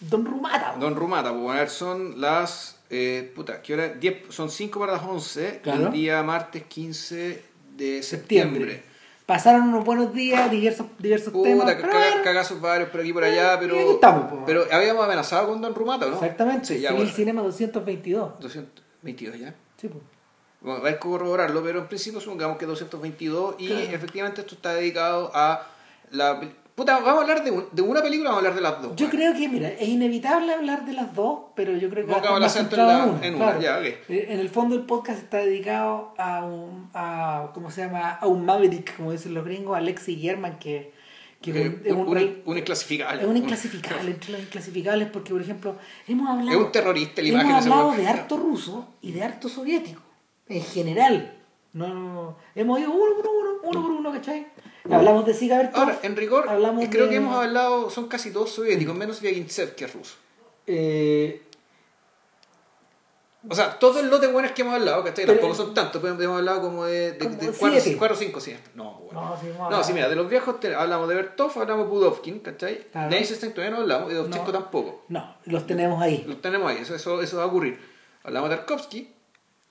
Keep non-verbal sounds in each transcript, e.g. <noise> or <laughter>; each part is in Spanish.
Don Rumata. Don Rumata, pues, a ver, son las. Eh, puta, ¿qué hora? 10, son 5 para las 11, Claro. el día martes 15 de Septiembre. septiembre. Pasaron unos buenos días, diversos, diversos temas. Puta, pero caga- cagazos varios por aquí por Eh, allá, y pero. aquí estamos, po. pero habíamos amenazado con Don Rumata, ¿no? Exactamente, Sí, ya, Civil bueno. Cinema 222. 222 ya. Sí, pues. Bueno, hay que corroborarlo, pero en principio supongamos que 222 y Claro. efectivamente esto está dedicado a la... Puta, vamos a hablar de, un- de una película, vamos a hablar de las dos. Yo creo que, mira, es inevitable hablar de las dos, pero yo creo que va a Pongamos estar el acento en la- en en una. una, claro. ya, ok. Eh, En el fondo el podcast está dedicado a un, a, ¿cómo se llama? A un maverick, como dicen los gringos, Alexi German, que, que es Eh, un- es un, un, un- un inclasificable. es un inclasificable, <laughs> entre los inclasificables, porque, por ejemplo, hemos hablado... Es un terrorista, la hemos imagen ese hablado de harto ruso y de harto soviético, en general. No, no, hemos ido uno por uno, uno por uno, ¿cachai? Hablamos de Siga Bertov, Ahora, en rigor, hablamos creo de- que hemos hablado, son casi todos soviéticos, menos Vyagintsev, que es ruso. eh, O sea, todos los de buenos que hemos hablado, ¿cachai? Pero- Tampoco son tantos, pero hemos hablado como de, de, de siete. cuatro, cuatro o cinco, sí. No, bueno. No, sí, No, hablado. sí, mira, de los viejos te- hablamos de Bertov, hablamos de Budovkin, ¿cachai? Claro. De Eisenstein todavía no hablamos, y de Dovchenko No. tampoco. No, los tenemos ahí. Los tenemos ahí, eso, eso, eso va a ocurrir. Hablamos de Tarkovsky,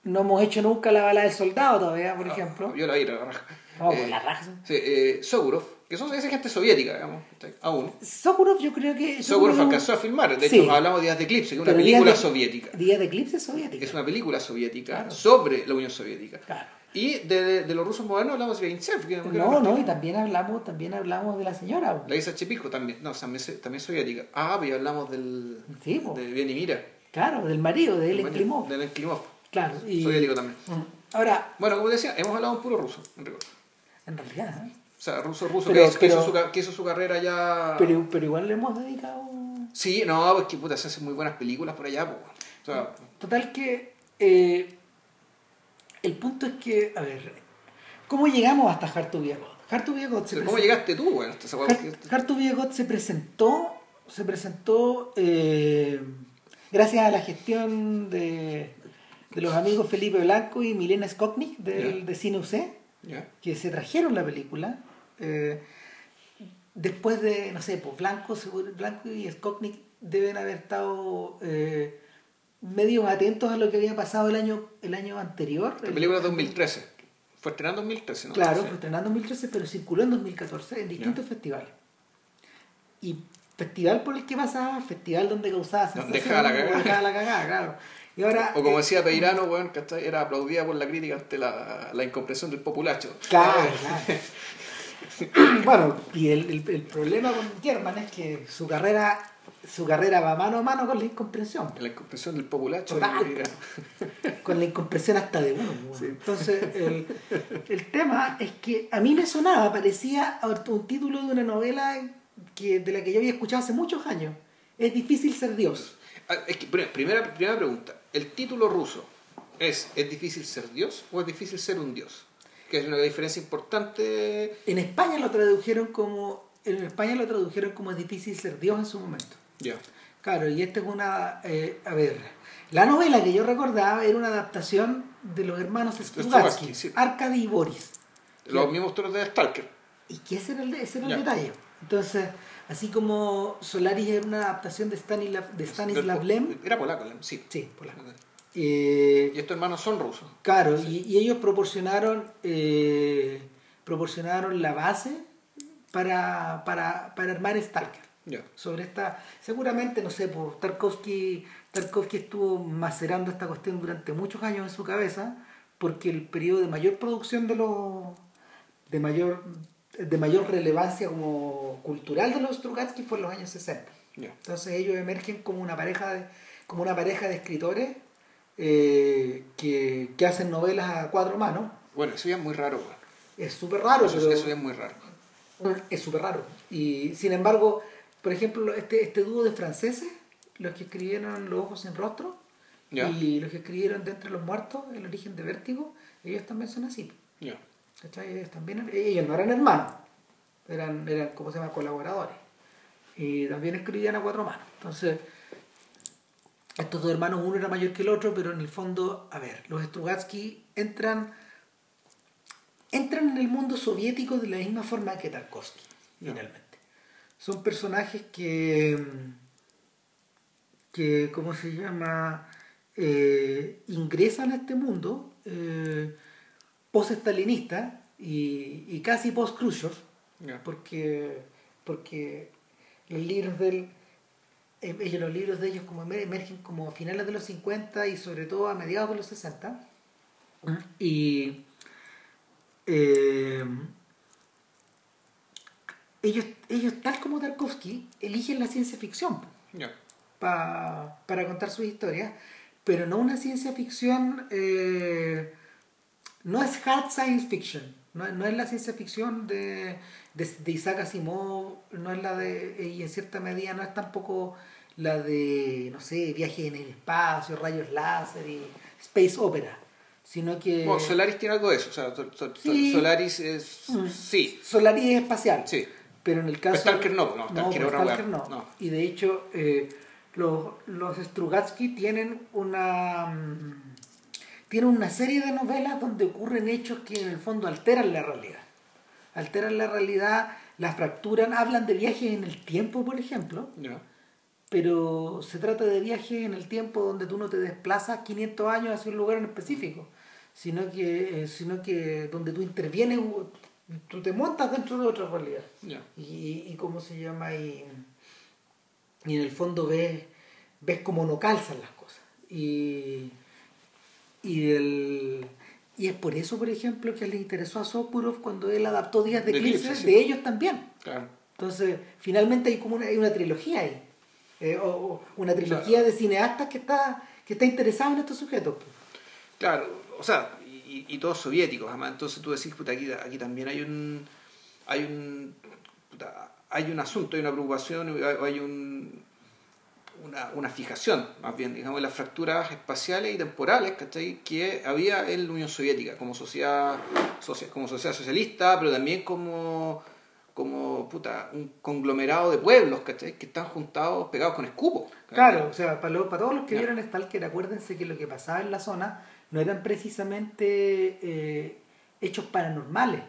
No hemos hecho nunca la bala del soldado todavía, por ejemplo. yo la raja. No, Eh, la raja. Sí, eh, Sokurov, que son esa gente soviética, digamos, ¿cachai? aún. Sokurov yo creo que... Sokurov alcanzó a filmar, de Sí. hecho hablamos de Días de Eclipse, que es una Pero película Días de- soviética. Días de Eclipse soviética. Es una película soviética Claro. sobre la Unión Soviética. Claro. Y de, de, de los rusos modernos hablamos de Vyagintsev, que que No, no, y también hablamos, también hablamos de la señora. La Isa Chepilco también, no, también, también soviética. Ah, pero hablamos del, Sí, de Bienimira. Claro, del marido, de Ellen Klimov. Del Klimov. Claro. Y... Soviético también. Ahora, Bueno, como decía, hemos hablado un puro ruso, en rigor. En realidad, ¿eh? O sea, ruso, ruso, Pero- que, hizo- que pero- hizo su, que hizo su carrera ya... pero, pero igual le hemos dedicado... Sí, no, pues que puta, se hacen muy buenas películas por allá, pues. O sea, Total que eh, el punto es que, a ver, ¿cómo llegamos hasta Hartu Viegot? Hartu Viegot se ¿cómo llegaste tú, bueno? Esta- esa hueá que- Har- Hartu Viegot se presentó, se presentó eh, gracias a la gestión de, de los amigos Felipe Blanco y Milena Skoknik del, de Cine UC, Que se trajeron la película. eh, después de, no sé, pues Blanco, Blanco y Skoknik deben haber estado eh, medio atentos a lo que había pasado el año, el año anterior. La El- película es 2013. Fue estrenada en 2013, ¿no? Claro, fue estrenado en 2013, pero circuló en 2014 en distintos festivales. Y festival por el que pasaba, festival donde causaba Donde sensación, dejaba la cagada. dejaba la cagada, claro. Y ahora, O como eh, decía Peirano, weón, ¿cachai? era aplaudida por la crítica ante la, la incomprensión del populacho. Claro, claro. <coughs> bueno, y el, el- el problema con German es que su carrera, su carrera va mano a mano con la incomprensión. La incomprensión del populacho. <laughs> Con la incomprensión hasta de uno. Entonces, el, el tema es que a mí me sonaba, parecía un título de una novela que, de la que yo había escuchado hace muchos años. Es difícil ser Dios. Ah, es que, pri- primera, primera pregunta. ¿El título ruso es ¿Es difícil ser Dios o es difícil ser un Dios? Que es una diferencia importante. En España lo tradujeron como. En España lo tradujeron como es difícil ser Dios en su momento. Ya. Claro, y esta es una. eh, a ver, la novela que yo recordaba era una adaptación de los hermanos Strugatsky, sí. Arkady y Boris. Los mismos toros de Stalker. Y que ese era el, ese era el detalle. Entonces, así como Solaris era una adaptación de Stanislav, de Stanislav Del- Lem, Era polaco, Lem, sí. sí, polaco. Eh, Y estos hermanos son rusos. claro, y, y ellos proporcionaron eh, proporcionaron la base para, para, para armar Stalker. Sobre esta, seguramente, no sé, pues, Tarkovsky, Tarkovsky estuvo macerando esta cuestión durante muchos años en su cabeza, porque el periodo de mayor producción de los de mayor de mayor relevancia como cultural de los Strugatsky fue en los años 60. Ya. Entonces ellos emergen como una pareja de, como una pareja de escritores eh, que, que hacen novelas a cuatro manos. Bueno, eso ya es muy raro. Es súper raro, Eso, pero eso ya es muy raro. es súper raro. Y sin embargo, por ejemplo, este, este dúo de franceses, los que escribieron Los Ojos sin Rostro y los que escribieron De Entre los Muertos, El Origen de Vértigo, ellos también son así. ¿Cachai? Ellos, también, ellos no eran hermanos, eran, eran, ¿cómo se llama?, colaboradores. Y también escribían a cuatro manos. Entonces, estos dos hermanos, uno era mayor que el otro, pero en el fondo, a ver, los Strugatsky entran, entran en el mundo soviético de la misma forma que Tarkovsky, Ya. finalmente. Son personajes que, que ¿cómo se llama? Eh, ingresan a este mundo eh, post-estalinista y, y casi post-Khrushchev, porque, porque los libros del eh, ellos, los libros de ellos como emer- emergen como a finales de los 50 y sobre todo a mediados de los 60 y eh, ellos, ellos tal como Tarkovsky eligen la ciencia ficción pa- para contar sus historias, pero no una ciencia ficción, eh, no es hard science fiction, no, no es la ciencia ficción de, de, de Isaac Asimov, no es la de, y en cierta medida no es tampoco la de, no sé, viaje en el espacio, rayos láser y space opera, sino que... Bueno, Solaris tiene algo de eso. O sea, Sí. Solaris es. Mm. Sí, Solaris es espacial. sí. Pero en el caso. Stalker no, no, Stalker pues otra Stalker no. No. Y de hecho, eh, los, los Strugatsky tienen una. Tienen una serie de novelas donde ocurren hechos que en el fondo alteran la realidad. Alteran la realidad, la fracturan, hablan de viajes en el tiempo, por ejemplo, Ya. pero se trata de viajes en el tiempo donde tú no te desplazas 500 años hacia un lugar en específico, sino que, eh, sino que donde tú intervienes, tú te montas dentro de otra realidad Ya. y, y cómo se llama y, y en el fondo ves ves cómo no calzan las cosas y y el y es por eso por ejemplo que le interesó a Sokurov cuando él adaptó Días de De Eclipse sí. de ellos también Claro. entonces finalmente hay como una, hay una trilogía ahí eh, o, o una trilogía de cineastas que está que está interesado en estos sujetos Claro, o sea, y, y todos soviéticos, además. Entonces tú decís, puta, aquí, aquí también hay un. Hay un. puta, hay un asunto, hay una preocupación, hay un. Una, una fijación, más bien, digamos, las fracturas espaciales y temporales ¿cachai? que había en la Unión Soviética como sociedad, socia- como sociedad socialista, pero también como, como puta, un conglomerado de pueblos ¿cachai? que están juntados, pegados con escupo. Claro, o sea, para, lo- para todos los que vieron Stalker, acuérdense que lo que pasaba en la zona no eran precisamente eh, hechos paranormales.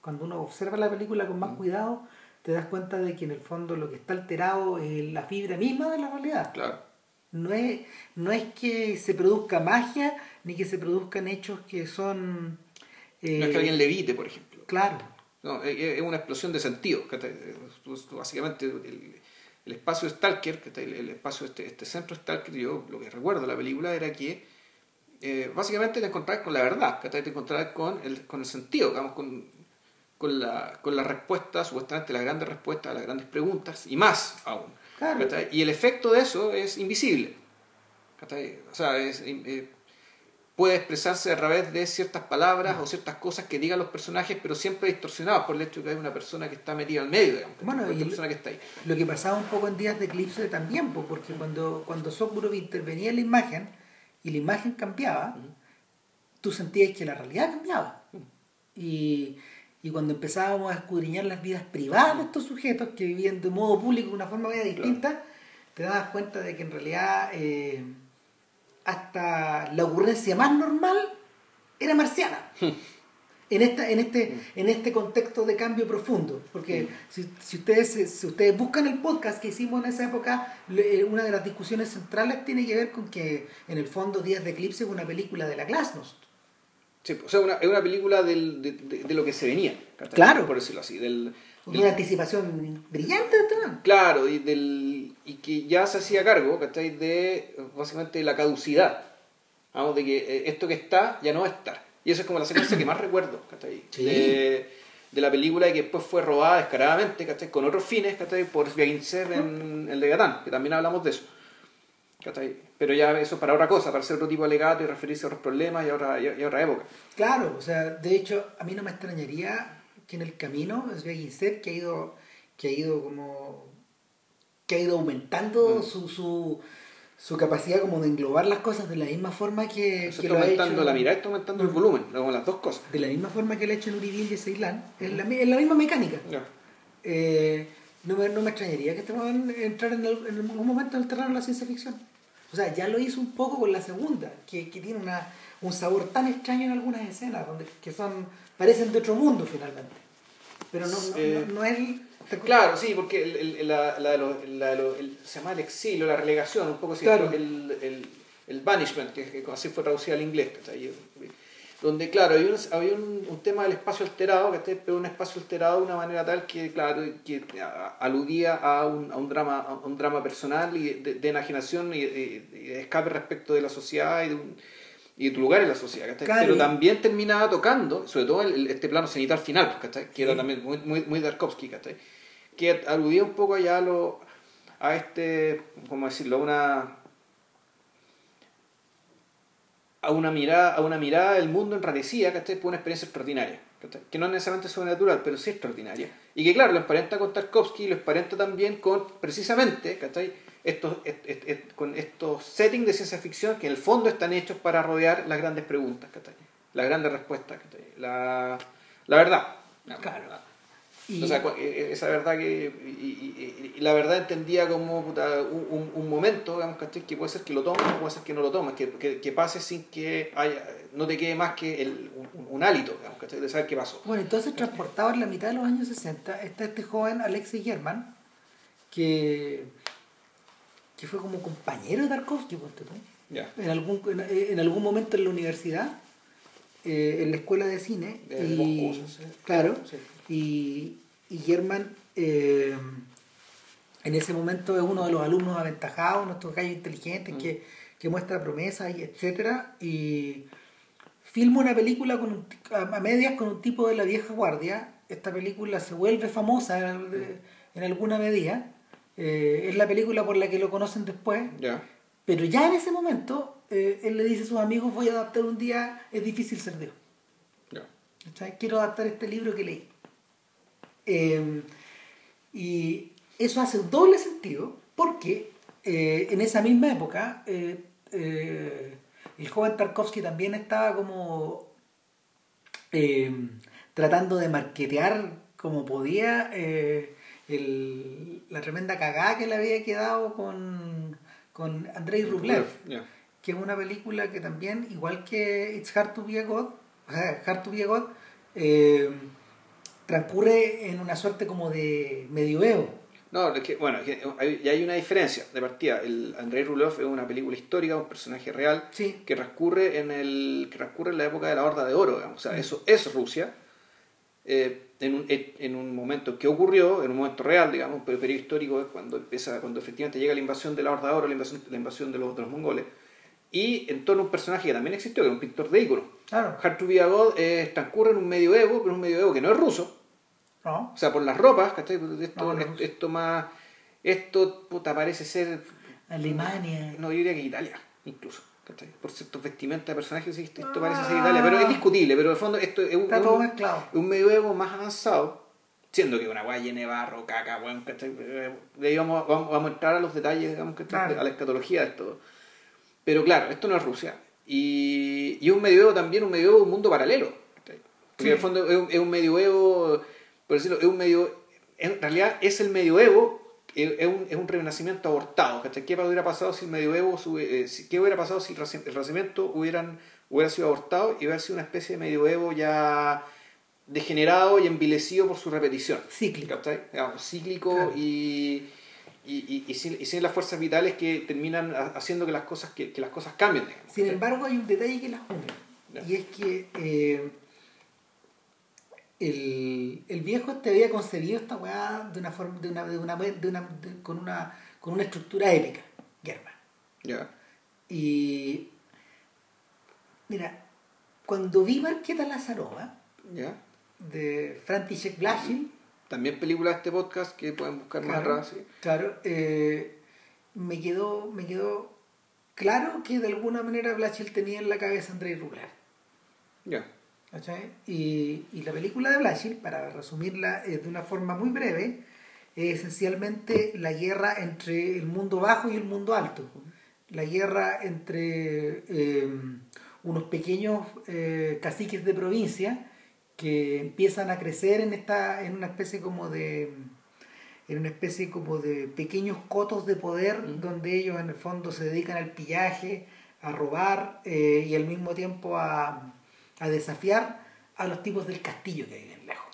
Cuando uno observa la película con más Mm. cuidado, te das cuenta de que en el fondo lo que está alterado es la fibra misma de la realidad. Claro. No es, no es que se produzca magia, ni que se produzcan hechos que son... eh, No es que alguien levite, por ejemplo. Claro, No, es una explosión de sentido. Básicamente, el, el espacio Stalker, el, el espacio, este, este centro Stalker, yo lo que recuerdo de la película era que eh, básicamente te encontrabas con la verdad, te encontrabas con el, con el sentido, digamos, con, con, la, con la respuesta, supuestamente las grandes respuestas a las grandes preguntas, y más aún. Claro. Y el efecto de eso es invisible. O sea, es, eh, puede expresarse a través de ciertas palabras o ciertas cosas que digan los personajes, pero siempre distorsionadas por el hecho de que hay una persona que está metida al medio, digamos, Bueno, y- persona que está ahí. Lo que pasaba un poco en días de eclipse también, po, porque cuando, cuando Sokurov intervenía en la imagen y la imagen cambiaba, tú sentías que la realidad cambiaba. Y, y cuando empezábamos a escudriñar las vidas privadas de estos sujetos que vivían de modo público de una forma media distinta, te dabas cuenta de que en realidad eh, hasta la ocurrencia más normal era marciana. <laughs> en, esta, en, este, en este contexto de cambio profundo. Porque si, si, ustedes, si ustedes buscan el podcast que hicimos en esa época, le- una de las discusiones centrales tiene que ver con que en el fondo Días de Eclipse es una película de la Glasnost. Sí, o sea, una, es una película del- de, de- de lo que se venía. Claro. por decirlo así. Del, del- Una anticipación brillante de claro, y, del, y que ya se hacía cargo ¿cachai? de básicamente la caducidad. Vamos, de que eh, esto que está ya no va a estar. Y esa es como la secuencia que más recuerdo ¿cachai? Sí. de, de la película y que después fue robada descaradamente ¿cachai? con otros fines ¿cachai? por Sviagintsev en el Legatán, que también hablamos de eso. Pero ya eso es para otra cosa, para hacer otro tipo de alegato y referirse a otros problemas y a otra, y a- otra época. Claro, o sea, de hecho, a mí no me extrañaría que en el camino Sviagintsev, que ha ido, que ha ido como que ha ido aumentando Mm. su, su, su capacidad como de englobar las cosas de la misma forma que, Eso que está lo ha aumentando hecho, la mirada, está aumentando el volumen, como las dos cosas. de la misma forma que lo ha hecho Nuribil y Ceilán, es la, es la misma mecánica. Ya. Eh, no, me, no me extrañaría que este weón entrar en, el- en algún momento en el terreno de la ciencia ficción. O sea, ya lo hizo un poco con la segunda, que, que tiene una, un sabor tan extraño en algunas escenas, donde, que son parecen de otro mundo finalmente. Pero no, no, Eh, no, no es... Claro, sí, porque el, el, la, la, la, el, se llama el exilio, la relegación, un poco así, Claro. el, el, el banishment, que, que así fue traducido al inglés, ¿cachai? Donde, claro, había un, había un, un tema del espacio alterado, ¿cachai? pero un espacio alterado de una manera tal que, claro, que aludía a un, a un, drama, a un drama personal y de, de enajenación y de, escape respecto de la sociedad y de, un- y de tu lugar en la sociedad, pero también terminaba tocando, sobre todo el- este plano cenital final, pues, ¿cachai? que era también muy, muy, muy Tarkovsky, ¿cachai? que aludía un poco allá a, lo, a este, ¿cómo decirlo? Una, a una mirada, a una mirada del mundo enrarecida, ¿cachai? Por una experiencia extraordinaria, ¿cachai? Que no es necesariamente sobrenatural, pero sí extraordinaria. Y que claro, lo emparenta con Tarkovsky, lo emparenta también con, precisamente, ¿cachai? Estos, est- est- est- con estos settings de ciencia ficción que en el fondo están hechos para rodear las grandes preguntas, ¿cachai? Las grandes respuestas, ¿cachai? La, la verdad. Claro. Y- O sea, cu- eh, esa verdad que. Y, y- y- la verdad entendía como puta, un, un- momento, digamos, ¿cachai? que puede ser que lo tomes o puede ser que no lo tomes, que, que, que pase sin que haya, no te quede más que el, un, un hálito, digamos, ¿cachai? de saber qué pasó. Bueno, entonces transportado en la mitad de los años 60 está este joven Alexei German, que, que fue como compañero de Tarkovsky, tú. Ya. en algún, en, en algún momento en la universidad, eh, en la escuela de cine. De y, Moscú, sí. Claro. Sí. Y, y German eh, en ese momento es uno de los alumnos aventajados, nuestros gallos inteligentes, Mm. que, que muestra promesas y etcétera. Y filma una película con un a medias con un tipo de la vieja guardia. Esta película se vuelve famosa en, en alguna medida. Eh, es la película por la que lo conocen después. Pero ya en ese momento, eh, él le dice a sus amigos, voy a adaptar un día, es difícil ser Dios. Quiero adaptar este libro que leí. Eh, y eso hace un doble sentido porque eh, en esa misma época eh, eh, el joven Tarkovsky también estaba como eh, tratando de marquetear como podía eh, el- la tremenda cagada que le había quedado con, con Andrei Rublev Ya. que es una película que también, igual que It's Hard to Be a God, o sea, Hard to Be a God, eh, transcurre en una suerte como de medioevo. No, es que, bueno, es que hay, una diferencia de partida. El Andrei Rublev es una película histórica, un personaje real, Sí. que transcurre en el que transcurre en la época de la Horda de Oro, digamos. o sea, eso es Rusia, eh, en, un, en un momento que ocurrió, en un momento real, digamos, un periodo histórico es cuando empieza, cuando efectivamente llega la invasión de la Horda de Oro, la invasión, la invasión de, los, de los mongoles, y en torno a un personaje que también existió, que era un pintor de íconos. Claro. Hard to Be a God eh, transcurre en un medioevo, pero un medioevo que no es ruso, ¿No? o sea, por las ropas, ¿cachai? Esto, No, no. esto, más. Esto, puta, parece ser. Alemania. No, yo diría que Italia, incluso. ¿cachai? Por ciertos vestimentas de personajes, esto parece ser Ah. Italia, pero es discutible. Pero en el fondo, esto es un, Está es todo un, un medioevo más avanzado, siendo que una guay llena de barro, caca, weón, ¿cachai? De ahí vamos, vamos, vamos a entrar a los detalles, digamos, ¿cachai? Claro. a la escatología de esto. Pero claro, esto no es Rusia. Y, y un medioevo también, un medioevo un mundo paralelo. ¿cachai? Porque Sí. en el fondo es un, es un medioevo, por decirlo, es un medio, en realidad es el medioevo, es un, es un renacimiento abortado. ¿cachai? ¿Qué hubiera pasado si el medioevo, eh, qué hubiera pasado si el renacimiento hubieran, hubiera sido abortado y hubiera sido una especie de medioevo ya degenerado y envilecido por su repetición? Cíclico. ¿cachai? Digamos, cíclico Claro. y, y, y- y sin, y sin las fuerzas vitales que terminan ha- haciendo que las cosas, que, que las cosas cambien. digamos, Sin embargo, hay un detalle que las une. Y es que eh, el, el viejo te había concebido esta weá de una forma, de una, de una, de una- de- con una con una estructura épica, Germán. Ya. Y mira, cuando vi Marqueta Lazarova ¿Ya? de František Blashin, También película de este podcast que pueden buscar más claro, atrás. ¿sí? claro, eh, me quedó me quedó claro que de alguna manera Blashin tenía en la cabeza a Andrei Rublev. Ya. Y, y la película de Blashin, para resumirla eh, de una forma muy breve, es esencialmente la guerra entre el mundo bajo y el mundo alto. La guerra entre eh, unos pequeños eh, caciques de provincia que empiezan a crecer en esta en una especie como de en una especie como de pequeños cotos de poder Mm. donde ellos en el fondo se dedican al pillaje, a robar eh, y al mismo tiempo a, a desafiar a los tipos del castillo que viven lejos.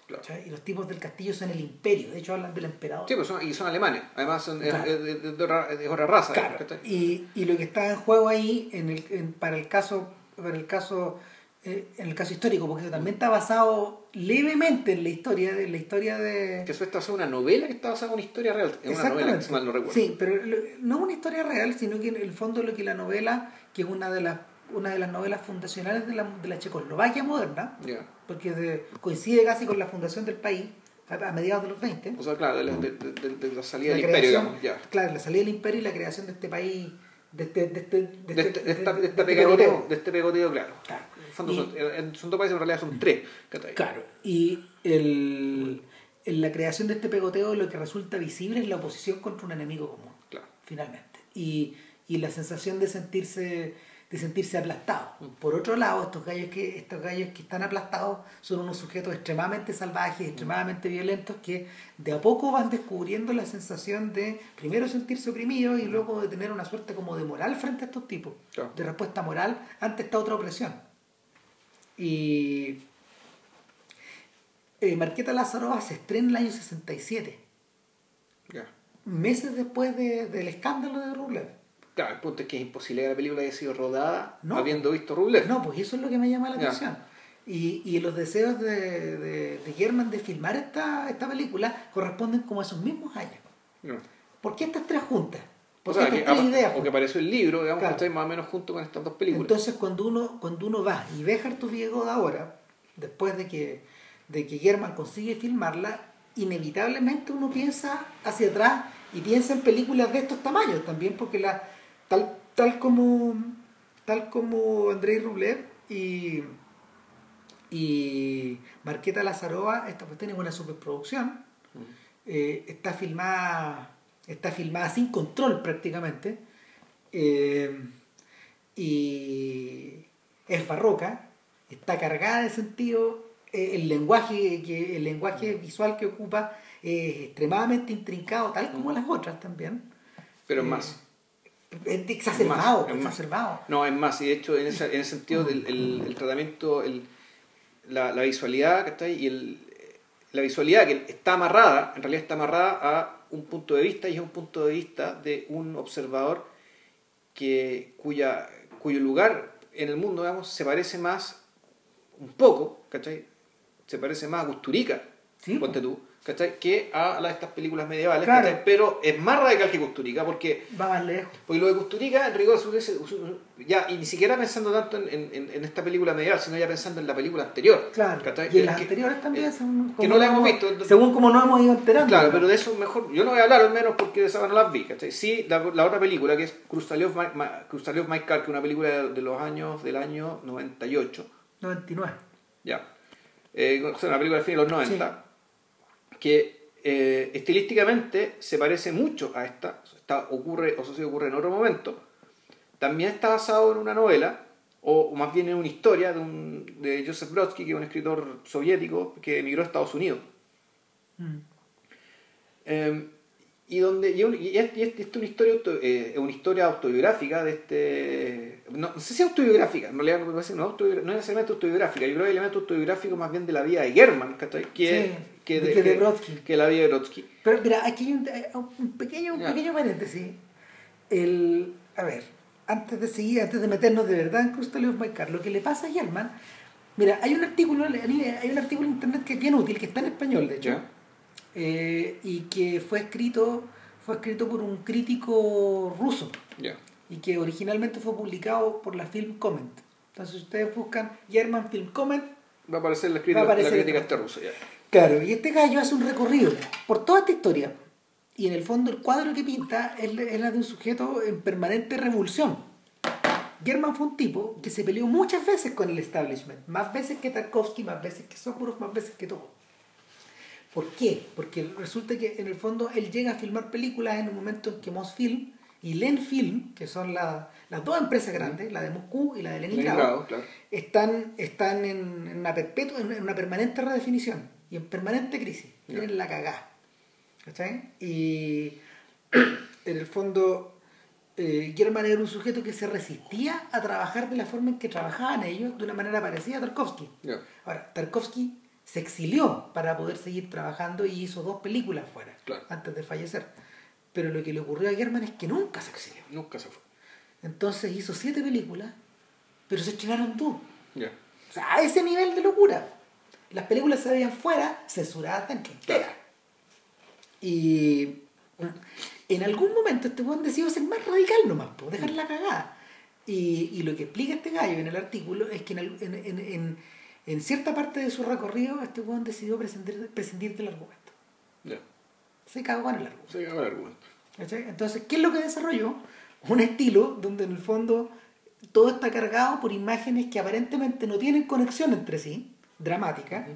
Y los tipos del castillo son el imperio, de hecho hablan del emperador. Sí, pues son, y son alemanes, además son, Claro. es, de, otra, de otra raza. Claro. Y, y lo que está en juego ahí, en el, en- para el caso, para el caso, eh, en el caso histórico, porque eso también está basado levemente en la historia, de la historia de. Que eso está basado en una novela que está basada en una historia real. Es una novela, si mal no recuerdo. Sí, pero no es una historia real, sino que en el fondo lo que la novela, que es una de las una de las novelas fundacionales de la, de la Checoslovaquia moderna, porque de- coincide casi con la fundación del país a, a mediados de los 20. O sea, claro, de la, de, la salida la del imperio, digamos. Ya. Claro, la salida del imperio y la creación de este país, de este, de este, de este- este, de esta, de este pegoteo, de este pegoteo, claro. Y- son, en- son dos países, en realidad son tres. Claro, y el, en la creación de este pegoteo lo que resulta visible es la oposición contra un enemigo común, Claro. finalmente. Y, y la sensación de sentirse de sentirse aplastado. Mm. Por otro lado, estos gallos que estos gallos que están aplastados son unos sujetos extremadamente Mm. salvajes, extremadamente violentos que de a poco van descubriendo la sensación de primero sentirse oprimidos y luego de tener una suerte como de moral frente a estos tipos, Claro. de respuesta moral ante esta otra opresión. Y eh, Marqueta Lázaro se estrena en el año 67, Ya. meses después de- del escándalo de Rublev. Claro, el punto es que es imposible que la película haya sido rodada No. habiendo visto Rublev. No, pues eso es lo que me llama la atención. Y, y los deseos de, de, de German de filmar esta, esta película corresponden como a esos mismos años. ¿Por qué estas tres juntas? O ¿Por sea, que, ideas? o que apareció el libro, digamos, Claro. que está más o menos junto con estas dos películas. Entonces cuando uno, cuando uno va y ve Harto Viego de ahora, después de que, de que German consigue filmarla, inevitablemente uno piensa hacia atrás y piensa en películas de estos tamaños también, porque la, tal, tal como tal como Andrei Rublev y, y Marqueta Lazarova, esta cuestión es una superproducción, Mm. eh, está filmada está filmada sin control prácticamente. Eh, y es barroca está cargada de sentido eh, el lenguaje que el lenguaje visual que ocupa es extremadamente intrincado tal como las otras también. Pero es más. Es exacerbado Es exacerbado No, es más, y de hecho, en ese, en ese sentido, el, el- el tratamiento, el, la, la visualidad, ¿cachai? Y el, la visualidad que está amarrada, en realidad está amarrada a un punto de vista y es un punto de vista de un observador que, cuya, cuyo lugar en el mundo, digamos, se parece más, un poco, ¿cachai? Se parece más a Gusturica, Sí, ponte tú, ¿cachai? Que a las, estas películas medievales, Claro. Pero es más radical que Gusturica porque va más lejos porque lo de Custurica, en rigor, ya, y ni siquiera pensando tanto en, en- en esta película medieval, sino ya pensando en la película anterior. claro ¿cachai? y en las Que- anteriores también eh, según que como no la hemos visto. según como nos hemos ido enterando Claro, pero de eso mejor, yo no voy a hablar al menos porque de esa no las vi, ¿cachai? Sí, la, la otra película que es Krustalev My, My- Krustalev My Car, que es una película de, de los años, del año 98, 99 ya. Eh, o sea, una película del fin de los 90, que eh, estilísticamente se parece mucho a esta, está, ocurre, o sí ocurre en otro momento, también está basado en una novela, o, o más bien en una historia de, un, de Joseph Brodsky, que es un escritor soviético que emigró a Estados Unidos. Mm. Eh, y donde y, y es, y una historia auto- eh, una historia autobiográfica de este no, no sé si autobiográfica en realidad no, autobiogra- no es necesariamente autobiográfica yo creo que el elemento autobiográfico más bien de la vida de German que, Sí, que, de- que de Brodsky. que la vida de Brodsky Pero mira, aquí hay un, eh, un pequeño, un pequeño paréntesis. El, a ver, antes de seguir, antes de meternos de verdad en Crustáceo of My Car, lo que le pasa a German, mira, hay un artículo, hay un artículo en internet que es bien útil, que está en español, de hecho, eh, y que fue escrito, fue escrito por un crítico ruso ya y que originalmente fue publicado por la Film Comment. Entonces, si ustedes buscan German Film Comment, va a aparecer la, Va a crítica, aparecer la crítica esto. este ruso ya Claro, y este gallo hace un recorrido por toda esta historia. Y en el fondo el cuadro que pinta es es la de un sujeto en permanente revolución. German fue un tipo que se peleó muchas veces con el establishment. Más veces que Tarkovsky, más veces que Sokurov, más veces que todo. ¿Por qué? Porque resulta que en el fondo él llega a filmar películas en un momento en que Mosfilm y Lenfilm, que son la- las dos empresas grandes, la de Moscú y la de Leningrado, Leningrado, claro. están, están en, en una perpetua, en una permanente redefinición y en permanente crisis. Tienen la cagada. ¿Cachai? Y <clears throat> en el fondo, eh, German era un sujeto que se resistía a trabajar de la forma en que trabajaban ellos, de una manera parecida a Tarkovsky. Ahora, Tarkovsky se exilió para poder seguir trabajando y hizo dos películas fuera Claro. antes de fallecer. Pero lo que le ocurrió a German es que nunca se exilió. Nunca se fue. Entonces hizo siete películas, pero se estrenaron dos. Ya. O sea, a ese nivel de locura. Las películas se veían fuera, censuradas dentro. Claro. Y en algún momento este weón decidió ser más radical nomás, por dejar la cagada. Y, y lo que explica este gallo en el artículo es que en, en, en- en- en cierta parte de su recorrido este weón decidió prescindir, prescindir del argumento. Ya. Se cagó en el argumento. Se acabó el argumento. Entonces, ¿qué es lo que desarrolló? Un estilo donde en el fondo todo está cargado por imágenes que aparentemente no tienen conexión entre sí, dramáticas,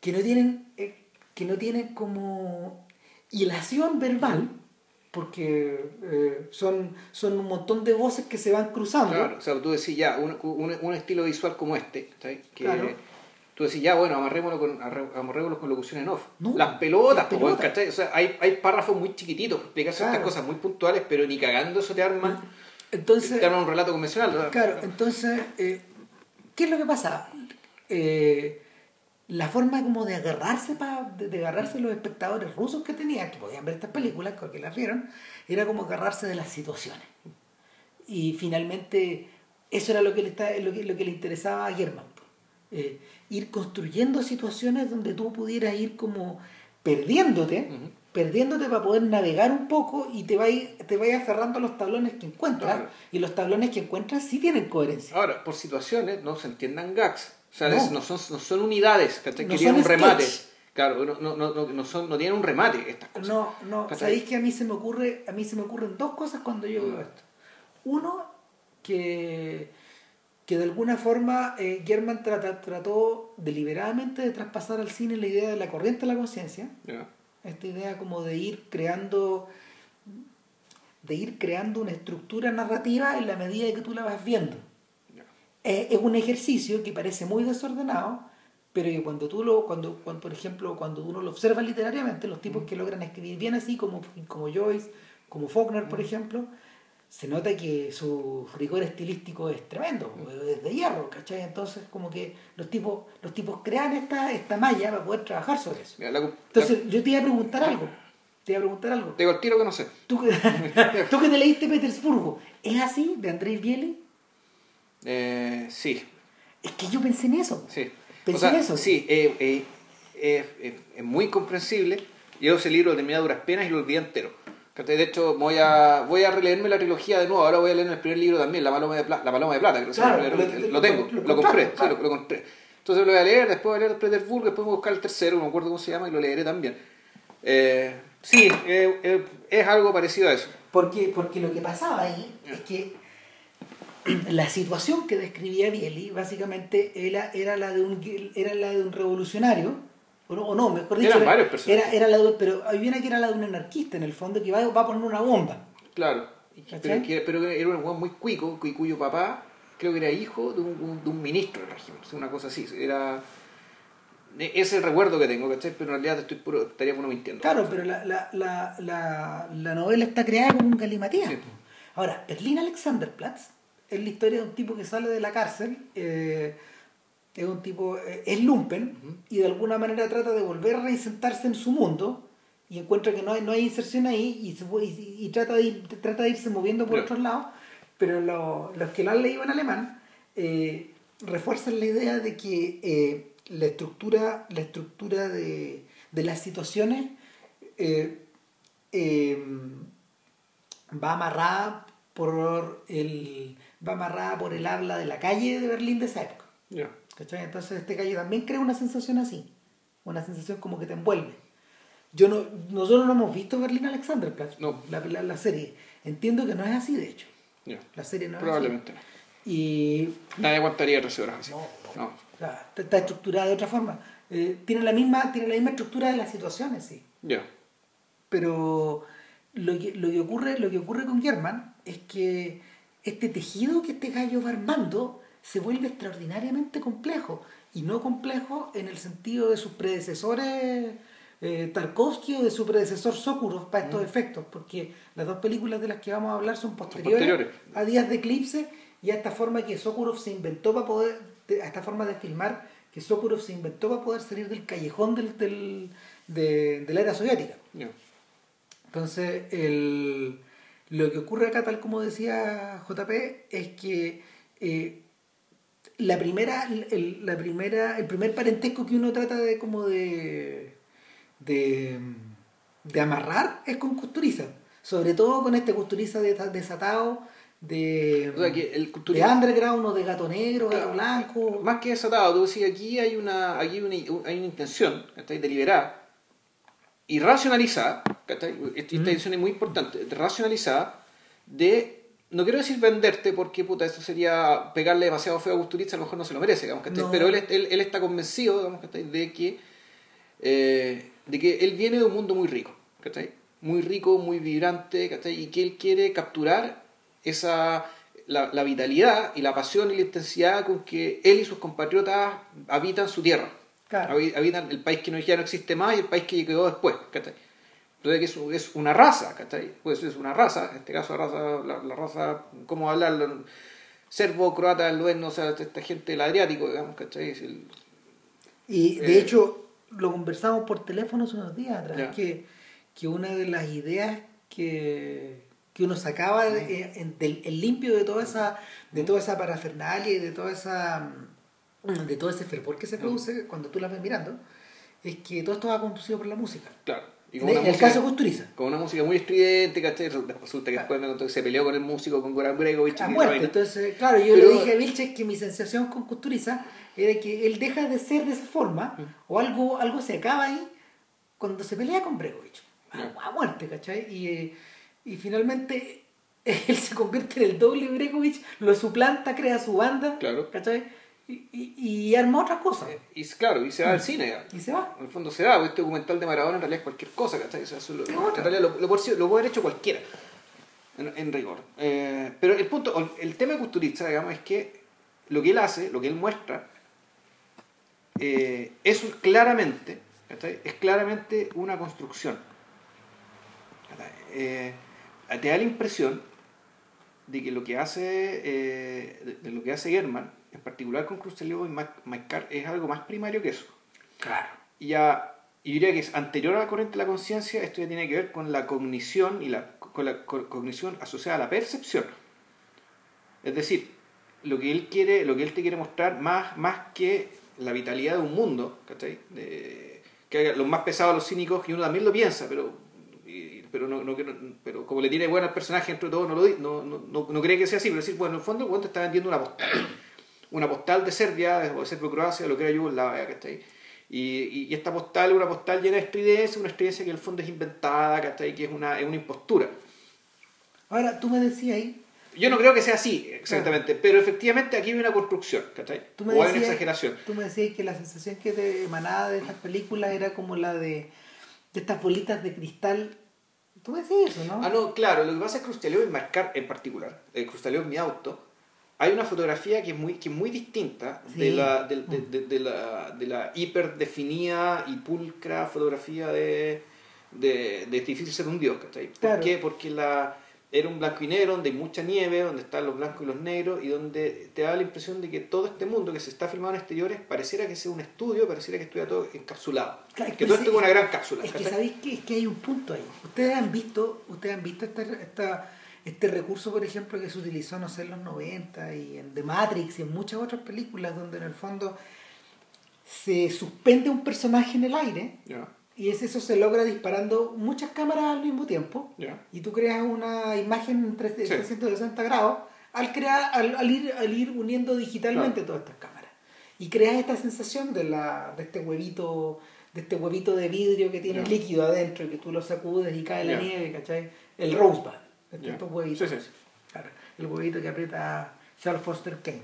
que no tienen, eh, que no tienen como hilación verbal, porque eh, son, son un montón de voces que se van cruzando. Claro, o sea, tú decís ya, un, un, un estilo visual como este, ¿sabes? Que Claro. tú decís ya, bueno, amarrémoslo con, amarrémoslo con locución en off. No, las pelotas, las pelotas. ¿cachai? O sea, hay, hay párrafos muy chiquititos ciertas Claro. cosas muy puntuales, pero ni cagando eso te arma, Entonces, te arma un relato convencional. Claro, entonces, eh, ¿qué es lo que pasa? Eh, la forma como de agarrarse pa, de, de agarrarse los espectadores rusos que tenían, que podían ver estas películas, porque las vieron, era como agarrarse de las situaciones. Y finalmente, eso era lo que le, está, lo que, lo que le interesaba a Germán. Eh, ir construyendo situaciones donde tú pudieras ir como perdiéndote, perdiéndote para poder navegar un poco y te vayas te vayas aferrando a los tablones que encuentras. Y los tablones que encuentras sí tienen coherencia. Ahora, por situaciones no se entiendan gags. O sea, No. es- no, son, no son unidades, ¿cachai? No que tienen un remate. sketch. Claro, no, no, no, no, no son, no tienen un remate estas cosas. No, no, sabéis que a mí se me ocurre, a mí se me ocurren dos cosas cuando yo veo esto. Uno, que, que de alguna forma eh, German trata- trató deliberadamente de traspasar al cine la idea de la corriente de la conciencia, esta idea como de ir creando de ir creando una estructura narrativa en la medida que tú la vas viendo. Ya. es, un ejercicio que parece muy desordenado, pero que cuando tú lo, cuando, cuando por ejemplo, cuando uno lo observa literariamente, los tipos que logran escribir bien así, como, como Joyce, como Faulkner, por ejemplo, se nota que su rigor estilístico es tremendo, es de hierro, ¿cachai? Entonces, como que los tipos, los tipos crean esta, esta malla para poder trabajar sobre eso. Mira, la- Entonces, yo te iba a preguntar algo, te iba a preguntar algo. la- te digo al tiro que no sé. Tú <laughs> tú que te leíste Petersburgo, ¿es así de Andrés Bieli? Eh, sí, Es que yo pensé en eso. Sí. Pensé O sea, en eso. Sí, eh, eh, eh, eh, es muy comprensible. Yo ese libro lo terminé a duras penas y lo olvidé entero. De hecho, voy a, voy a releerme la trilogía de nuevo. Ahora voy a leer el primer libro también, La Paloma de, Pla- la Paloma de Plata. que Claro, primero. lo- lo, tengo, lo- lo, lo compré. compraste, sí, claro. lo, lo compré. Entonces lo voy a leer, después voy a leer Petersburg, después voy a buscar el tercero, no me acuerdo cómo se llama, y lo leeré también. Eh, sí, es algo parecido a eso. Porque, porque lo que pasaba ahí es que <clears throat> la situación que describía Bieli básicamente era, era, la, de un, era la de un revolucionario, o no, o no, mejor dicho, Eran era, varios personajes. era, era la de, pero hay una que era la de un anarquista en el fondo que va, va a poner una bomba. Claro. Pero, era un weón muy cuico, cuyo papá creo que era hijo de un, de un ministro del régimen, una cosa así. Era e- es el recuerdo que tengo, ¿cachai? Pero en realidad estoy puro, estaría puro mintiendo. Claro, pero la, la, la, la, la novela está creada como un galimatías. Sí. Ahora, Berlín Alexanderplatz es la historia de un tipo que sale de la cárcel, eh, es un tipo, eh, es lumpen, y de alguna manera trata de volver a reinsentarse en su mundo, y encuentra que no hay, no hay inserción ahí, y, se, fue- y, y trata, de ir- trata de irse moviendo por otros lados, pero lo- los que lo han leído en alemán eh, refuerzan la idea de que eh, la estructura, la estructura de, de las situaciones va amarrada por el va amarrada por el habla de la calle de Berlín de esa época. ¿cachai? Entonces este calle también crea una sensación así, una sensación como que te envuelve. Yo no, nosotros no hemos visto Berlín Alexanderplatz, No. la, la, la serie. Entiendo que no es así, de hecho. Ya. La serie no Probablemente no. es así. Y Nadie aguantaría 13 horas así. no, No. o sea, está, estructurada de otra forma. Eh, tiene, la misma, tiene la misma estructura de las situaciones, sí. Ya. Pero lo que, lo que, ocurre, lo que ocurre con German es que este tejido que este gallo va armando se vuelve extraordinariamente complejo. Y no complejo en el sentido de sus predecesores eh, Tarkovsky o de su predecesor Sokurov para estos efectos, porque las dos películas de las que vamos a hablar son posteriores, posteriores. a Días de Eclipse y a esta forma que Sokurov se inventó para poder, de- a esta forma de filmar que Sokurov se inventó para poder salir del callejón del, del, de, de la era soviética. Entonces, el, lo que ocurre acá, tal como decía JP, es que eh, la primera, el, la primera, el primer parentesco que uno trata de como de, de, de amarrar es con Custuriza. Sobre todo con este Custuriza de- desatado de, O sea, que el de underground o de gato negro, gato blanco. Más que desatado, tú decís, aquí hay una, aquí hay una, hay una intención, ¿cachai? Deliberada y racionalizada. Esta, intención es muy importante, racionalizada de, no quiero decir venderte porque, puta, esto sería pegarle demasiado feo a Gusturiza, a lo mejor no se lo merece, digamos. No. Pero él, él, él está convencido, digamos. De que, eh, de que él viene de un mundo muy rico. Muy rico, muy vibrante. Y que él quiere capturar esa la, la vitalidad y la pasión y la intensidad con que él y sus compatriotas habitan su tierra. Claro. Habi- Habitan el país que no, ya no existe más y el país que quedó después. ¿cachai? Entonces que es, es una raza, ¿cachai? Pues es una raza, en este caso raza, la, la raza, ¿cómo hablarlo? Serbo, croata, lueno, o sea, esta gente del Adriático, digamos, ¿cachai? Es el- Y de Eh, hecho, lo conversamos por teléfono hace unos días atrás, que, que una de las ideas que, que uno sacaba de- eh, en- del el limpio de toda esa, de toda esa parafernalia y de toda esa mm, de todo ese fervor que se produce cuando tú la ves mirando, es que todo esto va conducido por la música. claro. Y una el música- caso Custuriza. con una música muy estridente, ¿cachai? Resulta que después me contó que se peleó con el músico, con Goran Bregovic. A muerte. Entonces, claro, yo Pero- le dije a Vilches que mi sensación con Custuriza era que él deja de ser de esa forma, Mm. o algo, algo se acaba ahí cuando se pelea con Bregovic. A muerte, ¿cachai? Y, eh, y finalmente <laughs> él se convierte en el doble Bregovic, lo suplanta, crea su banda, Claro. ¿cachai? Y, y, y arma otras cosas. Y claro, y se va al cine. ya. Y se va. En el fondo se da, porque este documental de Maradona en realidad es cualquier cosa, ¿cachai? O sea, eso lo- en realidad lo, lo, puede- lo puede haber hecho cualquiera, en, en rigor. Eh, pero el punto, el tema de Custuriza, digamos, es que lo que él hace, lo que él muestra, eh, es claramente, ¿cachai? Es claramente una construcción. Eh, te da la impresión de que lo que hace, eh, de, de lo que hace German, en particular con Crusteleo y McCart, es algo más primario que eso. Claro. Y ya, y diría que es anterior a la corriente de la conciencia, esto ya tiene que ver con la cognición y la, con la co- cognición asociada a la percepción. Es decir, lo que él quiere, lo que él te quiere mostrar más, más que la vitalidad de un mundo, ¿cachai? De- que los más pesados, los cínicos, y uno también lo piensa, pero y- pero no, no, pero como le tiene bueno al personaje dentro de todo, no, lo, no, no, no, cree que sea así, pero decir, bueno, en el fondo el te está vendiendo una postal. Una postal de Serbia, o de Serbio-Croacia, lo que era Yugoslavia, ¿cachai? Y, y, y esta postal es una postal llena de estridencia, una estridencia que en el fondo es inventada, ¿cachai? Que es una, es una impostura. Ahora, tú me decías ahí, Yo no creo que sea así, exactamente, pero efectivamente aquí hay una construcción, ¿cachai? Tú me o hay una decías- exageración. Tú me decías que la sensación que te emanaba de estas películas era como la de, de estas bolitas de cristal. Tú me decías eso, ¿no? Ah, no, claro, lo que pasa es que Crustaleo en Marcar en particular, el Crustaleo en mi auto, hay una fotografía que es muy, que es muy distinta de, la, de, de- de- la, de la hiperdefinida y pulcra fotografía de, de, de Difícil ser un dios, ¿cachai? ¿Por Claro. qué? Porque la, era un blanco y negro donde hay mucha nieve, donde están los blancos y los negros, y donde te da la impresión de que todo este mundo que se está filmando en exteriores pareciera que sea un estudio, pareciera que estuviera todo encapsulado. Claro, que todo sí, esto es una gran cápsula. Es que sabéis que, es que hay un punto ahí. Ustedes han visto, ustedes han visto esta, esta- este recurso, por ejemplo, que se utilizó, no sé, en los 90 y en The Matrix y en muchas otras películas donde en el fondo se suspende un personaje en el aire y es eso se logra disparando muchas cámaras al mismo tiempo y tú creas una imagen en tres- Sí. 360 grados al crear al, al ir al ir uniendo digitalmente todas estas cámaras. Y creas esta sensación de la de este huevito de este huevito de vidrio que tiene líquido adentro y que tú lo sacudes y cae la nieve ¿cachai? el rosebud Ya. estos huevitos Sí, sí. Claro, el huevito que aprieta Charles Foster Kane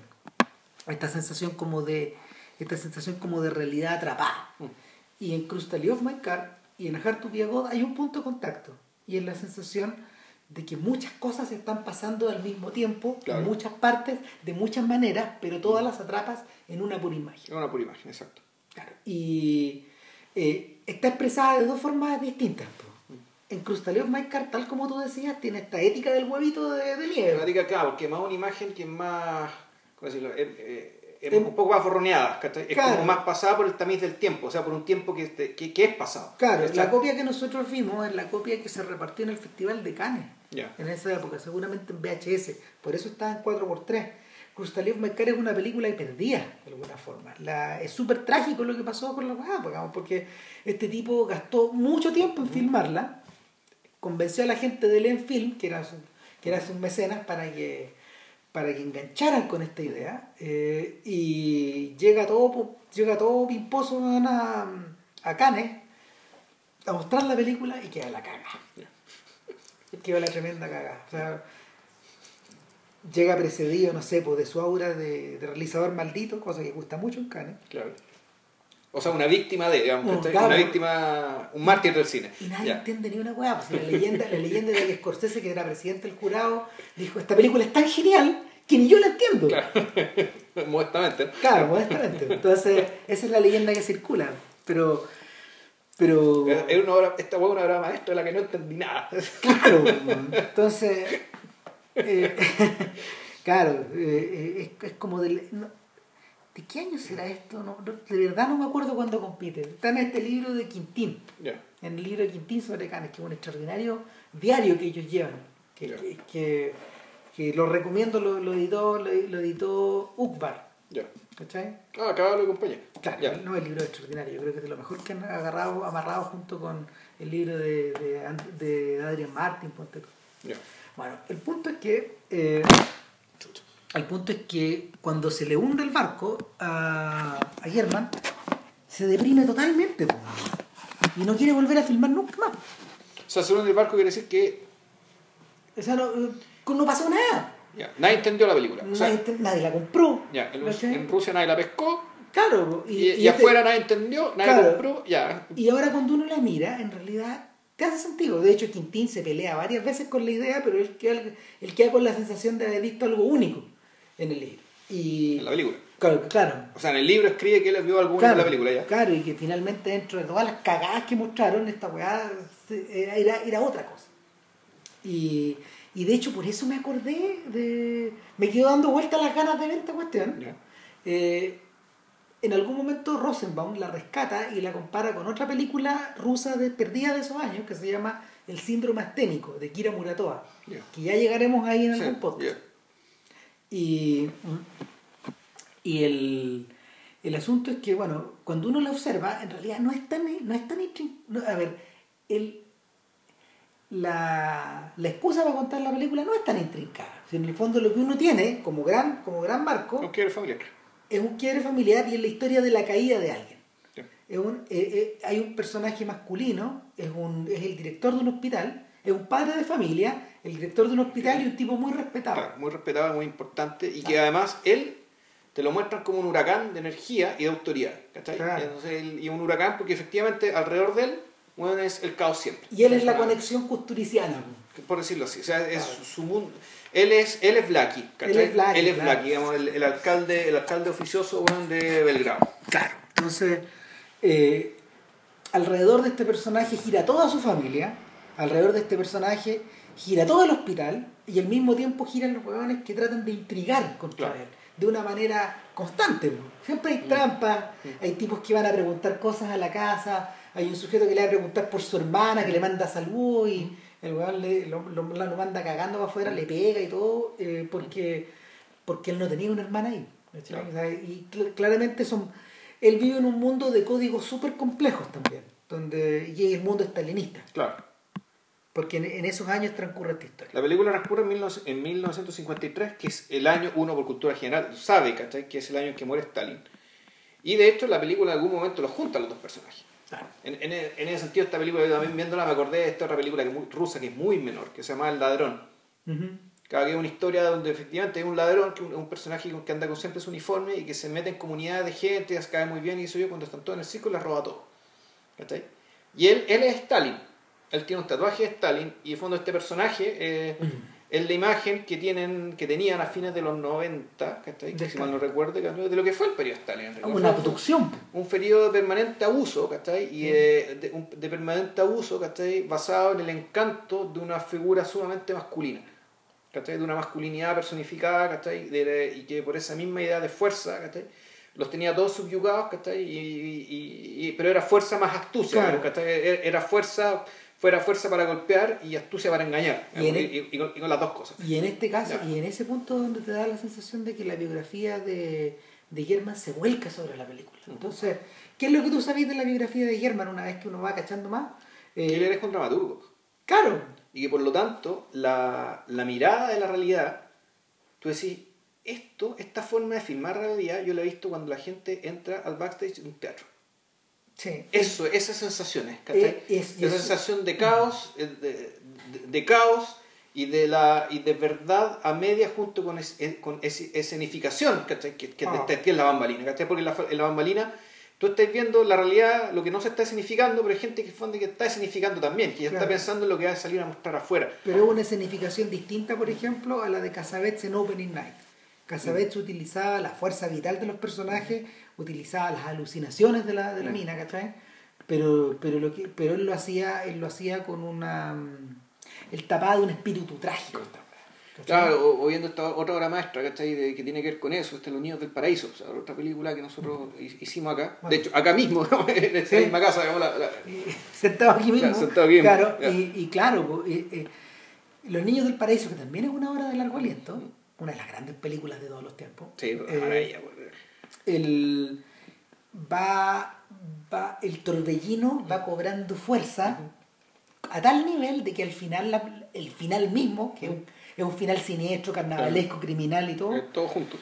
esta sensación como de esta sensación como de realidad atrapada Mm. y en Crustal of My Car y en Hard to Be a God hay un punto de contacto. Y es la sensación de que muchas cosas están pasando al mismo tiempo, Claro. en muchas partes, de muchas maneras, pero todas las atrapas en una pura imagen. Es una pura imagen, exacto. Claro. Y eh, está expresada de dos formas distintas. En Crustal of My Car, tal como tú decías, tiene esta ética del huevito de, de nieve. Temática, claro, porque más una imagen que es más, ¿cómo decirlo? Es, es Em- un poco más borroneada, ¿cachai? Es Claro. como más pasada por el tamiz del tiempo, o sea, por un tiempo que, este- que, que es pasado. Claro, la copia que nosotros vimos es la copia que se repartió en el Festival de Cannes Ya. en esa época, seguramente en VHS, por eso estaba en 4x3. Krustaliev Mercar es una película que perdía de alguna forma. La, es súper trágico lo que pasó con la digamos, porque este tipo gastó mucho tiempo en filmarla, convenció a la gente de Len Film, que eran sus, que eran sus mecenas, para que, para que engancharan con esta idea, eh, y llega todo, llega todo pimposo a, a Cannes a mostrar la película y queda la caga. Queda la tremenda caga. O sea, llega precedido, no sé, pues, de su aura de, de realizador maldito, cosa que gusta mucho en Cannes. O sea, una víctima de, digamos, No, ¿cachai? claro. una víctima, un mártir del cine. Y nadie Ya. entiende ni una weá. Pues, la, <laughs> leyenda, la leyenda de que Scorsese, que era presidente del jurado, dijo, esta película es tan genial que ni yo la entiendo. Claro. <laughs> Modestamente. Claro, modestamente. Entonces, esa es la leyenda que circula. Pero, pero... Es- una obra, esta hueá es una obra maestra de la que no entendí nada. Claro, <laughs> entonces, eh, claro, eh, es, es como del... no, ¿De qué año será esto? No, no, de verdad no me acuerdo cuándo compite. Está en este libro de Quintín, en el libro de Quintín sobre Canes, que es un extraordinario diario que ellos llevan, que, que, que- que lo recomiendo, lo, lo editó, lo, lo editó Ukbar, Ya. ¿cachai? Ah, acaba de acompañar. Claro, no el libro es extraordinario, yo creo que es de lo mejor que han agarrado, amarrado junto con el libro de, de, Adrian Martin, ponte. Bueno, el punto es que eh, el punto es que cuando se le hunde el barco a, a German, se deprime totalmente y no quiere volver a filmar nunca más. O sea, según el barco quiere decir que O sea, no, eh, no pasó nada. ya, nadie entendió la película. O sea, nadie, la compró. ya, en, Rusia nadie la pescó Claro, y, y, este- afuera nadie entendió, nadie Claro. compró, ya. Y ahora cuando uno la mira, en realidad te hace sentido. De hecho, Quintín se pelea varias veces con la idea, pero él queda, él queda con la sensación de haber visto algo único en el libro. Y, En la película. Claro, claro. O sea, en el libro escribe que él vio algo Claro, en la película ya. claro, y que finalmente dentro de todas las cagadas que mostraron, esta weá era, era, era otra cosa. Y, y de hecho por eso me acordé de... Me quedó dando vueltas las ganas de ver esta cuestión. Eh, en algún momento Rosenbaum la rescata y la compara con otra película rusa de, perdida de esos años que se llama El síndrome asténico de Kira Muratoa, Ya. que ya llegaremos ahí en Sí, algún podcast. ya. Y, y el, el asunto es que, bueno, cuando uno la observa, en realidad no es tan, no es tan no, a ver, el, la, la excusa para contar la película no es tan intrincada. Si en el fondo lo que uno tiene como gran, como gran marco No quiere familiar. es un quiebre familiar y es la historia de la caída de alguien. Es un, eh, eh, hay un personaje masculino, es, un, es el director de un hospital, es un padre de familia, el director de un hospital y un tipo muy respetado. Claro, muy respetado, muy importante y que además él te lo muestran como un huracán de energía y de autoridad. ¿cachai? Claro. Entonces, él- y un huracán porque efectivamente alrededor de él bueno, es el caos siempre. Y él es la conexión custuriciana. Por decirlo así. O sea, es su mundo. Él es, él es Blackie, ¿cachai? Él es Blackie, Él es claro. Blackie, digamos, el, el alcalde, el alcalde oficioso de Belgrado. Claro. Entonces, eh, alrededor de este personaje gira toda su familia, alrededor de este personaje gira todo el hospital y al mismo tiempo giran los huevones que tratan de intrigar contra Claro. él de una manera constante. Siempre hay trampas, hay tipos que van a preguntar cosas a la casa, hay un sujeto que le va a preguntar por su hermana, que le manda salud y el huevón le, lo, lo- lo manda cagando para afuera, le pega y todo, eh, porque, porque él no tenía una hermana ahí. ¿cachai? Claro. O sea, y cl- claramente son él vive en un mundo de códigos súper complejos también, donde y el mundo estalinista, Claro. Porque en, en esos años transcurre esta historia. La película transcurre en, 19- en 1953, que es el año, uno por cultura general, sabe, ¿cachai? Que es el año en que muere Stalin. Y de hecho, la película en algún momento los junta a los dos personajes. Claro. En, en, en ese sentido, esta película, yo también viéndola, me acordé de esta otra película que es muy- rusa que es muy menor, que se llama El Ladrón. Ujú. Cada que es una historia donde efectivamente hay un ladrón, que un, un personaje que anda con siempre su uniforme y que se mete en comunidades de gente, las cae muy bien y eso yo cuando están todos en el circo les roba todo. ¿Cachai? Y él, él es Stalin. Él tiene un tatuaje de Stalin y en fondo este personaje eh, es la imagen que tienen que tenían a fines de los 90, ¿cachai? De si mal no recuerdo, de lo que fue el periodo de Stalin. en. Una abducción. un periodo de permanente abuso, ¿cachai? Y eh, de, un- de permanente abuso, ¿cachai? Basado en el encanto de una figura sumamente masculina. ¿cachai? De una masculinidad personificada, ¿cachai? De- y que por esa misma idea de fuerza, ¿cachai? Los tenía todos subyugados, ¿cachai? Y, y- y- pero era fuerza más astucia, Claro. ¿cachai? Era era fuerza, fuera fuerza para golpear y astucia para engañar. Y en el- y- y con, y con las dos cosas. Y en este caso, Ya. y en ese punto donde te da la sensación de que la biografía de, de German se vuelca sobre la película. Entonces, ¿qué es lo que tú sabes de la biografía de German una vez que uno va cachando más? Que Eh, él era un dramaturgo. claro, Y que por lo tanto, la, la mirada de la realidad, tú decís, esto, esta forma de filmar realidad, yo la he visto cuando la gente entra al backstage de un teatro. Sí. Eso, esas sensaciones, ¿cachai? Eh, es- Esa es- sensación de caos, eh, de, de- de caos y de la y de verdad a media junto con, es- eh, con es- escenificación, ¿cachai? Que, que, Ah. que es la bambalina, ¿cachai? Porque en la, en la bambalina tú estás viendo la realidad, lo que no se está escenificando, pero hay gente que, que está escenificando también, que ya está Claro. pensando en lo que va a salir a mostrar afuera. Pero es una escenificación distinta, por ejemplo, a la de Casabets en Opening Night. Casabets utilizaba la fuerza vital de los personajes, utilizaba las alucinaciones de la, de la Mm. mina, ¿cachai? Pero, pero, lo que, pero él lo hacía, él lo hacía con una. mm, el tapado de un espíritu trágico. ¿cachai? Claro, o, o viendo esta otra obra maestra, ¿cachai? De, que tiene que ver con eso, este Los Niños del Paraíso, o sea, otra película que nosotros hi- hicimos acá. Bueno. De hecho, acá mismo, <laughs> en esta Sí. misma casa, digamos, la- la- sentado aquí mismo. Claro, sentado aquí mismo, Claro, y, y claro, eh, eh, Los Niños del Paraíso, que también es una obra de largo aliento, una de las grandes películas de todos los tiempos. Sí, Eh, maravilla, pues. El va, va el torbellino va cobrando fuerza a tal nivel de que al final la- el final mismo que es un, es un final siniestro carnavalesco criminal y todo Eh, todo junto.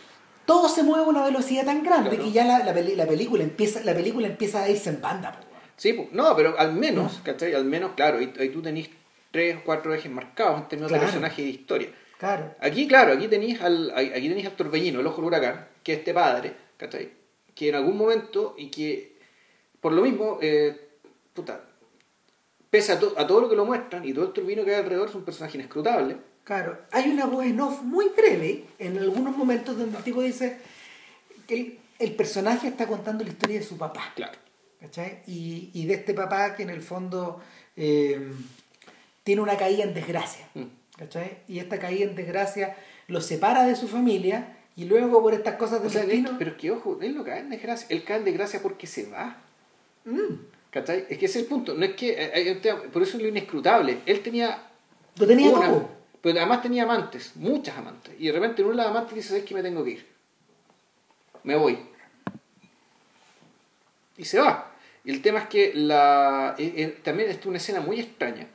todo se mueve a una velocidad tan grande Claro. que ya la, la, la película empieza la película empieza a irse en banda po. Sí, no, pero al menos, ¿cachai? Al menos, claro, ahí, ahí tú tenés tres o cuatro ejes marcados en términos Claro. de personaje y de historia. claro Aquí, claro, aquí tenéis al, aquí tenéis al torbellino, el ojo del huracán, que es este padre, ¿cachai? Que en algún momento, y que por lo mismo, eh, puta, pese a, to- a todo lo que lo muestran y todo el torbellino que hay alrededor, es un personaje inescrutable. Claro, hay una voz en off muy breve en algunos momentos donde el tipo dice que el, el personaje está contando la historia de su papá. Claro. ¿cachai? Y, y de este papá que en el fondo eh, tiene una caída en desgracia. Mm. ¿cachai? Y esta caída en desgracia lo separa de su familia y luego por estas cosas O del sea, destino... pero es que, ojo, él no cae en desgracia, él cae en desgracia porque se va. Mm, ¿Cachai? Es que ese es el punto. No es que, eh, hay un tema- por eso es lo inescrutable. Él tenía lo tenía una, todo. pero además tenía amantes, muchas amantes. Y de repente en una de las amantes dice, ¿sabes que me tengo que ir? Me voy. Y se va. Y el tema es que la, eh, eh, también es una escena muy extraña.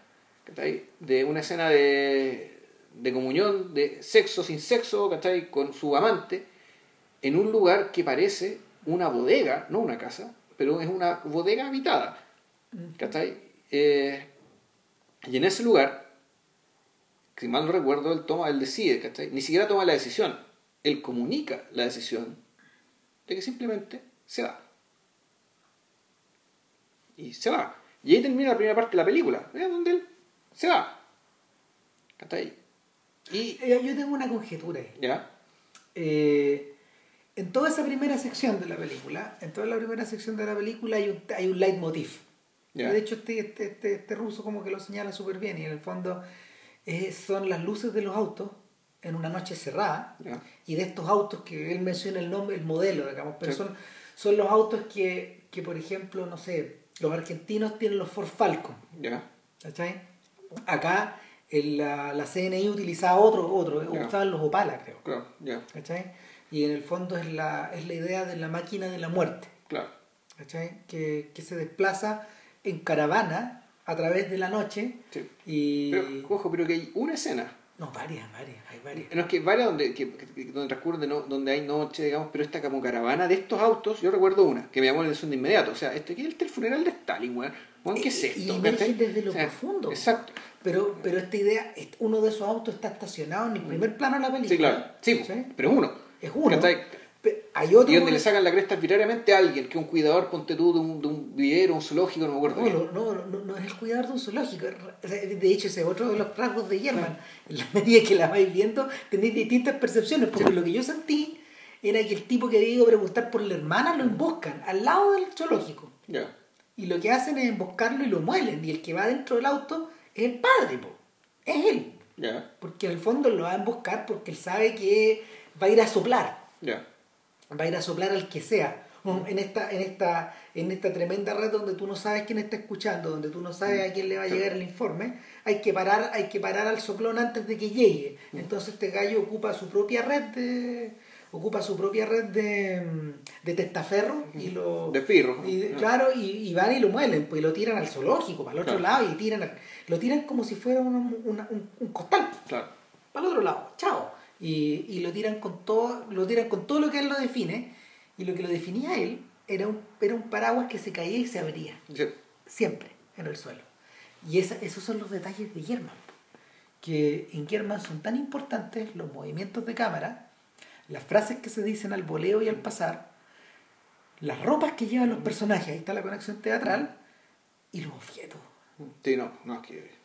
¿cachai? De una escena de, de comunión, de sexo sin sexo, ¿cachai? Con su amante, en un lugar que parece una bodega, no una casa, pero es una bodega habitada. ¿Cachai? Eh, y en ese lugar, si mal no recuerdo, él toma, él decide, ¿cachai? Ni siquiera toma la decisión. Él comunica la decisión de que simplemente se va. Y se va. Y ahí termina la primera parte de la película, ¿eh? donde él se va. ¿Cachai? Y. Eh, Yo tengo una conjetura ahí. ¿Ya? Eh, en toda esa primera sección de la película, en toda la primera sección de la película hay un, hay un leitmotiv. Ya. De hecho, este, este, este, este ruso como que lo señala súper bien y en el fondo eh, son las luces de los autos en una noche cerrada Ya. y de estos autos que él menciona el nombre, el modelo, digamos, pero Sí. son, son los autos que, que, por ejemplo, no sé, los argentinos tienen los Ford Falcon, ¿Ya? ¿cachai? Acá en la, la CNI utilizaba otro, otro, usaban los Opala, creo. Claro, ya. ¿cachai? Y en el fondo es la, es la idea de la máquina de la muerte, Claro. ¿cachai? Que, que se desplaza en caravana a través de la noche Sí. y... Pero, ojo, pero que hay una escena No, varias, varias, hay varias. No, es que varias donde, que, donde transcurre, no- donde hay noche, digamos, pero esta como caravana de estos autos, yo recuerdo una, que me llamó la atención de inmediato. O sea, este, ¿qué es el funeral de Stalin, weón? ¿Qué es Y- esto? y ¿cachai? desde lo O sea, profundo. Exacto. Pero, pero esta idea, uno de esos autos está estacionado en el primer plano de la película. Sí, claro. Sí, pero es uno. Es uno. Hay otro. Y donde le sacan la cresta arbitrariamente a alguien, que un cuidador, ponte tú, de un, de un vivero, un zoológico, no me acuerdo. No, bien. no, no, no, no es el cuidador de un zoológico. De hecho, ese es otro de los rasgos de German. En la <laughs> medida que la vais viendo, tenéis distintas percepciones. Porque lo que yo sentí era que el tipo que había ido a preguntar por la hermana lo emboscan al lado del zoológico. Ya. Y lo que hacen es emboscarlo y lo muelen. Y el que va dentro del auto es el padre, po. Es él. Porque en el fondo lo va a emboscar porque él sabe que va a ir a soplar. Va a ir a soplar al que sea. En esta, en esta, en esta tremenda red donde tú no sabes quién está escuchando, donde tú no sabes a quién le va a llegar el informe, hay que parar, hay que parar al soplón antes de que llegue. Entonces este gallo ocupa su propia red de. Ocupa su propia red de, de testaferro y lo. De pirro. y, Ya. Claro, y, y van y lo muelen, pues y lo tiran al zoológico, para el otro Claro. lado, y tiran lo tiran como si fuera un, una- un, un costal Claro. para el otro lado, chao. Y, y lo tiran con todo, lo tiran con todo lo que él lo define, y lo que lo definía él era un, era un paraguas que se caía y se abría, Sí. siempre, en el suelo. Y esa- esos son los detalles de German, que en German son tan importantes los movimientos de cámara, las frases que se dicen al voleo y al pasar, las ropas que llevan los personajes, ahí está la conexión teatral, y los objetos. Sí, no, no, es que.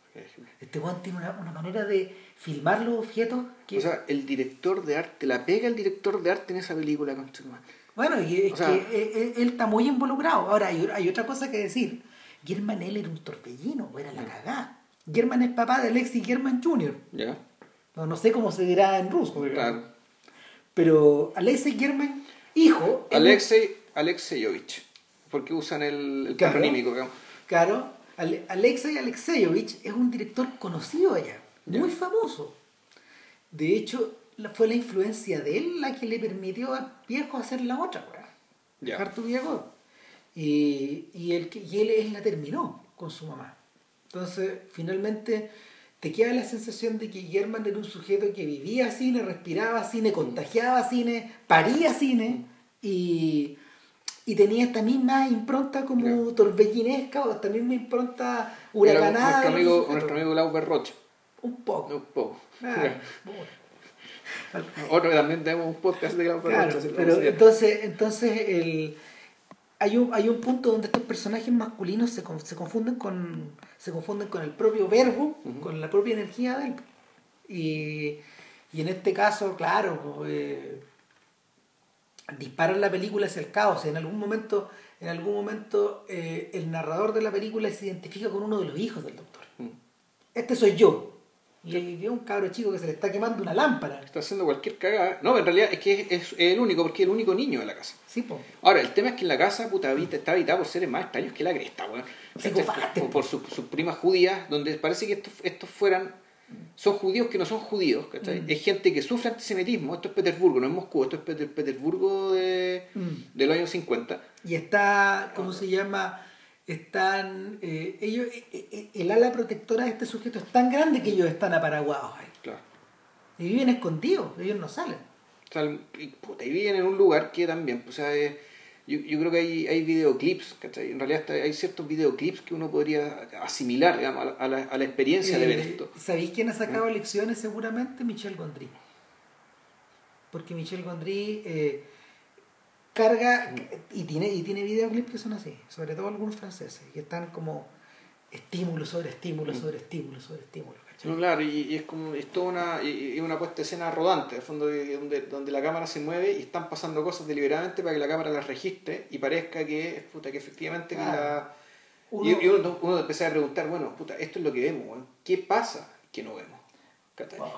Este weón tiene una, una manera de filmar los objetos que... O sea, el director de arte, la pega el director de arte en esa película, madre. Bueno, y es O sea- que él, él- él está muy involucrado. Ahora, hay, hay otra cosa que decir. German él era un torbellino, era la cagada. German es papá de Alexis German Jr. Ya, No, no sé cómo se dirá en ruso. claro. Pero Alexis German, hijo... Alexei, Alexeyovich. Porque usan el, el Claro. Claro, Ale- Alexei Alexeyevich es un director conocido allá, muy famoso. De hecho, fue la influencia de él la que le permitió al viejo hacer la otra, tu viejo. Y, y, él, que- y él, él la terminó con su mamá. Entonces, finalmente, te queda la sensación de que German era un sujeto que vivía cine, respiraba cine, contagiaba cine, paría cine y, y tenía esta misma impronta como torbellinesca o esta misma impronta huracanada. nuestro amigo, nuestro amigo Lauber Rocha. Un poco. Un poco. Ah, Otro que también tenemos un podcast de Lauber Claro, Rocha. pero entonces, entonces el, hay, un, hay un punto donde estos personajes masculinos se, con- se confunden con se confunden con el propio verbo, con la propia energía de él. Y, y en este caso, claro, eh, disparan la película hacia el caos. En algún momento, en algún momento eh, el narrador de la película se identifica con uno de los hijos del doctor. Este soy yo. Y hay un cabro chico que se le está quemando una lámpara. Está haciendo cualquier cagada. No, en realidad es que es, es el único, porque es el único niño de la casa. Sí, po. Ahora, el tema es que en la casa puta, habita- está habitada por seres más extraños que la cresta, weón. Por, por sus, primas judías, donde parece que estos, estos fueran. Son judíos que no son judíos, ¿cachai? Mm. Es gente que sufre antisemitismo. Esto es Petersburgo, no es Moscú, esto es Peter- Petersburgo de, Mm. de los años 50. Y está, ¿cómo se llama? Están, eh, ellos, eh, eh, el ala protectora de este sujeto es tan grande que ellos están aparaguados ahí. Claro. Y viven escondidos, ellos no salen. Sea, y, puta, y viven en un lugar que también, o sea, eh, yo, yo creo que hay, hay videoclips, ¿cachai? En realidad hay ciertos videoclips que uno podría asimilar digamos, a, la, a la- experiencia de ver Eh, esto. ¿Sabéis quién ha sacado lecciones seguramente? Michel Gondry. Porque Michel Gondry eh, carga y tiene, y tiene videoclips que son así, sobre todo algunos franceses, que están como estímulo sobre estímulo sobre estímulo sobre estímulo. ¿cachai? No, claro, y, y es como es toda una, y- y una puesta de escena rodante, de fondo de- donde, donde la cámara se mueve y están pasando cosas deliberadamente para que la cámara las registre y parezca que, puta, que efectivamente que Claro. la... Uno- y, y uno, uno empieza a preguntar, bueno, puta, esto es lo que vemos. ¿qué pasa que no vemos? Wow.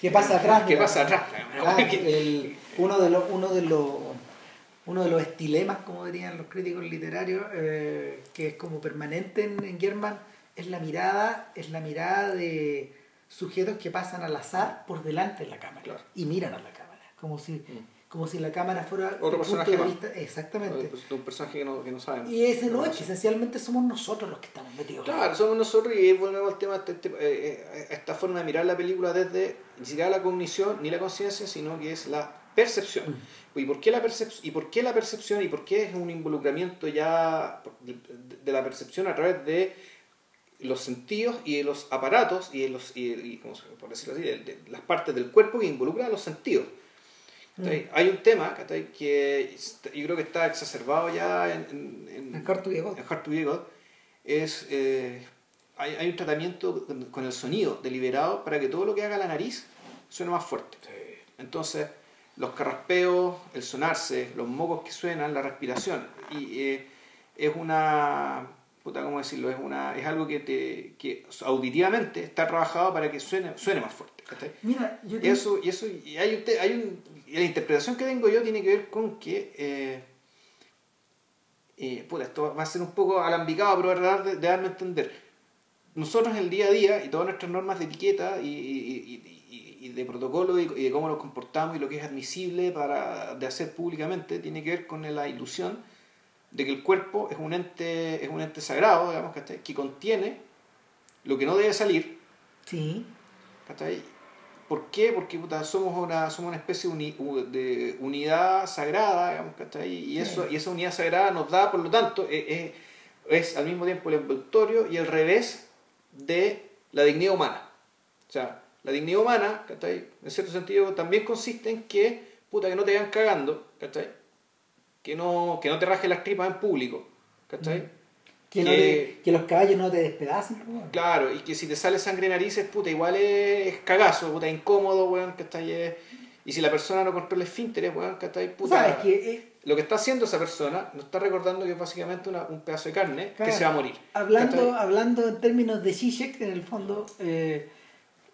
¿Qué pasa atrás? <laughs> ¿Qué pasa atrás? Claro, el- uno de los uno de los uno de los estilemas como dirían los críticos literarios eh, que es como permanente en, en German es la mirada es la mirada de sujetos que pasan al azar por delante de la cámara Claro. y miran a la cámara como si como si la cámara fuera Otro punto personaje de más. vista exactamente un personaje que no, que no sabemos. y ese no es que esencialmente somos nosotros los que estamos metidos Claro, somos nosotros y volvemos al tema de este- este- eh, eh, esta forma de mirar la película desde ni siquiera la cognición ni la conciencia, sino que es la percepción. ¿Y por, qué la percep- ¿Y por qué la percepción? ¿Y por qué es un involucramiento ya de, la percepción a través de los sentidos y de los aparatos y de los y, y, ¿cómo se- por decirlo así, de, de las partes del cuerpo que involucran los sentidos? ¿Cachai? Hay un tema que yo creo que está exacerbado ya en, en, en- Hard to Be God. en Hard to Be God, es eh, hay, hay un tratamiento con, con el sonido deliberado para que todo lo que haga la nariz suene más fuerte. Entonces, los carraspeos, el sonarse, los mocos que suenan, la respiración. Y eh, es una. puta, ¿cómo decirlo? Es, una, es algo que, te, que auditivamente está trabajado para que suene, suene más fuerte. Mira, yo Y eso, y eso, y hay, un te- hay un, y la interpretación que tengo yo tiene que ver con que, eh, eh, puta, esto va a ser un poco alambicado, pero tratar de, de darme a entender. Nosotros en el día a día y todas nuestras normas de etiqueta y, y- y- y- de protocolo y, y de cómo nos comportamos y lo que es admisible para de hacer públicamente tiene que ver con la ilusión de que el cuerpo es un ente, es un ente sagrado, digamos, ¿cachai? que contiene lo que no debe salir Sí. ¿Cachai? ¿Por qué? Porque puta, somos, una, somos una especie uni- de unidad sagrada, digamos, ¿cachai? Y, eso, y esa unidad sagrada nos da, por lo tanto, e- e- es, al mismo tiempo el envoltorio y el revés de la dignidad humana. O sea, la dignidad humana, ¿cachai? En cierto sentido, también consiste en que, puta, que no te vayan cagando, ¿cachai? Que no, que no te rajes las tripas en público, ¿cachai? Que, no Que- te- que los caballos no te despedacen. Claro, y que si te sale sangre en narices, puta, igual es cagazo, puta, incómodo, weón, ¿cachai? Es- Y si la persona no controla esfínteres, weón, ¿cachai? Puta, ¿Sabes que eh, lo que está haciendo esa persona nos está recordando que es básicamente una- un pedazo de carne Claro. que se va a morir. Hablando, ¿cachai? hablando en términos de Zizek, en el fondo, eh,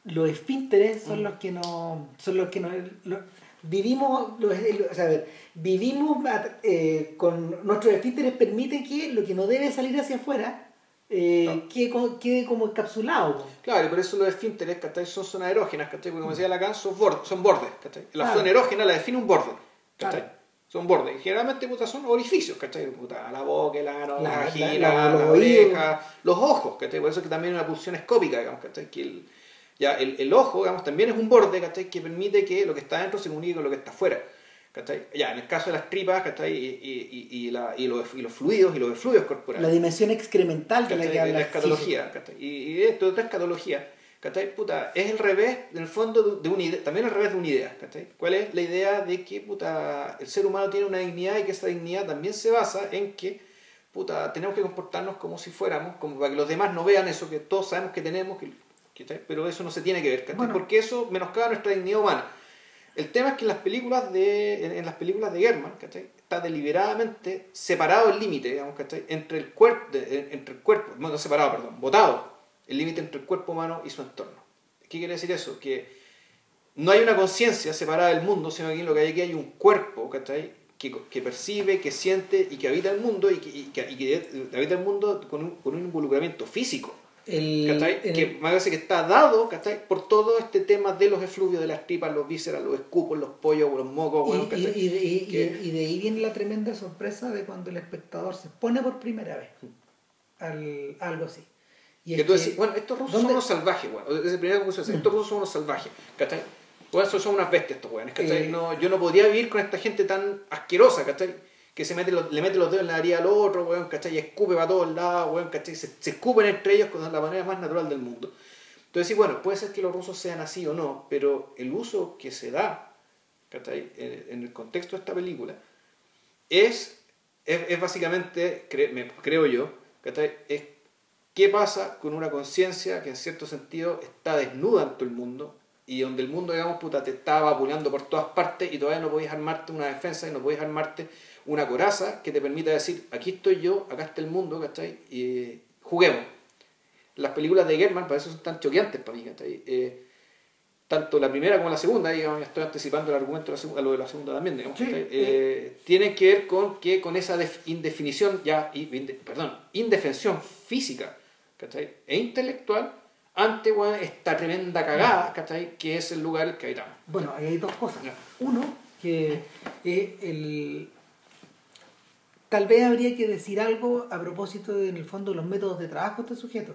los esfínteres Mm. son los que no. Son los que no. lo- vivimos. los- o sea, a ver, vivimos eh, con. Nuestros esfínteres permite que lo que no debe salir hacia afuera eh, Claro. quede, como, quede como encapsulado. Claro, y por eso los esfínteres, ¿cachai? Son zonas erógenas, ¿cachai? Porque como decía Lacan, son bordes, son bordes, ¿cachai? La Claro. zona erógena la define un borde, ¿cachai? Claro. Son bordes. Y generalmente, puta, son orificios, ¿cachai? Puta, la boca, el ano, la, La- la- vagina, la- los oreja, los ojos, ¿cachai? Por eso es que también hay una pulsión escópica, digamos, ¿cachai? Que el, ya, el, el ojo, digamos, también es un borde, ¿cachai? Que permite que lo que está dentro se comunique con lo que está afuera. ¿cachai? Ya, en el caso de las tripas, ¿cachai? Y, y, y, y, la, y, los, y los fluidos y los fluidos corporales. La dimensión excremental de la que habla la escatología, ¿cachai? Y, y esto de la escatología, ¿cachai? Puta, es el revés, en el fondo, de, una idea, también el revés de una idea, ¿cachai? ¿Cuál es la idea de que, puta, el ser humano tiene una dignidad y que esa dignidad también se basa en que, puta, tenemos que comportarnos como si fuéramos, como para que los demás no vean eso que todos sabemos que tenemos, que. Pero eso no se tiene que ver. Bueno. Porque eso menoscaba nuestra dignidad humana. El tema es que en las películas de, en, las películas de German, ¿cachai? está deliberadamente separado el límite, digamos, ¿cachai? entre el cuerpo, de- entre el cuerpo, no, no separado, perdón, botado, el límite entre el cuerpo humano y su entorno. ¿Qué quiere decir eso? Que no hay una conciencia separada del mundo, sino que lo que hay aquí hay un cuerpo, ¿cachai? Que, que percibe, que siente y que habita el mundo y que, y que- y que habita el mundo con un, con un involucramiento físico. El, en Que el- me parece que está dado ¿cachai? por todo este tema de los efluvios, de las tripas, los vísceras, los escupos, los pollos, los mocos, y, weón, y- ¿cachai? y de, y- y de ahí viene la tremenda sorpresa de cuando el espectador se pone por primera vez al, a algo así. Y que tú que- decís, bueno, estos rusos ¿dónde- son unos salvajes, weón. Es primera conclusión, Mm. estos rusos son unos salvajes, ¿cachai? Bueno, son unas bestias estos weones, ¿cachai? Eh. No, yo no podría vivir con esta gente tan asquerosa, ¿cachai? Que se mete los- le mete los dedos en la nariz al otro, weón, ¿cachai? Y escupe para todos lados, weón, ¿cachai? Se, se escupen entre ellos con la manera más natural del mundo. Entonces, sí, bueno, puede ser que los rusos sean así o no, pero el uso que se da, ¿cachai? En, en el contexto de esta película, es, es, básicamente, cre- creo yo, ¿cachai? Es qué pasa con una conciencia que en cierto sentido está desnuda ante el mundo y donde el mundo, digamos, puta, te está vapuleando por todas partes y todavía no podías armarte una defensa y no podías armarte una coraza que te permita decir, aquí estoy yo, acá está el mundo, ¿cachai? Y juguemos. Las películas de German para eso son tan choqueantes para mí, ¿cachai? Eh, tanto la primera como la segunda, digamos, estoy anticipando el argumento de la segunda, lo de la segunda también, digamos, Sí, eh. Eh, tienen que ver con que con esa def- indefinición ya, inde- perdón, indefensión física, ¿cachai? E intelectual ante esta tremenda cagada, ¿cachai? Que es el lugar en el que habitamos. Bueno, ahí hay dos cosas. Uno, que es el... Tal vez habría que decir algo a propósito de, en el fondo, los métodos de trabajo de este sujeto.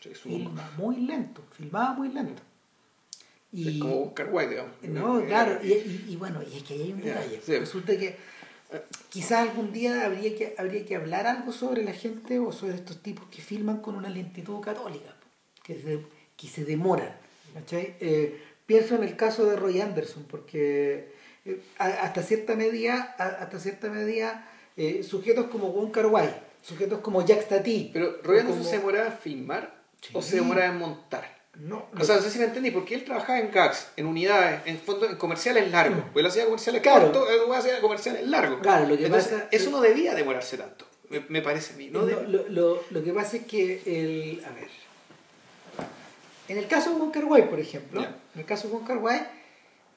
Sí, es un- Filma muy lento, filmaba muy lento. es Y, como Oscar Wilde, digamos. no, Eh, claro, y, y- y bueno, y es que ahí hay un detalle. sí. Resulta que eh, quizás algún día habría que, habría que hablar algo sobre la gente o sobre estos tipos que filman con una lentitud católica, que se, que se demoran. Eh, pienso en el caso de Roy Anderson, porque eh, hasta cierta medida, hasta cierta medida eh, sujetos como Wong Kar Wai, sujetos como Jack Stati. Pero Roy como- se demoraba en filmar o se demoraba en montar. No, O sea, no sé si me entendí, porque él trabajaba en gags, en unidades, en fondo, en comerciales largos. Mm. Pues él hacía comerciales Claro. cortos, él hacía comerciales largos. Claro, lo que Entonces, pasa- eso no debía demorarse tanto. Me, me parece a mí. ¿no? Lo, De- lo, lo- lo que pasa es que el. A ver. En el caso de Wong Kar Wai, por ejemplo, Ya. en el caso de Wong Kar Wai,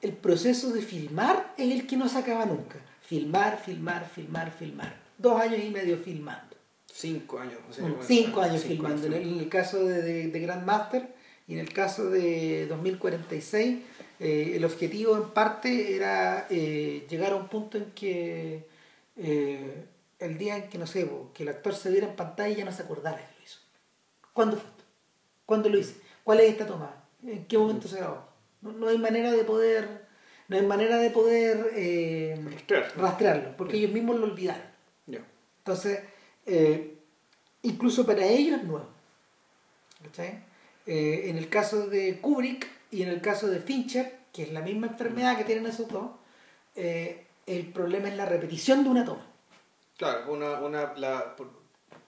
el proceso de filmar es el que no se acaba nunca. Filmar, filmar, filmar, filmar. Dos años y medio filmando. Cinco años. Mm, bueno, Cinco años cinco filmando. En el, en el caso de, de, de Grandmaster y en el caso de 2046, eh, el objetivo en parte era eh, llegar a un punto en que eh, el día en que, no sé, que el actor se viera en pantalla y ya no se acordara que lo hizo. ¿Cuándo fue? ¿Cuándo lo hice? ¿Cuál es esta toma? ¿En qué momento se grabó? No, no hay manera de poder, no hay manera de poder eh, Rastrear. rastrearlo, porque ellos mismos lo olvidaron. Entonces, eh, incluso para ellos es nuevo. ¿Cachai? Eh, en el caso de Kubrick y en el caso de Fincher, que es la misma enfermedad que tienen esos dos, eh, el problema es la repetición de una toma. Claro, una, una, la, por,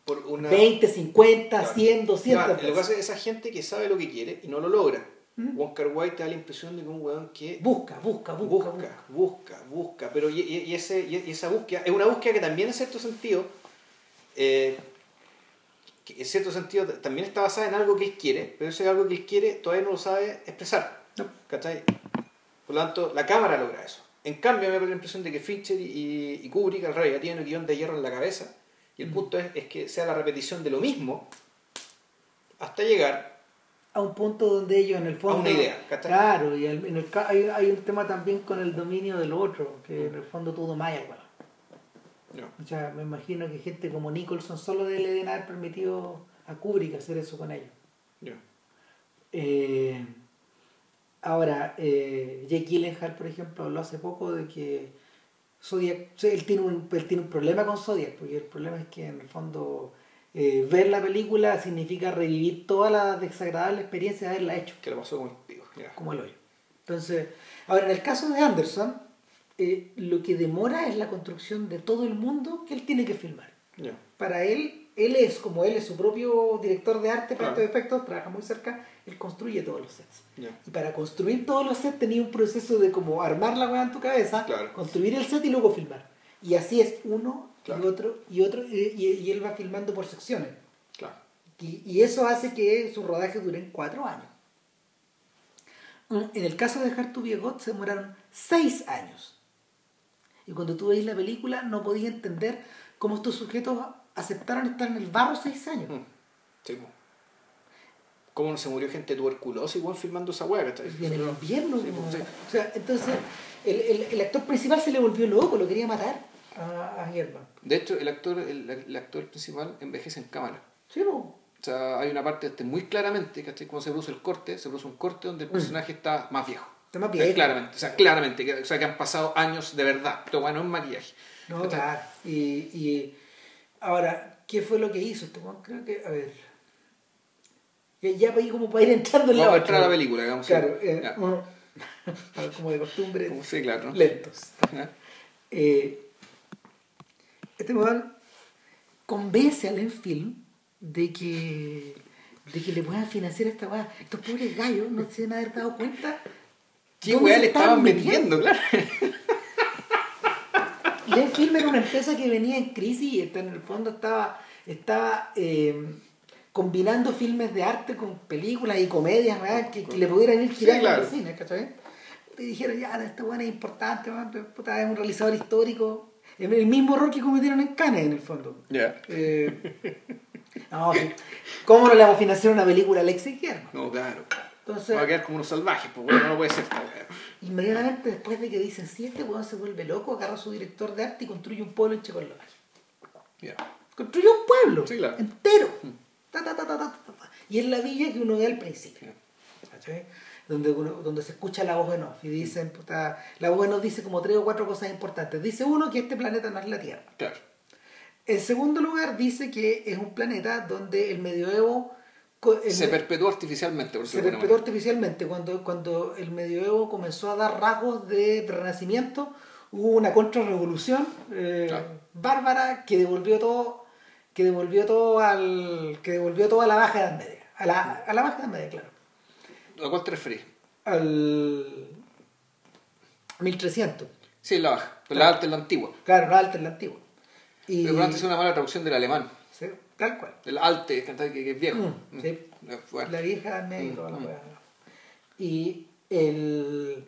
por una... 20, 50, Claro. 100, 200 Claro, lo que pasa es esa gente que sabe lo que quiere y no lo logra. ¿Mm? Wai te da la impresión de que un weón que Busca, busca, busca, busca, busca. busca, busca, pero y, y- ese, y, esa búsqueda es una búsqueda que también en cierto sentido, eh, que en cierto sentido también está basada en algo que él quiere, pero ese algo que él quiere todavía no lo sabe expresar. No. ¿Cachai? Por lo tanto, la cámara logra eso. En cambio, me da la impresión de que Fincher y, y Kubrick al revés ya tienen un guion de hierro en la cabeza y el Mm. punto es, es que sea la repetición de lo mismo hasta llegar A un punto donde ellos en el fondo... una idea, ¿cachai? Claro, y el- en el, hay, hay un tema también con el dominio del otro, que en el fondo todo maya, weón. No. O sea, me imagino que gente como Nicholson solo le deben haber permitido a Kubrick hacer eso con ellos. Eh, ahora, eh, Jake Gyllenhaal, por ejemplo, habló hace poco de que Zodiac, él tiene, un, él tiene un problema con Zodiac, porque el problema es que en el fondo eh, ver la película significa revivir toda la desagradable experiencia de haberla hecho, ¿Qué le pasó con el? Ya. como el hoyo. Entonces, ahora en el caso de Anderson, eh, lo que demora es la construcción de todo el mundo que él tiene que filmar Ya. para él, él es como él es su propio director de arte para estos efectos, trabaja muy cerca, él construye todos los sets. Ya. Y para construir todos los sets tenía un proceso de como armar la weá en tu cabeza, Claro. construir el set y luego filmar. Y así es uno y otro y otro, y, y- y él va filmando por secciones. Claro. Y, y eso hace que sus rodajes duren cuatro años. En el caso de Be a God se demoraron seis años. Y cuando tú veis la película no podías entender cómo estos sujetos aceptaron estar en el barro seis años. Mm. Sí. ¿Cómo no se murió gente de tuberculosis igual filmando esa hueá? en el invierno. Sí, sí. O sea, entonces el, el- el actor principal se le volvió loco, lo quería matar a, a. De hecho, el actor, el, el actor principal envejece en cámara. Sí, po. O sea, hay una parte este, muy claramente, ¿cachai? Cuando se produce el corte, se produce un corte donde el personaje está más viejo. Está más sea, viejo. claramente, o sea, claramente, que, o sea, que han pasado años de verdad. Pero bueno, no es maquillaje. No, ¿Cachai? claro. Y, y ahora, ¿qué fue lo que hizo este? Creo que, a ver. Ya, ya como para ir entrando en la Vamos a otra. entrar a la película, digamos. Claro, eh, bueno, <laughs> como de costumbre, Como- Sí, claro. ¿no? lentos. <laughs> Eh, este weón convence a Film de que, de que le puedan financiar esta weá. Estos pobres gallos no se deben haber dado cuenta. ¿Qué weá le estaban metiendo. claro? Len Film era una empresa que venía en crisis y esta- en el fondo estaba, estaba eh, combinando filmes de arte con películas y comedias ¿verdad? que, que le pudieran ir Sí, girando claro. al cine, ¿cachai? Y dijeron, ya, este weón es importante, puta, es un realizador histórico. El mismo error que cometieron en Cannes, en el fondo. Ya. Eh, no, sí. ¿cómo no le vamos a financiar una película a Alexis Guillermo? No, claro. Entonces, Va a quedar como unos salvajes, pues bueno, no puede ser. inmediatamente después de que dicen, si este weón se vuelve loco, agarra a su director de arte y construye un pueblo en Checoslovaquia. Ya. Construyó un pueblo Sí, claro. entero. Ta, ta, ta, ta, ta, ta, ta. Y es la villa que uno ve al principio. ¿cachai? Donde, uno- donde se escucha la voz en off y dicen, puta, la voz en off dice como tres o cuatro cosas importantes. Dice uno que este planeta no es la Tierra. Claro. En segundo lugar dice que es un planeta donde el medioevo el Se perpetuó artificialmente, por se perpetuó artificialmente. Cuando, cuando el medioevo comenzó a dar rasgos de renacimiento, hubo una contrarrevolución eh, Claro. bárbara que devolvió todo, que devolvió todo al, que devolvió todo a la baja edad media. A la, a la baja edad media, claro. ¿A cuál te referís? Al 1300. Sí, la baja. Pero Claro. la alta es la antigua. Claro, la alta es la antigua. Y, Pero antes es una mala traducción del alemán. sí, tal cual. El alte, que, que es viejo. Mm, sí. Bueno. La vieja media y Mm, la mm. Y el.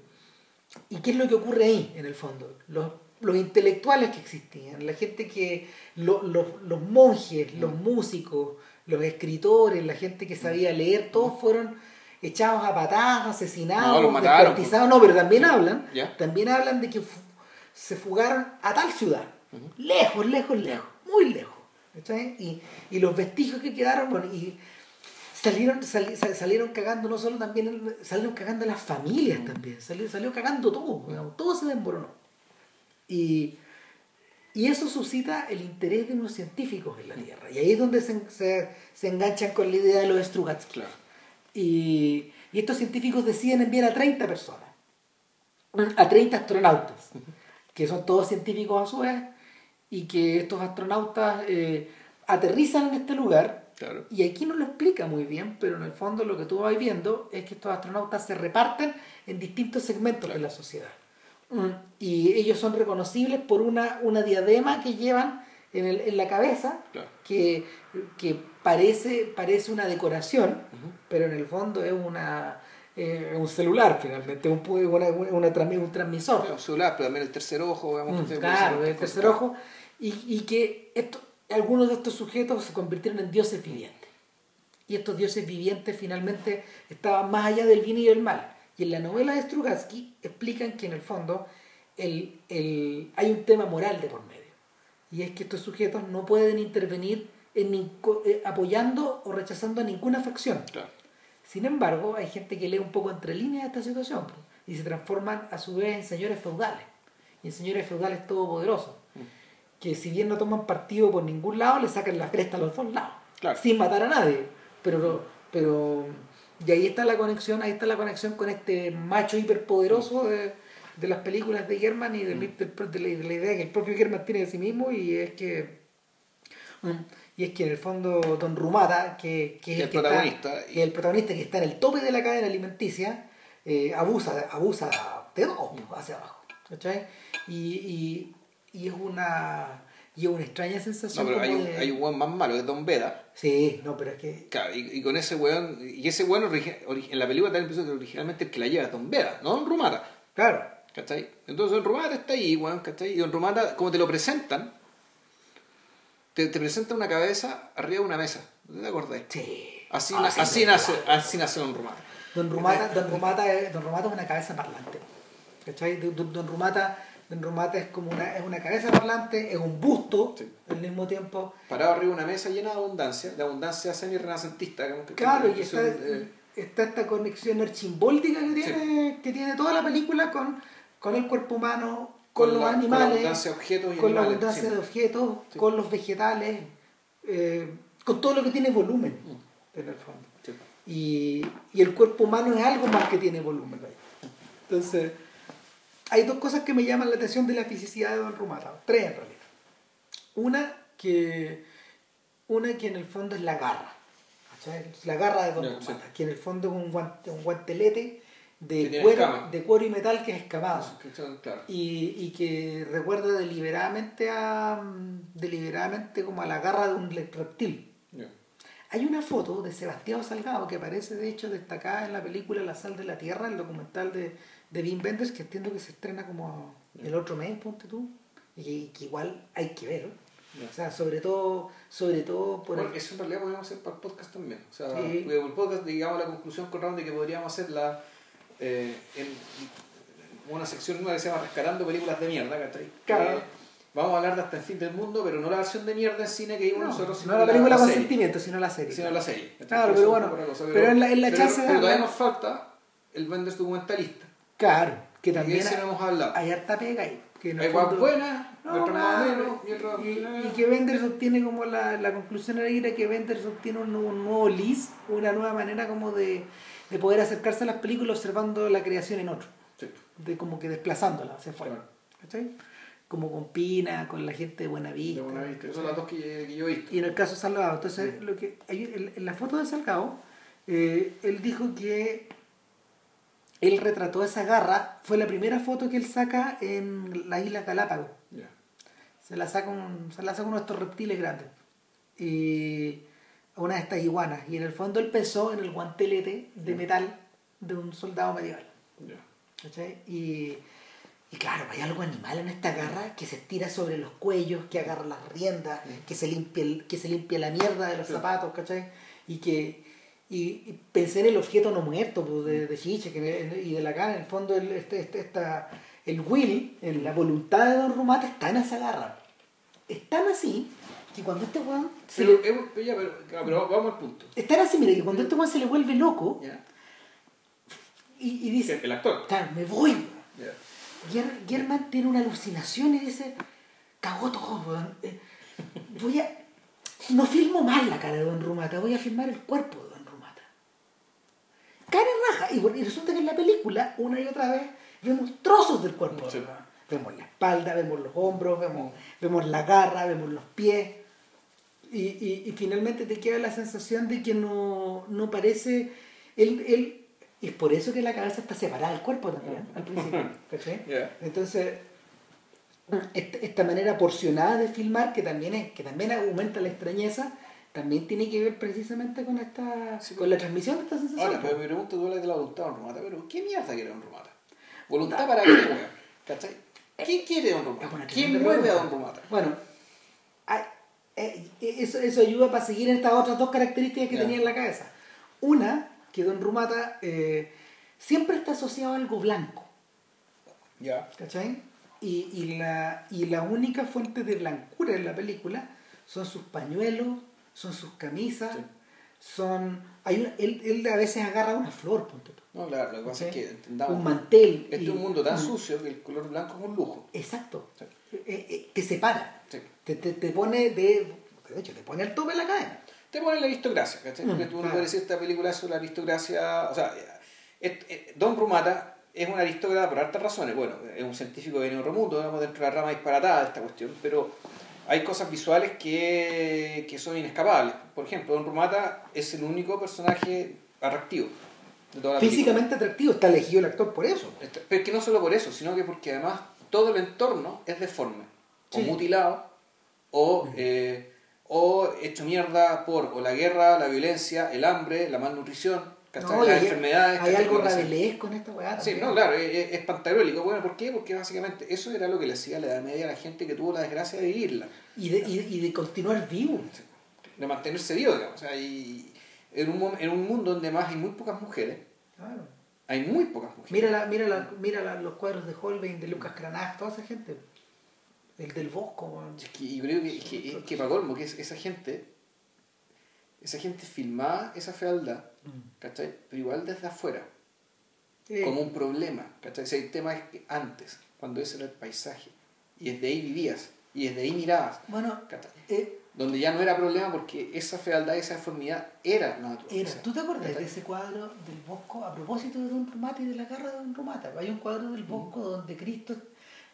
¿Y qué es lo que ocurre ahí, en el fondo? Los, los intelectuales que existían, la gente que. lo- los- los monjes, los Mm. músicos, los escritores, la gente que sabía leer, todos fueron echados a patadas, No, asesinados, mataron, descuartizados. No, pero también Sí. hablan. También hablan de que se fugaron a tal ciudad. Lejos, lejos, lejos. Muy lejos. Y, y los vestigios que quedaron, bueno, y salieron, sali- sal- salieron cagando, no solo también, salieron cagando las familias también, salió, salió cagando todo, digamos, todo se desmoronó. Y, y eso suscita el interés de unos científicos en la Tierra. Y ahí es donde se, se, se enganchan con la idea de los Strugatsky. Claro. Y, y estos científicos deciden enviar a 30 personas, a 30 astronautas, que son todos científicos a su vez, y que estos astronautas eh, aterrizan en este lugar. Claro. Y aquí no lo explica muy bien, pero en el fondo lo que tú vas viendo es que estos astronautas se reparten en distintos segmentos de la sociedad. Mm, Y ellos son reconocibles por una, una diadema que llevan en, el- en la cabeza, Claro. que, que parece, parece una decoración, pero en el fondo es una eh, un celular finalmente, un, una, una un transmisor. Un celular, pero también el tercer ojo, digamos. Mm, claro, se- el tercer ojo, y, y que esto, algunos de estos sujetos se convirtieron en dioses vivientes. Y estos dioses vivientes finalmente estaban más allá del bien y del mal. Y en la novela de Strugatsky explican que en el fondo el, el- hay un tema moral de por medio. Y es que estos sujetos no pueden intervenir en eh, apoyando o rechazando a ninguna facción. Claro. Sin embargo, hay gente que lee un poco entre líneas esta situación y se transforman a su vez en señores feudales y en señores feudales todopoderosos que si bien no toman partido por ningún lado, le sacan la cresta a los dos lados Claro. sin matar a nadie. Pero, pero y ahí está la conexión, ahí está la conexión con este macho hiperpoderoso de, de las películas de German y del- del- de, la, de la idea que el propio German tiene de sí mismo y es que y es que en el fondo Don Rumata, que, que es el, que protagonista, está, y- el protagonista que está en el tope de la cadena alimenticia, eh, abusa, abusa de todo hacia abajo. ¿cachai? Y, y, y es una y es una extraña No, sensación pero hay un, de- hay un weón más malo, que es Don Veda. Sí, no, pero es que Claro, y, y con ese weón, y ese weón origi- en la película la impresión que originalmente el que la lleva es Don Veda, no Don Rumata. Claro. ¿Cachai? Entonces Don Rumata está ahí, weón, ¿cachai? Y Don Rumata, como te lo presentan, te, te presentan una cabeza arriba de una mesa. ¿No te acordás? Sí. Así, Ah, na- sí, así, sí, nace, sí. así nace Don Rumata. Don Rumata, Don Rumata, es, Don Rumata es una cabeza parlante. ¿Cachai? Don, Don- Rumata, Don Rumata es como una, es una cabeza parlante, es un busto Sí. al mismo tiempo. Parado arriba de una mesa llena de abundancia, de abundancia semi-renacentista. Claro, y está, eh, está esta conexión archimbóltica que tiene, que tiene toda la película con, con el cuerpo humano, con, los la- Con la animales, abundancia de objetos y con la abundancia sí. de objetos, Sí. con los vegetales, eh, con todo lo que tiene volumen, Mm. en el fondo. Sí. Y, y el cuerpo humano es algo más que tiene volumen. Entonces, hay dos cosas que me llaman la atención de la fisicidad de Don Rumata. Tres en realidad. Una que, una que en el fondo es la garra. La garra de Don Rumata, que en el fondo es un, guante- un guantelete de cuero, de cuero y metal que es escamado. que son- Claro. Y, y que recuerda deliberadamente a mm, deliberadamente como a la garra de un reptil. Ya. Hay una foto de Sebastián Salgado que aparece de hecho destacada en la película La sal de la tierra, el documental de, de Wim Wenders, que entiendo que se estrena como el otro mes, ponte tú, y que, igual hay que ver. Ya. O sea, sobre todo, sobre todo por Bueno, el- eso en realidad podríamos hacer para el podcast también. O sea, Sí. el podcast, digamos, la conclusión con de que podríamos hacer la, eh, en una sección nueva que se llama Rescatando Películas de Mierda, ¿cachai? Claro. Eh, vamos a hablar de Hasta el fin del mundo, pero no la versión de mierda en cine que vimos no, nosotros, no la película con serie. sentimiento, sino la serie. Sino la serie. Claro, pero bueno, cosa, pero en la- en la pero- pero todavía nos falta el Wenders documentalista. Claro, que Y de también ese no hemos hablado. hay harta pega ahí. Que Hay fondo- buenas, No, otras más menos, y otras... y, y que Wenders obtiene como la, la conclusión era que Wenders obtiene un nuevo, un nuevo lis, una nueva manera como de, de poder acercarse a las películas observando la creación en otro, Sí. de como que desplazándola hacia afuera. Claro. ¿cachai? Como con Pina, con la gente de Buena De Vista. buena vista. Esas son las dos que, que yo he visto. Y en el caso de Salgado, entonces lo que en, la foto de Salgado, eh, él dijo que él retrató esa garra, fue la primera foto que él saca en la isla Galápagos. Ya. se la saca, un, se la saca uno de estos reptiles grandes. Y una de estas iguanas. Y en el fondo él pensó en el guantelete de metal de un soldado medieval. ¿cachai? Y, y claro, hay algo animal en esta garra que se estira sobre los cuellos, que agarra las riendas, que, se limpia el- que se limpia la mierda de los zapatos, ¿cachai? Y que y, y pensé en el objeto no muerto pues, de, de Chiche que y de la cara, en el fondo el, este, este, esta- el will, el- la voluntad de Don Rumata está en esa garra. Es tan así que cuando este weón se Pero, le- eh, ya, pero, claro, pero vamos al punto. es tan así, mira, que cuando este weón se le vuelve loco y, y dice, El actor. claro, me voy, weón". Ya. Ger- Germán tiene una alucinación y dice, cagó todo, weón. Eh, Voy a... No filmo mal la cara de Don Rumata, voy a filmar el cuerpo de Don Rumata. Cara raja. Y, resulta que en la película, una y otra vez, vemos trozos del cuerpo. de Sí. Don Rumata. Vemos la espalda, vemos los hombros, vemos, vemos la garra, vemos los pies. Y, y, y finalmente te queda la sensación de que no, no parece... Él, él, es por eso que la cabeza está separada del cuerpo también, al principio. <laughs> Ya. Entonces, esta, esta manera porcionada de filmar, que también, es, que también aumenta la extrañeza, también tiene que ver precisamente con esta Sí, con la transmisión de esta sensación. Ahora, pero me pregunto, tú hablas de la voluntad Romata, pero ¿qué mierda quiere Don Romata? ¿Voluntad para qué? ¿Cachai? ¿Qué quiere Romata? tremenda ¿Quién mueve a pregunta. Romata? Bueno, eh, eso, eso ayuda para seguir estas otras dos características que tenía en la cabeza. Una, que Don Rumata eh, siempre está asociado a algo blanco. Ya. ¿Cachai? Y, y, la, y la única fuente de blancura en la película son sus pañuelos, son sus camisas, Sí. son... Hay una- él, él a veces agarra una flor, ponte tú, No, claro, lo que pasa es que entendamos. un mantel. Este es un mundo tan un- sucio que el color blanco es un lujo. Exacto. Sí. Eh, eh, te separa. Sí. Te, te, te pone de... De hecho, te pone al tope en la cadena. Te pone la aristocracia, ¿cachai? Mm, Porque tú no puedes decir esta película es la aristocracia. O sea, et- et- Don Rumata es un aristócrata por hartas razones. Bueno, es un científico de otro mundo, digamos, dentro de la rama disparatada de esta cuestión, pero hay cosas visuales que, que son inescapables. Por ejemplo, Don Rumata es el único personaje atractivo de toda la película. Físicamente atractivo, está elegido el actor por eso. Este- Pero es que no solo por eso, sino que porque además todo el entorno es deforme, o mutilado, o, eh, o hecho mierda por o la guerra, la violencia, el hambre, la malnutrición. No, las hay, enfermedades. hay algo rabelesco en esta weá. Sí, no, claro, es, es- es pantagruélico. Bueno, ¿por qué? Porque básicamente eso era lo que le hacía la Edad Media a la gente que tuvo la desgracia de vivirla, Y de, y, y de continuar vivo. de mantenerse vivo, digamos. O sea, y en un, en un mundo donde más hay muy pocas mujeres, Claro. hay muy pocas mujeres. Mira, la, mira, la, mira la- los cuadros de Holbein, de Lucas Cranach, toda esa gente. El del Bosco, weón. Es que, y creo que, que, que para colmo, que es- esa gente, esa gente filmaba esa fealdad, ¿cachai? Pero igual desde afuera, Eh, como un problema, ¿cachai? O sea, el tema es que antes, cuando ese era el paisaje, y desde ahí vivías, y desde ahí mirabas, Bueno, eh, Donde ya no era problema porque esa fealdad, esa deformidad era la era, naturaleza. ¿tú te acuerdas ¿cachai? de ese cuadro del Bosco a propósito de Don Romata y de la garra de Don Romata? Hay un cuadro del Bosco donde Cristo.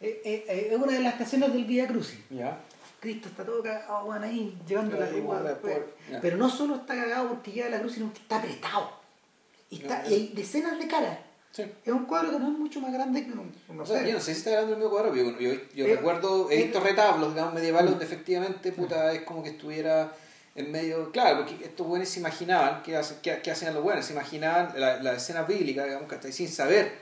Eh, eh, eh, es una de las estaciones del Vía Crucis. ¿Ya? Cristo está todo cagado, bueno, ahí, la Ahí, bueno, después. por- ya. Pero no solo está cagado porque lleva la cruz, sino que está apretado. Y, está, Ya, y hay decenas de caras. Sí. Es un cuadro que no es mucho más grande que un. No O sea, sé. yo no sé si está hablando del mismo cuadro, yo, yo, yo Eh, recuerdo, he eh, visto retablos, digamos, medievales mm. donde efectivamente, puta, es como que estuviera en medio... Claro, porque estos buenos se imaginaban, ¿qué, hace- qué, qué hacían los buenos? Se imaginaban la, la escena bíblica, digamos, ¿cachai? Sin saber.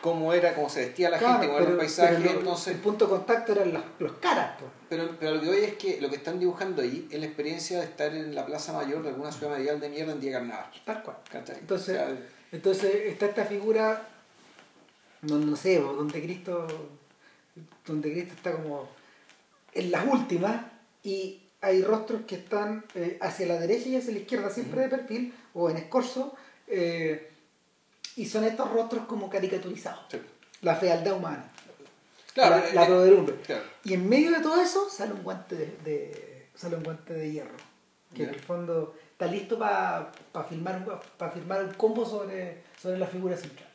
Cómo era, cómo se vestía la Claro, gente, cómo era el paisaje, pero lo- entonces... El punto de contacto eran los, los caras, pues. Pero, pero lo que hoy es que lo que están dibujando ahí es la experiencia de estar en la plaza mayor de alguna ciudad medieval de mierda en día carnaval, Tal cual. ¿cachai? Entonces, O sea, entonces está esta figura, no, no sé, donde Cristo, donde Cristo está como en las últimas y hay rostros que están eh, hacia la derecha y hacia la izquierda, siempre de perfil o en escorzo, eh, y son estos rostros como caricaturizados, sí. la fealdad humana, Claro, la, eh, la eh, claro. Y en medio de todo eso sale un guante de, de- sale un guante de hierro, que en el fondo está listo para filmar, un- pa firmar un combo sobre, sobre la figura central.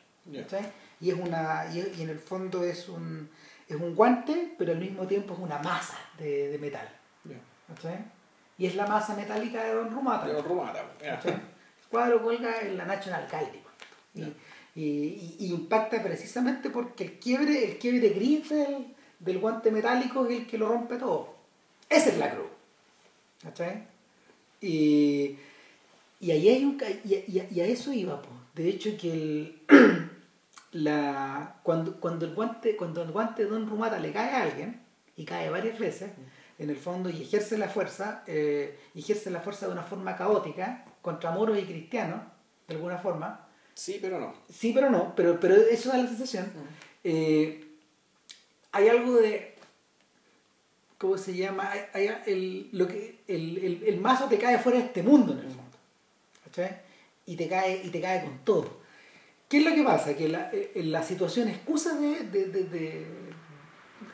Y es una y, y en el fondo es un es un guante, pero al mismo tiempo es una masa de, de metal. Y es la masa metálica de Don Rumata. De los Rumata. ¿cachai? El cuadro cuelga en la National Gallery. Y, y, impacta precisamente porque el quiebre, el quiebre gris del, del guante metálico es el que lo rompe todo. Esa es la cruz. ¿Cachai? Y, y ahí hay un... Y, a eso iba, pues. De hecho, que el... <clears throat> la, cuando, cuando, el guante, cuando el guante de Don Rumata le cae a alguien, y cae varias veces, en el fondo, y ejerce la fuerza, eh, y ejerce la fuerza de una forma caótica, contra moros y cristianos, de alguna forma, Sí, pero no. Sí, pero no, pero, pero eso da la sensación. Eh, hay algo de. ¿Cómo se llama? Hay, hay el, lo que, el, el, el mazo te cae fuera de este mundo, en el fondo. ¿Cachai? Y te cae, y te cae con todo. ¿Qué es lo que pasa? Que la, eh, la situación excusa de, de, de- de-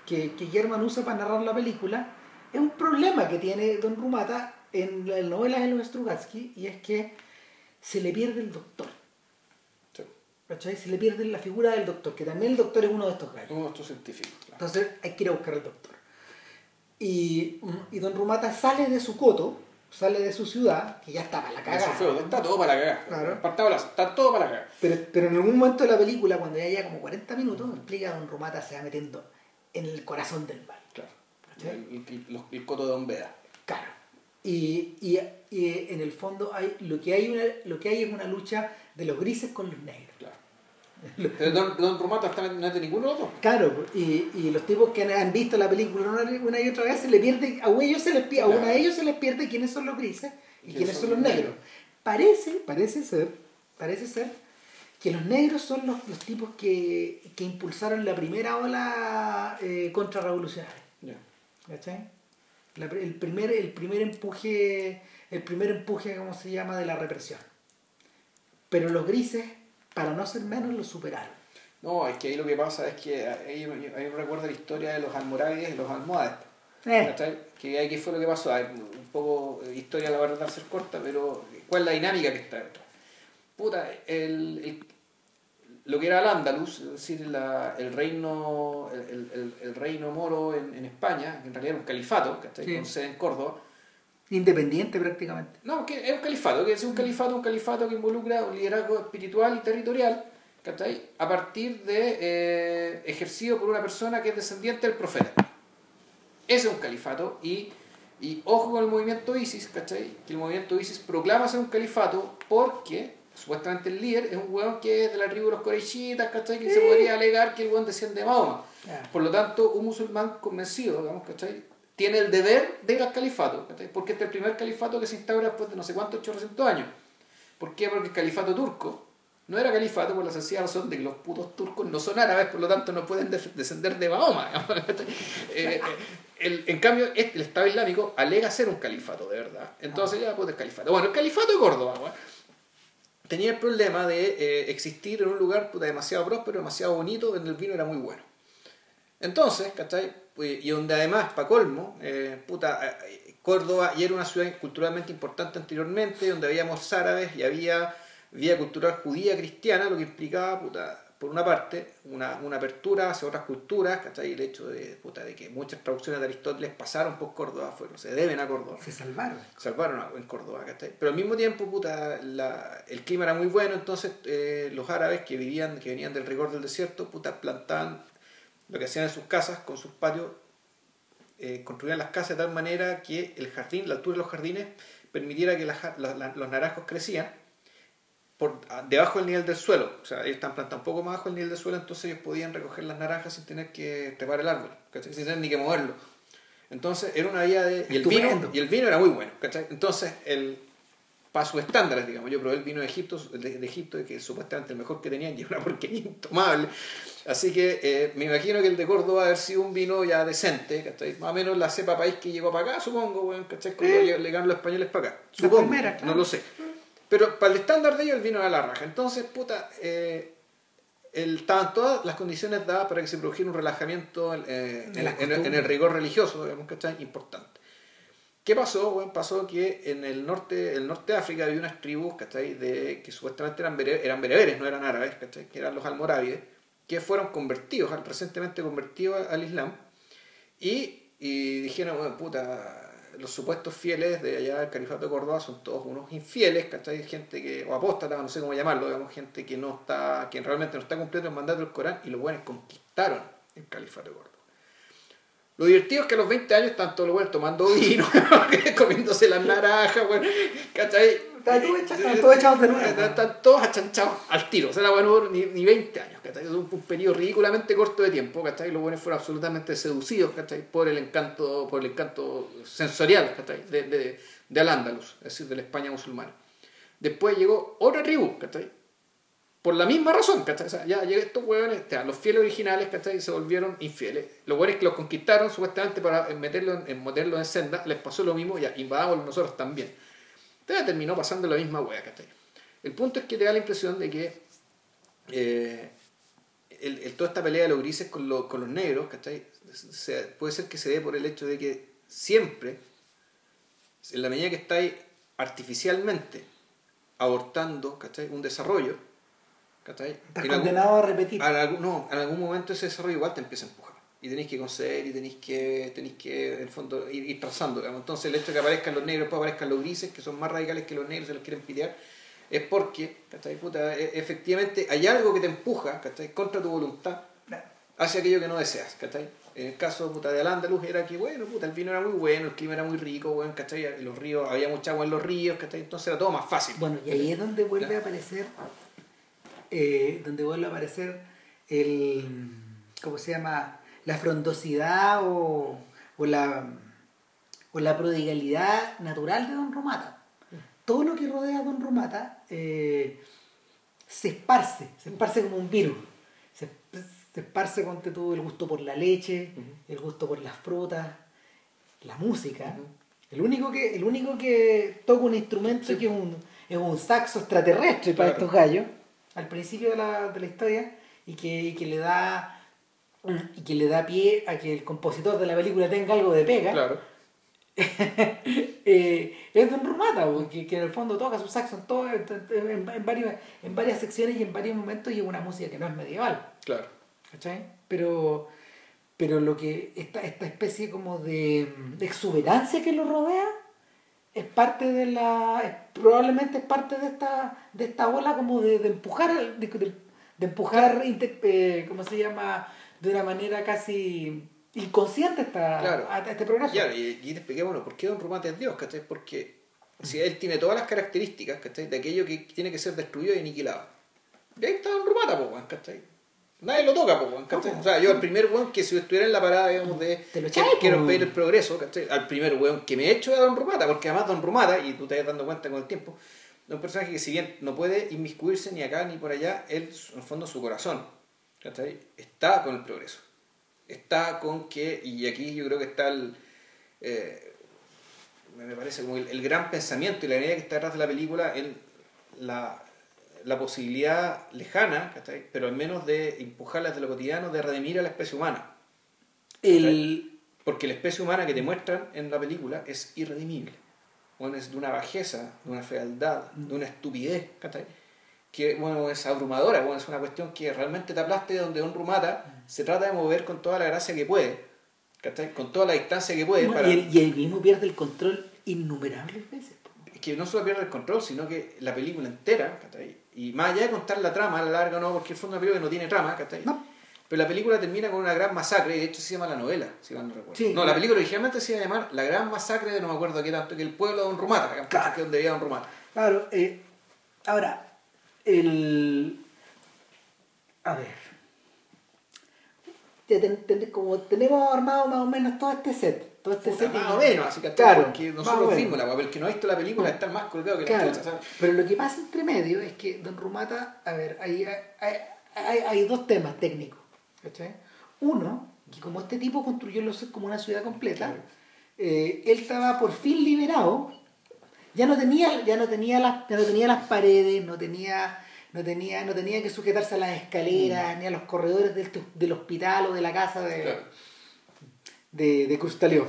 que, que German usa para narrar la película es un problema que tiene Don Rumata en las novelas de los Strugatsky y es que se le pierde el doctor. ¿Cachai? Se le pierde la figura del doctor, que también el doctor es uno de estos gallos. Un monstruo científico. claro. Entonces hay que ir a buscar al doctor. Y, y Don Rumata sale de su coto, sale de su ciudad, que ya está para la cagada. fue, está todo para cagar. Claro. Partamos la- está todo para cagar. Pero, pero en algún momento de la película, cuando ya lleva como 40 minutos, explica que Don Rumata se va metiendo en el corazón del mal. Claro. El, el- el coto de Don Beda. Claro. Y, y, y en el fondo hay, lo, que hay una, lo que hay es una lucha de los grises con los negros. Claro. Pero Don, Don está- no es de ninguno de los dos. Claro, y, y los tipos que han visto la película una, y otra vez se le pierde, a ellos se les pierde, a uno de ellos se les pierde quiénes son los grises y ¿Quiénes son son los negros. negros? Parece, parece ser, parece ser que los negros son los, los tipos que, que impulsaron la primera ola eh, contrarrevolucionaria. Ya. ¿Cachai? La el, primer, el primer empuje, el primer empuje, ¿cómo se llama?, de la represión. Pero los grises, para no ser menos, los superaron. No, es que ahí lo que pasa es que ahí, ahí me recuerda la historia de los almorávides y los almohades. Eh. Que ahí qué fue lo que pasó. Hay un poco historia la va a ser corta, pero ¿cuál es la dinámica que está detrás? Puta, el, el- lo que era el Andalus, es decir, la- el reino el, el- reino moro en, en España, que en realidad era un califato, ¿cachai? Sí. con sede en Córdoba. Independiente prácticamente. No, que es un califato, que es un califato, un califato que involucra un liderazgo espiritual y territorial, ¿cachai? A partir de eh, ejercido por una persona que es descendiente del profeta. Ese es un califato y, y ojo con el movimiento ISIS, ¿cachai? Que el movimiento ISIS proclama ser un califato porque supuestamente el líder es un hueón que es de la tribu de los corechitas, ¿cachai? Que se podría alegar que el hueón desciende de Mahoma. Ya. Por lo tanto, un musulmán convencido, digamos, ¿cachai? Tiene el deber de ir al califato. Porque este es el primer califato que se instaura después de no sé cuántos 800 años. ¿Por qué? Porque el califato turco no era califato por la sencilla razón de que los putos turcos no son árabes, por lo tanto no pueden descender de ¿cachai? Eh, eh, en cambio, este- el Estado Islámico alega ser un califato, de verdad. Entonces ya pues el califato. Bueno, el califato de Córdoba, tenía el problema de eh, existir en un lugar demasiado próspero, demasiado bonito, donde el vino era muy bueno. Entonces, ¿cachai? Y donde además, para colmo, eh, puta, eh, Córdoba ya era una ciudad culturalmente importante anteriormente, donde habíamos árabes y había vía cultural judía cristiana, lo que implicaba, puta, por una parte, una, una apertura hacia otras culturas, ¿cachai? El hecho de, puta, de que muchas traducciones de Aristóteles pasaron por Córdoba, fueron, se deben a Córdoba Se salvaron. salvaron a- en Córdoba, ¿cachai? Pero al mismo tiempo, puta, la- el clima era muy bueno, entonces eh, los árabes que vivían, que venían del rigor del desierto, puta, plantaban lo que hacían en sus casas, con sus patios, eh, construían las casas de tal manera que el jardín, la altura de los jardines, permitiera que ja- la- la- los naranjos crecían por debajo del nivel del suelo. O sea, ellos están plantados un poco más bajo el nivel del suelo, entonces ellos podían recoger las naranjas sin tener que trepar el árbol, ¿cachai? sin tener ni que moverlo. Entonces era una vía de... Y el, vino, y el vino era muy bueno, ¿cachai? Entonces, el, para sus estándares, digamos, yo probé el vino de Egipto, de, de Egipto, que es supuestamente el mejor que tenían, y era una porquería intomable. Así que eh, me imagino que el de Córdoba haber sido un vino ya decente, ¿cachai? Más o menos la cepa país que llegó para acá, supongo, weón, ¿cachai? Cuando Eh. llegaron los españoles para acá. La Supongo, no lo sé. Pero para el estándar de ellos el vino era la raja. Entonces, puta, eh, el- estaban todas las condiciones dadas para que se produjera un relajamiento eh, en, el rigor religioso, digamos, ¿cachai? Importante. ¿Qué pasó? Bueno, pasó que en el norte, el norte de África había unas tribus, ¿cachai? De, que supuestamente eran, bere- eran bereberes, no eran árabes, ¿cachai? Que eran los almorávides, que fueron convertidos, recientemente convertidos al Islam, y, y dijeron, bueno, puta, los supuestos fieles de allá del Califato de Córdoba son todos unos infieles, ¿cachai? Gente que, o apóstatas, no sé cómo llamarlo, digamos, gente que no está, que realmente no está cumpliendo el mandato del Corán, y los buenos conquistaron el Califato de Córdoba. Lo divertido es que a los 20 años están todos los buenos tomando vino, <laughs> comiéndose las naranjas, bueno, ¿cachai? Están todos echados- de nuevo. Están, están todos achanchados al tiro. O sea, la bueno, ni, ni 20 años, ¿cachai? Es un, un periodo ridículamente corto de tiempo, ¿cachai? Los buenos fueron absolutamente seducidos, ¿cachai? Por el encanto, por el encanto sensorial, ¿cachai? De, de, de Al-Ándalus, es decir, de la España musulmana. Después llegó otra tribu, ¿cachai? Por la misma razón, ¿cachai? O sea, ya llegan estos sea, los fieles originales, ¿cachai? Se volvieron infieles. Los huevones que los conquistaron supuestamente para meterlo en, en meterlos en senda, les pasó lo mismo, ya invadamos nosotros también. Entonces terminó pasando la misma hueá, ¿cachai? El punto es que te da la impresión de que eh, el- toda esta pelea de los grises con, lo- con los negros, ¿cachai? Se- puede ser que se dé por el hecho de que siempre, en la medida que estáis artificialmente abortando, ¿cachai? Un desarrollo, ¿cachai? Estás algún- condenado a repetir. algún, no, en algún momento ese desarrollo igual te empieza a empujar. Y tenéis que conceder y tenéis que, tenéis que en el fondo, ir, ir trazando. digamos. Entonces el hecho de que aparezcan los negros, después aparezcan los grises, que son más radicales que los negros, se los quieren pitear, es porque, ¿cachai? Puta, e- efectivamente hay algo que te empuja, ¿cachai? Contra tu voluntad, hacia aquello que no deseas, ¿cachai? En el caso puta, de Al-Ándalus era que, bueno, puta, el vino era muy bueno, el clima era muy rico, bueno, ¿cachai? Los ríos, había mucha agua en los ríos, ¿cachai? Entonces era todo más fácil. Bueno, y ahí es donde vuelve a aparecer, eh, donde vuelve a aparecer el, ¿cómo se llama? La frondosidad o, o la, o la prodigalidad natural de Don Romata. Todo lo que rodea a Don Romata eh, se esparce, se esparce como un virus. Se, se esparce con todo el gusto por la leche, el gusto por las frutas, la música. El único que, el único que toca un instrumento que es un, es un saxo extraterrestre para estos gallos, al principio de la, de la historia, y que, y que le da y que le da pie a que el compositor de la película tenga algo de pega, Claro. <laughs> eh, es Don Romata, po, que, que en el fondo toca su saxo en, todo, en, en- en varios, en varias secciones y en varios momentos y es una música que no es medieval. Claro. ¿cachai? Pero, pero lo que esta, esta especie como de, de exuberancia que lo rodea es parte de la es- probablemente es parte de esta de esta ola como de, de empujar de, de- empujar eh, ¿cómo se llama? de una manera casi inconsciente esta, Claro. a, a este progreso Claro, y, y te expliqué, bueno, ¿por qué Don Romata es Dios? ¿cachai? Porque si él tiene todas las características, ¿cachai? De aquello que tiene que ser destruido y aniquilado. Y ahí está Don Romata, pues, ¿cachai? Nadie lo toca, pues, weón, ¿cachai? No, O sea, yo el primer weón que si estuviera en la parada, digamos, de Te lo quiero po. pedir el progreso, ¿cachai? Al primer weón que me he hecho es a Don Romata, porque además Don Romata, y tú te vas dando cuenta con el tiempo, es un personaje que si bien no puede inmiscuirse ni acá ni por allá, él, en el fondo, su corazón, ¿cachai? Está con el progreso. Está con que, y aquí yo creo que está el, eh, me parece como el, el gran pensamiento y la idea que está detrás de la película en la, la posibilidad lejana, ¿cachai? pero al menos de empujarla desde lo cotidiano, de redimir a la especie humana. el Porque la especie humana que te muestran en la película es irredimible. Bueno, es de una bajeza, de una fealdad, de una estupidez, ¿cachai? que bueno, es abrumadora, bueno, es una cuestión que realmente te aplaste donde Don Rumata se trata de mover con toda la gracia que puede, ¿cachai? con toda la distancia que puede. no, para- y, el, y el mismo pierde el control innumerables veces es que no solo pierde el control, sino que la película entera, ¿cachai? Y más allá de contar la trama, a la larga no, porque el fondo de la película no tiene trama, ¿cachai? No. pero la película termina con una gran masacre, y de hecho se llama la novela, si mal no recuerdo. Sí. no, la película originalmente se iba a llamar La Gran Masacre de no me acuerdo qué tanto, que el pueblo de Don Rumata, que Claro. es donde vivía Don Rumata. Claro, eh, ahora, el. A ver. Ya ten- ten- como tenemos armado más o menos todo este set. Todo este Puta, set más o menos, así que Claro, porque nosotros vimos la el que no ha visto la película está más colgado que la Claro, chucha, ¿sabes? pero lo que pasa entre medio es que Don Rumata, a ver, hay, hay, hay, hay dos temas técnicos. ¿cachai? Uno, que como este tipo construyó Los como una ciudad completa, Claro. eh, él estaba por fin liberado, ya no tenía, ya no tenía las, ya no tenía las paredes, no tenía, no tenía, no tenía que sujetarse a las escaleras, ni a los corredores del, del hospital o de la casa de, Claro. De, de Krustaliov.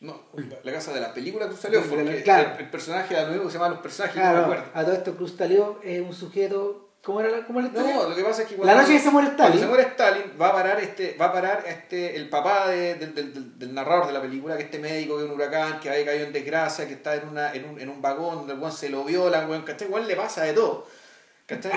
No, la, la casa de la película que salió, De la- porque claro. el, el personaje de nuevo que se llama Los Personajes, no me Claro, acuerdo. a todo esto Krustaliov es un sujeto, ¿cómo era la, cómo era historia? No, lo que pasa es que La noche que se muere cuando Stalin. se muere Stalin, va a parar este, va a parar este, el papá de- del- del- del- narrador de la película, que este médico de un huracán, que había caído en desgracia, que está en una, en un, en un vagón donde el weón se lo viola, weón, ¿cachai? Igual le pasa de todo. ¿Cachai?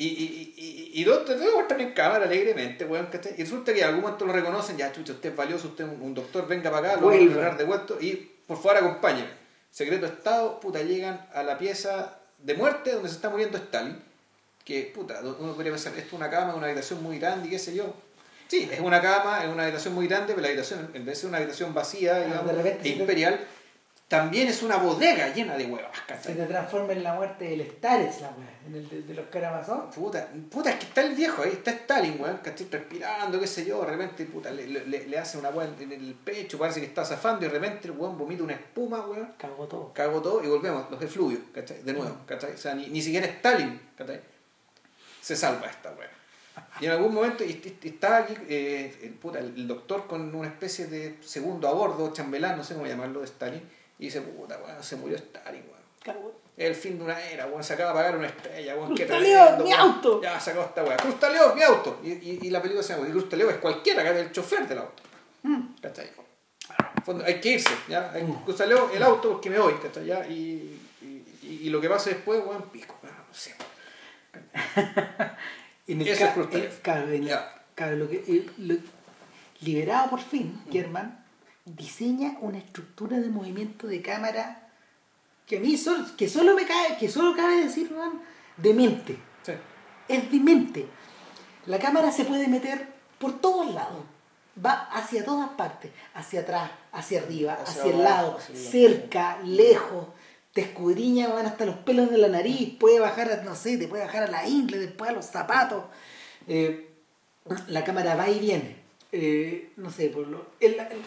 Y, y, y, y dos, muestran en cámara alegremente, weón, ¿cachai? Y resulta que en algún momento lo reconocen, ya, chucha, usted es valioso, usted es un, un doctor, venga para acá, lo voy a agarrar de vuelto y por favor acompáñeme. Secreto de Estado, puta, llegan a la pieza de muerte donde se está muriendo Stalin, que, puta, uno podría pensar, esto es una cama, una habitación muy grande y qué sé yo. Sí, es una cama, es una habitación muy grande, pero la habitación, en vez de ser una habitación vacía, digamos, e se te- imperial, también es una bodega llena de huevas, Se ¿cachai? te transforma en la muerte del Starets, la weá, en el de, de los Karamazov. Puta, puta, es que está el viejo ahí, está Stalin, weón, ¿cachai? Respirando, qué sé yo, de repente, puta, le, le, le hace una weá en el pecho, parece que está zafando y de repente el weón vomita una espuma, weón, Cagó todo. cago todo y volvemos, los efluvios, ¿cachai? De nuevo, ¿cachai? O sea, ni, ni siquiera Stalin, ¿cachai? Se salva esta weá. Y en algún momento está aquí eh, el, puta, el, el doctor con una especie de segundo a bordo, chambelán, no sé cómo llamarlo, de Stalin, y dice, puta, weón, se murió Stalin, weón. El fin de una era, weón, se acaba de pagar una estrella, weón. qué Crustaleo, tremendo, mi weón. auto. Ya sacó esta weá. Crustaleo, mi auto. Y, y, y la película se llama, y Crustaleo es cualquiera, que es el chofer del auto. Mm. ¿Cachai? Fondo, hay que irse, ¿ya? Hay- Mm. Crustaleo el auto porque me voy, ¿cachai? ¿Ya? Y, y, y, y lo que pasa después, weón, pico, weón, no sé. <laughs> En el ca- es Crustaleo. eh, claro, en el- Ya. claro, lo que, lo- liberado por fin, German diseña una estructura de movimiento de cámara que a mí solo, que solo me cae, que solo cabe decir, weón, demente. Sí. Es demente. La cámara se puede meter por todos lados. Va hacia todas partes. Hacia atrás, hacia arriba, Hacia hacia, el lado, hacia el lado. cerca, lejos. Te escudriña, van hasta los pelos de la nariz. Puede bajar, a, no sé, te puede bajar a la ingle, después a los zapatos. Eh, la cámara va y viene. Eh, no sé, por lo, el- el-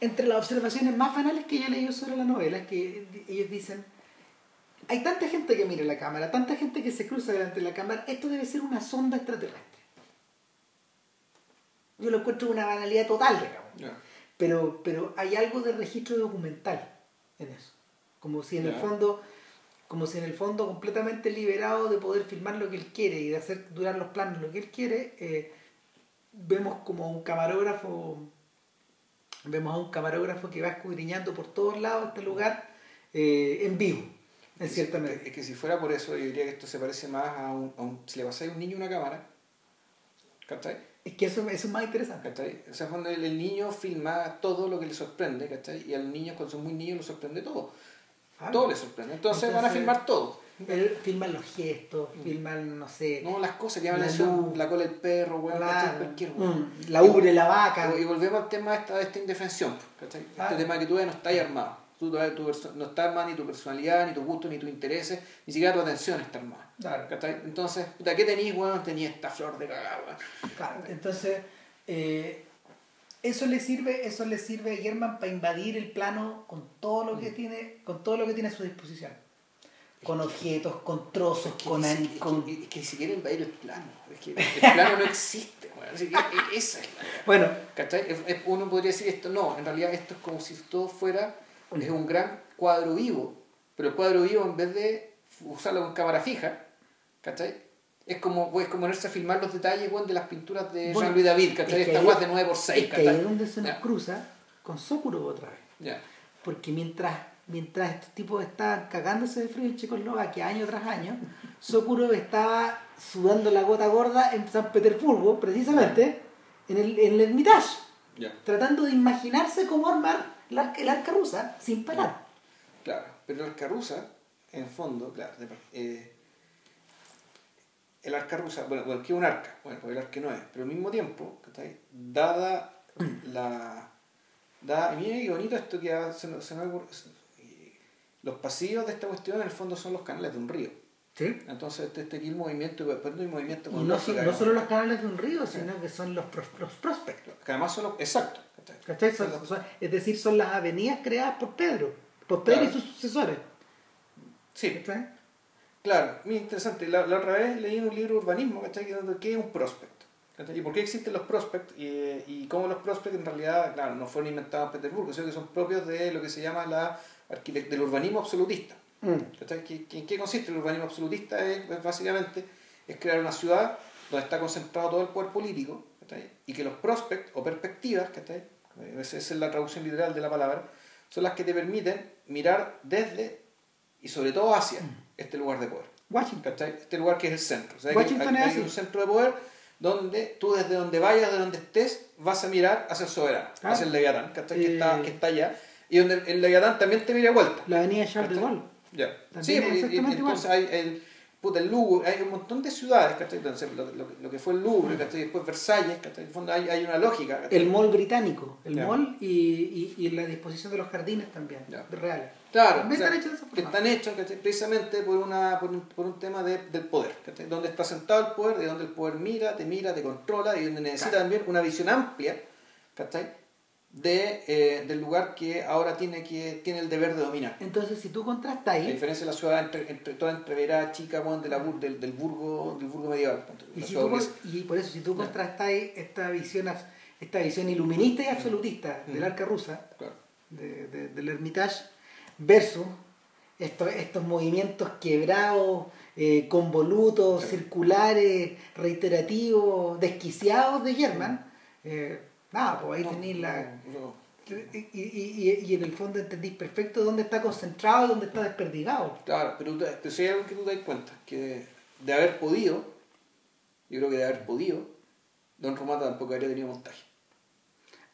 entre las observaciones más banales que yo he leído sobre la novela es que ellos dicen hay tanta gente que mira la cámara, tanta gente que se cruza delante de la cámara, esto debe ser una sonda extraterrestre. Yo lo encuentro una banalidad total, digamos. Pero, pero hay algo de registro documental en eso. Como si en el fondo, como si en el fondo completamente liberado de poder filmar lo que él quiere y de hacer durar los planos lo que él quiere, eh, vemos como un camarógrafo, vemos a un camarógrafo que va escudriñando por todos lados este lugar eh, en vivo, en cierta Es medida. que, es que si fuera por eso, yo diría que esto se parece más a un. a un- si le pasáis a un niño una cámara, ¿cachai? Es que eso, eso es más interesante. ¿Cachai? O sea, cuando el, el niño filma todo lo que le sorprende, ¿cachai? Y a los niños cuando son muy niños los sorprende todo. Ah, todo les sorprende. Entonces, van a filmar todo. Él filman los gestos, filman, no sé, No, las cosas que llaman la La cola del perro, weón, Claro. ¿cachai? Cualquier weón. Mm, la ubre, la vaca. Y volvemos al tema de esta, de esta indefensión, ¿cachai? Claro. Este tema que tú no estás armado. Tú, tu no está armada ni tu personalidad, ni tu gusto, ni tus intereses, ni siquiera tu atención está armada. Claro. ¿Cachai? Entonces, puta, ¿qué tenéis, weón? Tenía esta flor de cagada, weón. Claro, entonces, eh, eso le sirve, eso le sirve a German para invadir el plano con todo lo Mm. que tiene, con todo lo que tiene a su disposición. Con objetos, con trozos, con, Es que, an- es que- con- es que ni siquiera invadir el plano. Es que el plano no existe. Así que e- esa es la weá. Bueno, ¿Cachai? Uno podría decir esto, no, en realidad esto es como si todo fuera es un gran cuadro vivo, pero el cuadro vivo en vez de usarlo con cámara fija, ¿cachai? Es como, pues, como ponerse a filmar los detalles weón, de las pinturas de Bueno, Jean-Louis David, ¿cachai? es que Esta weá de 9x6, es que ahí ¿cachai? es donde se nos Ya, cruza con Sokurov otra vez. ya. Porque mientras, mientras estos tipos estaban cagándose de frío en Checoslovaquia año tras año, Sokurov estaba sudando la gota gorda en San Petersburgo, precisamente, en el, en el Hermitage. Tratando de imaginarse cómo armar el arca, el arca rusa sin parar. Claro, pero el arca rusa, en fondo, claro, de- eh, el arca rusa, bueno, bueno, ¿qué es un arca? Bueno, pues el arca no es, pero al mismo tiempo, dada la... Dada, y mira qué bonito esto que se, nos- se me ocurre- los pasillos de esta cuestión en el fondo son los canales de un río. ¿Sí? Entonces, este, este aquí el movimiento, y después no hay movimiento Y no, son- no solo los canales de un río, sino que son los, pros- los prospectos. Que además son los... Exacto. ¿cachai? Son- es decir, son las avenidas creadas por Pedro, por Pedro Claro. y sus sucesores. sí, ¿cachai? Claro, muy interesante. La, la otra vez leí en un libro de urbanismo, ¿cachai? Que- ¿Qué es un prospect? ¿Y por qué existen los prospects? Y, y cómo los prospects en realidad, claro, no fueron inventados en Petersburgo, sino que son propios de lo que se llama la del urbanismo absolutista. Mm. ¿cachai? ¿Qué- ¿En consiste el urbanismo absolutista? Es, es básicamente es crear una ciudad donde está concentrado todo el poder político y que los prospects o perspectivas, ¿cachai? esa es la traducción literal de la palabra, son las que te permiten mirar desde y sobre todo hacia este lugar de poder. Washington. Este lugar que es el centro. O sea, que Washington hay, es hay un centro de poder donde tú desde donde vayas, de donde estés, vas a mirar hacia el soberano, Claro. hacia el Leviatán. Que, Eh. está, que está allá. Y donde el Leviatán también te mira vuelta. La avenida Charles de. Gaulle. Ya. También Sí, es pues, y- exactamente igual. entonces hay el, puta, el Louvre, hay un montón de ciudades, ¿cachai? Entonces, lo, lo- lo que fue el Louvre, ¿cachai? Después Versalles, ¿cachai? En el fondo hay, hay una lógica, ¿cachai? El mall británico, el Ya. mall y, y, y la disposición de los jardines también, de reales. Claro, También o sea, están hechos de esa que están hechos ¿cachai? precisamente por, una, por, un, por un tema de- del poder, ¿cachai? donde está sentado el poder, de donde el poder mira, te mira, te controla y donde necesita Claro. también una visión amplia ¿cachai? De, eh, del lugar que ahora tiene, que, tiene el deber de dominar. Entonces, si tú A contrastas diferencia de la ciudad entre, entre, toda entreverada chica bueno, de la, del, del, burgo, del burgo medieval. Y, la si tú, y por eso, si tú Ya. contrastáis esta visión, esta visión iluminista y absolutista del Mm. arca rusa, Claro. de- de- del Hermitage, versus estos, estos movimientos quebrados, eh, convolutos, Sí. circulares, reiterativos, desquiciados de German, eh, nada, pues ahí No, tenéis la... Y, y- y- y en el fondo entendís perfecto dónde está concentrado y dónde está desperdigado. Claro, pero, te- hay algo que tú te das cuenta, que de haber podido, yo creo que de haber podido, Don Romata tampoco habría tenido montaje.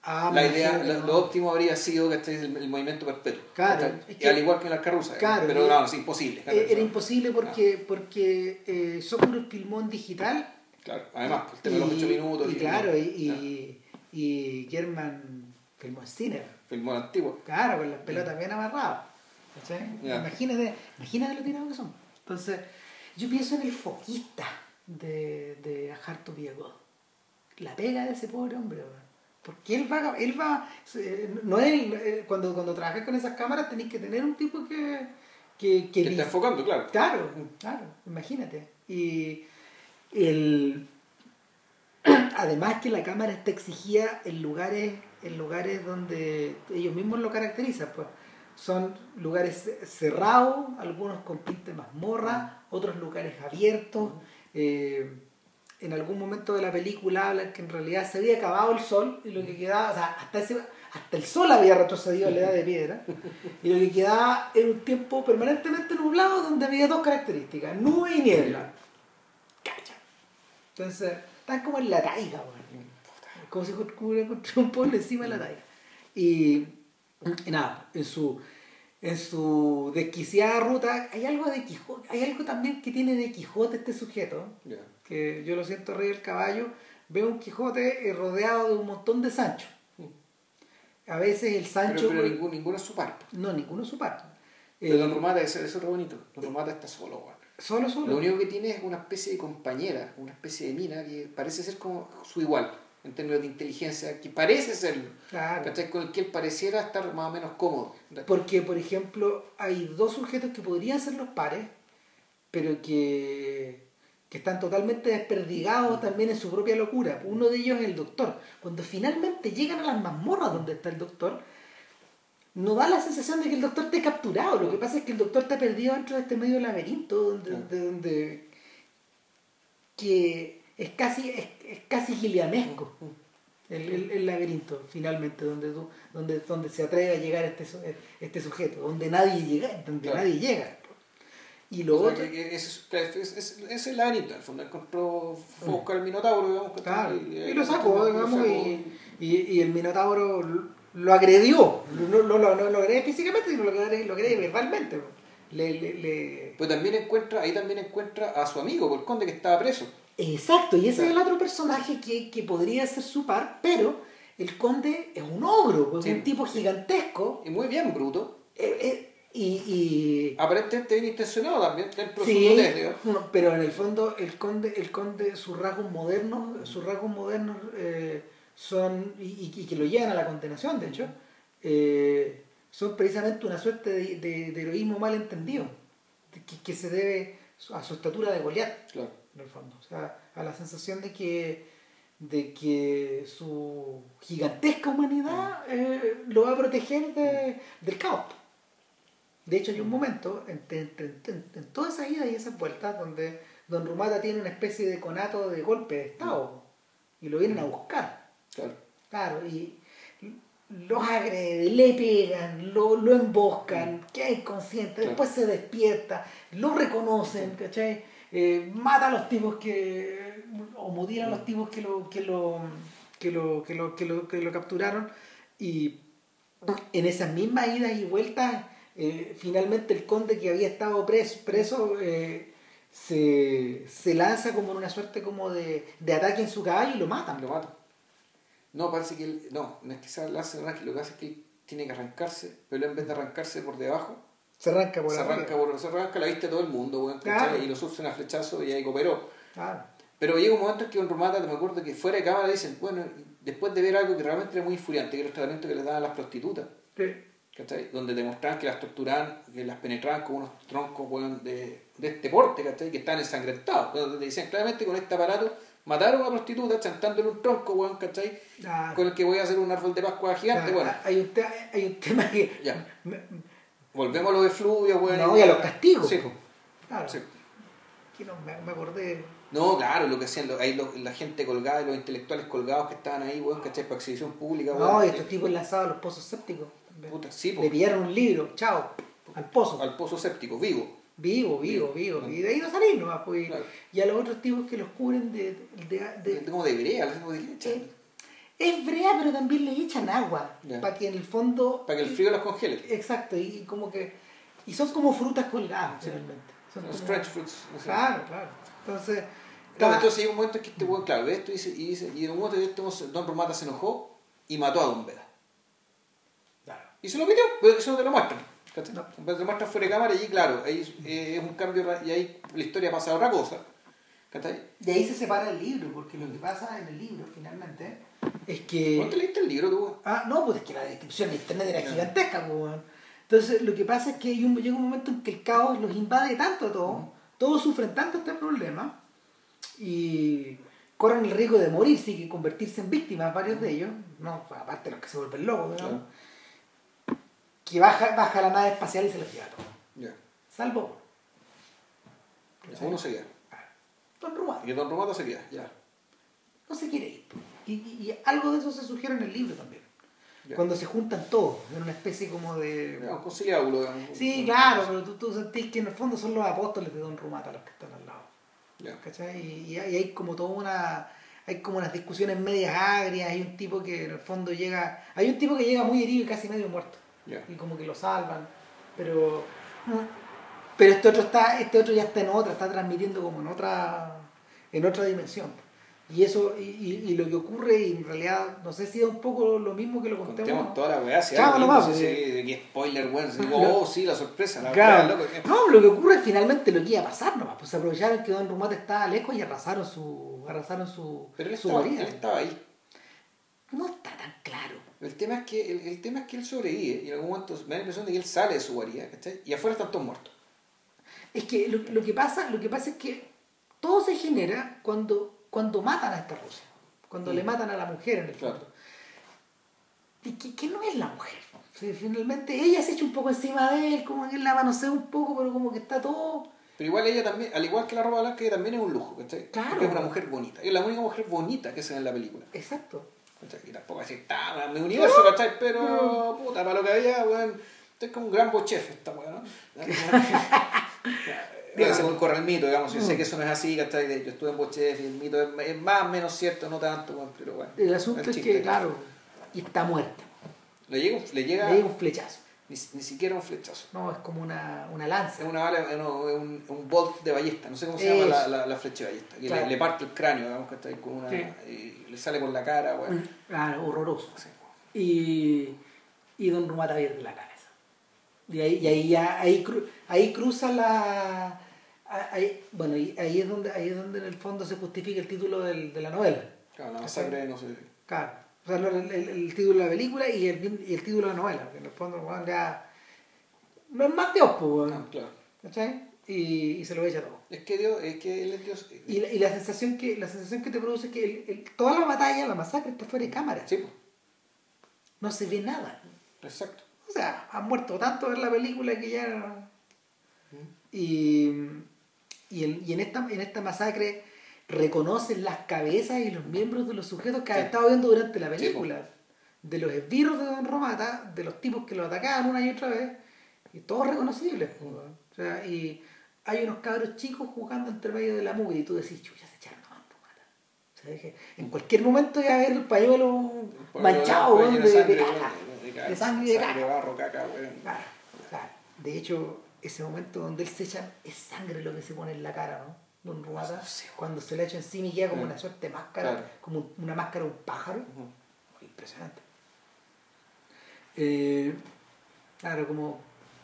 Ah, la idea, lo, óptimo habría sido que este es el, el movimiento perpetuo. Claro, Y que- al igual que en la carruza. Claro, pero y- no, es imposible. ¿cachai? Era imposible porque, porque eh, Socorro filmó en digital. Claro, además, el tema de los y- 8 minutos. Y claro, y, y, German filmó en cine. Filmó el antiguo. Claro, con las pelotas bien amarradas. Ya. Imagínate, imagínate lo tirados que son. Entonces, yo pienso en el foquista de, de Ajarto Viego. La pega de ese pobre hombre, weón. Porque él va, él va, no es, eh, cuando, cuando trabajas con esas cámaras tenés que tener un tipo que, que, que Que está enfocando, claro. Claro, claro, imagínate. Y el además que la cámara está exigida en lugares, en lugares donde ellos mismos lo caracterizan, pues. Son lugares cerrados, algunos con pinta de mazmorra, otros lugares abiertos. eh, en algún momento de la película hablan que en realidad se había acabado el sol y lo que quedaba, o sea, hasta, ese, hasta el sol había retrocedido a la edad de piedra y lo que quedaba era un tiempo permanentemente nublado donde había dos características, nube y niebla. Cacha. Entonces, están como en la taiga, weón. Como si hubiera encontrado un pueblo encima de la taiga. Y, y nada, en su, en su desquiciada ruta hay algo de Quijote, hay algo también que tiene de Quijote este sujeto, Ya. que yo lo siento arriba del caballo, veo un Quijote eh, rodeado de un montón de Sancho. A veces el Sancho... Pero, pero ninguno, ninguno es su parte. No, ninguno es su parte. Pero Eh, Don Romata, eso, eso es re bonito. Don Romata está solo, weón. Solo, solo. Lo único que tiene es una especie de compañera, una especie de mina que parece ser como su igual en términos de inteligencia, que parece ser Claro. ¿cachai? con el que él pareciera estar más o menos cómodo. Porque, por ejemplo, hay dos sujetos que podrían ser los pares, pero que, que están totalmente desperdigados también en su propia locura. Uno de ellos es el doctor. Cuando finalmente llegan a las mazmorras donde está el doctor, no da la sensación de que el doctor esté capturado. Lo que pasa es que el doctor está perdido dentro de este medio laberinto donde, Claro. de- donde que es casi, es, es casi gilianesco el, el- el laberinto, finalmente, donde, tú, donde, donde se atreve a llegar este, este sujeto, donde nadie llega, donde Claro. nadie llega. Y lo O sea, otro, que- que es, es, es, es- el laberinto, el fondo encontró, buscar el Minotauro, digamos. ¿cachai? claro, Y, y lo sacó, lo digamos, sacó. y, y- y el Minotauro lo- agredió, no, no, no, no lo agredió físicamente, sino lo agredió, lo verbalmente. Le, le, le- Pues también encuentra, ahí también encuentra a su amigo, el conde que estaba preso. Exacto, y ese es el otro personaje que, que podría ser su par, pero el conde es un ogro, pues, Sí. un tipo gigantesco, Y muy bien bruto. eh, eh, y, y Aparentemente bien intencionado también, dentro de su no, pero en el fondo el conde, el conde, sus rasgos modernos, sus rasgos modernos eh, son, y, que lo llevan a la condenación, de hecho, eh, son precisamente una suerte de, de- de heroísmo mal entendido, que, que se debe a su estatura de Goliat, Claro. en el fondo. O sea, a la sensación de que, de que su gigantesca humanidad eh, lo va a proteger de- del caos. De hecho, hay un momento, entre, entre- entre- en todas esas idas y esas vueltas, donde Don Rumata tiene una especie de conato de golpe de Estado y lo vienen a buscar. Claro. Claro, y los agrede, le pegan, lo, lo emboscan, queda inconsciente, Claro. después se despierta, lo reconocen, ¿cachai? Eh, mata a los tipos que. o mutilan a los tipos que lo, que lo, que lo, que lo, que lo, que lo capturaron. Y en esas mismas idas y vueltas, eh, finalmente el conde que había estado preso, preso eh, se, se lanza como en una suerte como de, de ataque en su caballo y lo matan. Lo mata. No, parece que él. No, no es que se nada, que lo que hace es que él tiene que arrancarse, pero en vez de arrancarse por debajo, Se arranca por se arriba. arranca, por, se arranca la vista de todo el mundo, weón, ¿cachai? Claro. Y lo surfen a flechazo y ahí cooperó. Claro. Pero llega un momento en que Don Romata, me acuerdo que fuera de cámara dicen, bueno, después de ver algo que realmente era muy infuriante, que era el tratamiento que les daban a las prostitutas, Sí. ¿cachai? Donde demostraban que las torturaban, que las penetraban con unos troncos, weón, de, de este porte, ¿cachai? Que están ensangrentados. Donde te decían claramente con este aparato mataron a una prostituta chantándole un tronco, weón, ¿cachai? Con el que voy a hacer un árbol de Pascua gigante, Claro, bueno. hay, un te- hay un tema que. Ya. me- Volvemos a lo de Fluvio, weón. No, y a los castigos. Sí. Claro. sí. Que no, me, me acordé. No, claro, lo que hacían, lo- ahí lo- la gente colgada los intelectuales colgados que estaban ahí, weón, ¿cachai? Para exhibición pública, No, weón. y estos tipos lanzados a los pozos sépticos. Puta, sí, po. Le pillaron un libro, chao, al pozo. al pozo séptico, vivo. Vivo, vivo, vivo. Y de ahí no salís nomás, pues. Claro. Y a los otros tipos que los cubren de. de, de- De- como de brea, de derecha. eh, es brea, pero también le echan agua. Para que en el fondo. Para que el frío los congele. Exacto, y como que. Y son como frutas colgadas, finalmente. Son como- stretch fruits. Claro, claro. Entonces. Está- entonces llega un momento en que este weón, claro, ve esto y dice, y dice, y en un momento de esto, Don Romata se enojó y mató a Don Veda. Claro. Y se lo pidió, pero eso no te lo muestran. No. Te lo muestran fuera de cámara y ahí, claro, ahí eh, es un cambio y ahí la historia pasa a otra cosa. ¿Cachai? De ahí se separa el libro, porque lo que pasa en el libro, finalmente, es que... ¿Cuánto leíste el libro tú? Ah, no, pues es que la descripción de internet era gigantesca, pues. Entonces, lo que pasa es que hay un- llega un momento en que el caos los invade tanto a todos, todos sufren tanto este problema, y corren el riesgo de morirse y que convertirse en víctimas, varios de ellos, no, pues, aparte de los que se vuelven locos, digamos, que baja, baja la nave espacial y se los lleva a todos. Ya. Salvo Uno se queda. Don Rumado. Y Don Romata se queda, ya. no se quiere ir. Y, y- y algo de eso se sugiere en el libro también. Cuando se juntan todos, en una especie como de... Ya, Un conciliábulo, digamos. Sí, claro, pero tú, tú sentís que en el fondo son los apóstoles de Don Rumata los que están al lado. Ya. ¿Cachai? Y, y hay como toda una... Hay como unas discusiones medias agrias, hay un tipo que en el fondo llega... Hay un tipo que llega muy herido y casi medio muerto. Y como que lo salvan. Pero... Pero este otro está, este otro ya está en otra, está transmitiendo como en otra, en otra dimensión. Y eso, y, y- y lo que ocurre, y en realidad, no sé si es un poco lo mismo que lo contemos. Contemos toda la weá, si Claro, algo, nomás, no sé sí. si- qué spoiler, weón. si digo, Lo- oh, sí, la sorpresa, la Claro. weá, loco. No, lo que ocurre es finalmente lo que iba a pasar nomás. Pues se aprovecharon que Don Rumata estaba lejos y arrasaron su, arrasaron su, Pero él su estaba, guarida. él estaba ahí. No está tan claro. El tema, es que, el, el tema es que él sobrevive y en algún momento me da la impresión de que él sale de su guarida, ¿cachai? Y afuera están todos muertos. Es que lo, lo que pasa, lo que pasa es que todo se genera cuando, cuando matan a esta Rusia. Cuando Mm. le matan a la mujer en el Claro. fondo. Y que, que no es la mujer. O sea, finalmente ella se echa un poco encima de él, como que él la manosea un poco, pero como que está todo. Pero igual ella también, al igual que la ropa blanca, ella también es un lujo, ¿cachai? Claro. Porque es una mujer bonita. Es la única mujer bonita que se ve en la película. Exacto. Y tampoco así está en mi universo, ¿cachai? Pero, puta, para lo que había, weón, esto es como un gran bochef esta weón, ¿no? <laughs> Digamos, según corre el mito, digamos, yo sé que eso no es así, ¿cachai? Yo estuve en bochef y el mito es, más o menos cierto, no tanto, pero bueno. El asunto es chiste. que, claro, y está muerta. Le llega, un- le llega Le llega un flechazo. Ni, ni siquiera un flechazo. No, es como una, una Es lanza. una bala, no, es un, un bolt de ballesta, no sé cómo se llama la, la, la flecha de ballesta. Que Claro. le, le parte el cráneo, digamos que está ahí con una. Sí. y le sale por la cara, weón. Claro, horroroso. Sí. Y, y Don Rumata pierde la cabeza. Y ahí, y ahí ya, ahí, cru- ahí cruza la. Ahí, bueno, ahí es donde ahí es donde en el fondo se justifica el título del- de la novela. Claro, la masacre, no sé. Claro. O sea, el, el- el título de la película y el, y el título de la novela. Que en el fondo, ya. No es más Dios, pues. Ah, claro. ¿Cachai? Y, y se lo echa todo. Es que Dios, es que él es Dios. Y la, y la sensación que la sensación que te produce es que el- el- toda la batalla, la masacre está fuera de cámara. Sí, pues, No se ve nada. exacto. O sea, han muerto tanto en la película que ya. Y, y, en, y en, esta, en esta masacre reconocen las cabezas y los miembros de los sujetos que han Sí. estado viendo durante la Sí, película. de los esbirros de Don Romata, de los tipos que lo atacaban una y otra vez, y todos reconocibles. O sea, y hay unos cabros chicos jugando entre medio de la movie y tú decís, chucha, se echaron a Don Romata. O sea, dije, en cualquier momento iba a haber el pañuelo manchado, de, de weón, caca. de caca, de sangre y de sangre, caca. barro, caca, weón. Claro, claro. De hecho, ese momento donde él se echa, es sangre lo que se pone en la cara, ¿no? Don Rumata, cuando se le echa encima y queda como Mm. una suerte de máscara, Claro. como un- una máscara de un pájaro. Impresionante. Eh, claro, como,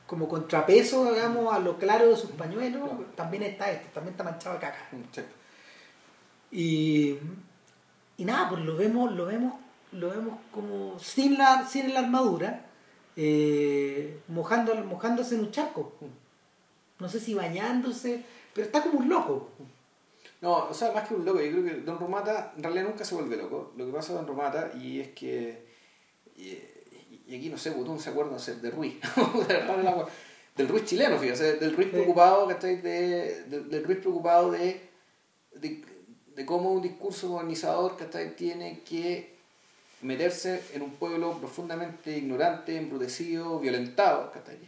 como contrapeso, digamos, a lo claro de sus pañuelos, Claro. también está este, también está manchado de caca. Sí. Y, y nada, pues lo vemos, lo vemos, lo vemos como sin la, sin la armadura, eh, mojando, mojándose en un charco. No sé si bañándose, pero está como un loco. No, o sea, más que un loco, yo creo que Don Romata en realidad nunca se vuelve loco. Lo que pasa con Don Romata y es que. Y, y aquí no sé, Botón se acuerda no sé, de Ruiz. <laughs> del Ruiz chileno, fíjate, del Ruiz preocupado, ¿cachai? De, del, del Ruiz preocupado de, de, de cómo un discurso modernizador, ¿cachai? Tiene que meterse en un pueblo profundamente ignorante, embrutecido, violentado, ¿cachai?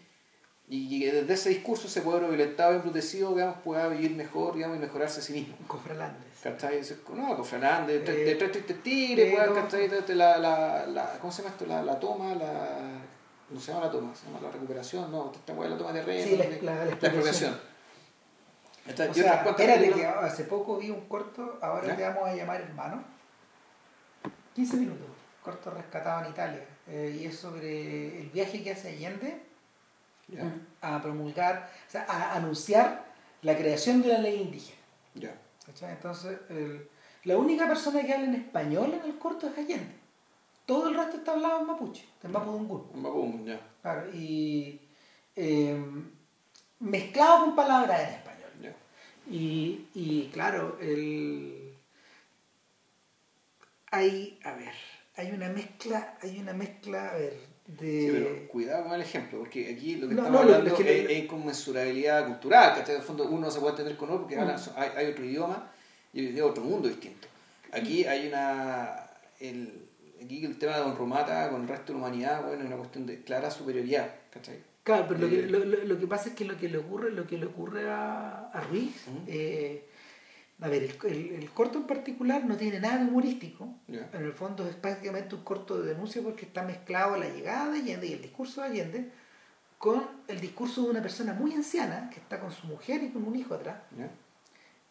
Y que desde ese discurso ese pueblo violentado y embrutecido, digamos, pueda vivir mejor, digamos, y mejorarse a sí mismo. Cofralandes. ¿Cachai? No, con Fernández, de, Eh, de tres tristes tigres. De, de la, la, la, ¿cómo se llama esto? La, la toma, la... No se llama la toma, se llama la recuperación, no, esta weá, la toma de Sí, la- la- la la expropiación. O sea, espérate que hace poco vi un corto, ahora ¿Ya? te vamos a llamar hermano. 15 minutos, corto rescatado en Italia. eh, y es sobre el viaje que hace Allende A promulgar, o sea, a anunciar la creación de la ley indígena. ya. ¿cachai? Entonces, el- la única persona que habla en español en el corto es Allende. Todo el resto está hablado en mapuche, en mapudungun. Un mapum, ya, Claro, y eh, mezclado con palabras en español. Y, y claro, el... hay, a ver, hay una mezcla, hay una mezcla, a ver, de... Sí, pero cuidado con el ejemplo, porque aquí lo que No, estamos no, hablando es que es, es inconmensurabilidad cultural, ¿cachai? En el fondo uno no se puede entender con otro porque Mm. hablan- hay, hay otro idioma y otro mundo distinto. Aquí hay una... El, aquí el tema de Don Romata con el resto de la humanidad, bueno, es una cuestión de clara superioridad, ¿cachai? Claro, pero lo que, Eh, lo, lo- que pasa es que lo que le ocurre, lo que le ocurre a, a Ruiz, Ujú. eh, a ver, el, el- el corto en particular no tiene nada de humorístico. En el fondo es prácticamente un corto de denuncia porque está mezclado la llegada de Allende y el discurso de Allende con el discurso de una persona muy anciana que está con su mujer y con un hijo atrás.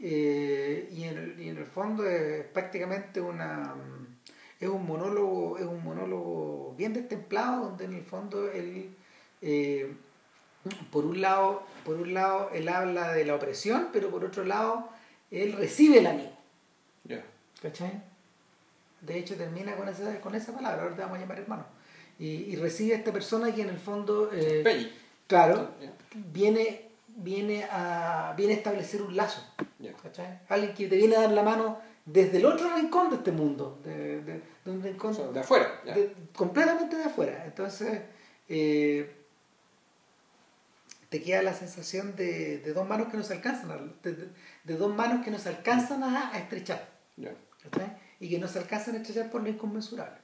Eh, y, en el, y en el fondo es prácticamente una es un monólogo es un monólogo bien destemplado donde en el fondo él eh, por un lado por un lado él habla de la opresión pero por otro lado él recibe el amigo Ya. ¿cachai? de hecho termina con esa con esa palabra ahora te vamos a llamar hermano y, y recibe a esta persona que en el fondo eh, Peñi. claro viene viene a viene a establecer un lazo Ya. ¿cachai? Alguien que te viene a dar la mano desde el otro rincón de este mundo, de, de- de un rincón O sea, de afuera. de- completamente de afuera. Entonces, eh, te queda la sensación de, de dos manos que nos alcanzan, a- de, de- dos manos que nos alcanzan a, a estrechar. ¿cachai? Y que no se alcanzan a estrechar por lo inconmensurable.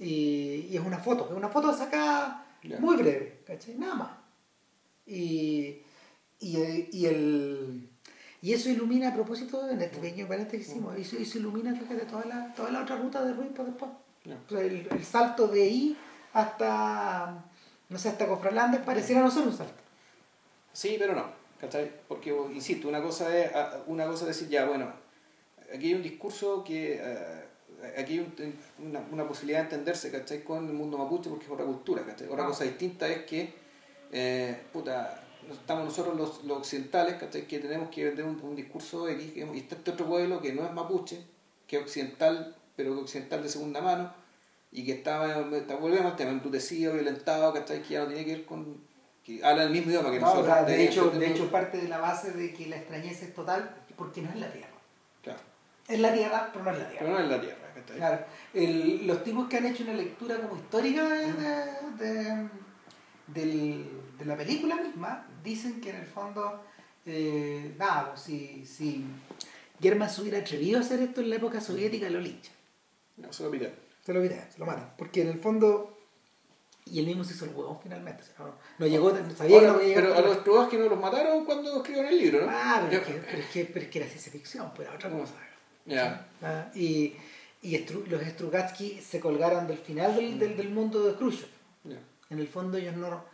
Y, y es una foto, es una foto sacada muy breve, ¿cachai? Nada más. Y, y, el- y, el, y eso ilumina a propósito, en este pequeño paréntesis que hicimos, eso, eso ilumina, fíjate, toda la, toda la otra ruta de Ruiz para después. Ya. O sea, el, el salto de ahí hasta, no sé, hasta Cofralandes pareciera no ser un salto. Sí, pero no, ¿cachai? Porque, insisto, una cosa es, una cosa es decir, ya, bueno, aquí hay un discurso que, eh, aquí hay un- una, una posibilidad de entenderse, ¿cachai? Con el mundo mapuche porque es otra cultura, ¿cachai? Otra Ah. cosa distinta es que, eh, puta, estamos nosotros los, los occidentales, ¿cachai? Que tenemos que vender un, un discurso X, y está este otro pueblo que no es mapuche, que es occidental, pero que occidental de segunda mano, y que estaba, está, volvemos al tema, embrutecido, violentado, ¿cachai? Que ya no tiene que ver con... que habla el mismo idioma que No, nosotros. o sea, de, hecho, de entendemos- hecho, parte de la base de que la extrañeza es total porque no es la Tierra. Claro, Es la Tierra, pero no es la Tierra. pero no es la Tierra. Claro, el- los tipos que han hecho una lectura como histórica de, de, de- del- de la película misma dicen que en el fondo, eh, nada, pues, si, si Germán se hubiera atrevido a hacer esto en la época soviética, lo lincha. No, se lo pide. Se lo pitean, se lo matan. Porque en el fondo. Y él mismo se hizo el huevón finalmente. no, no llegó, sabía Ahora, que no podía llegar pero a los Troas que no los mataron cuando escribieron el libro, ¿no? Ah, pero, es que, pero, es que, pero es que era ciencia ficción, pues era otra cosa. Ya. Ah, y y Stru- los Strugatsky se colgaron del final del, del, del mundo de Khrushchev. ya. En el fondo ellos no,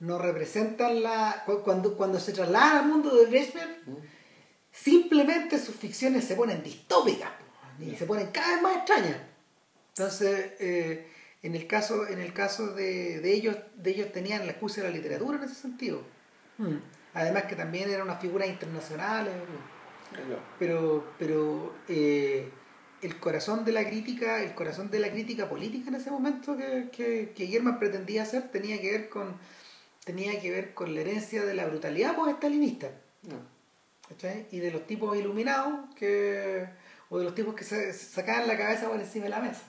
no representan la... cu- Cuando, cuando se trasladan al mundo de Brezhnev, simplemente sus ficciones se ponen distópicas y se ponen cada vez más extrañas. Entonces, eh, en el caso, en el caso de, de ellos, de ellos tenían la excusa de la literatura en ese sentido. Mm. Además que también eran unas figuras internacionales. Ya. pero pero eh, el corazón de la crítica el corazón de la crítica política en ese momento que, que, que Germán pretendía hacer tenía que ver con tenía que ver con la herencia de la brutalidad post-stalinista Ya. ¿cachai? y de los tipos iluminados que o de los tipos que se se sacaban la cabeza por encima de la mesa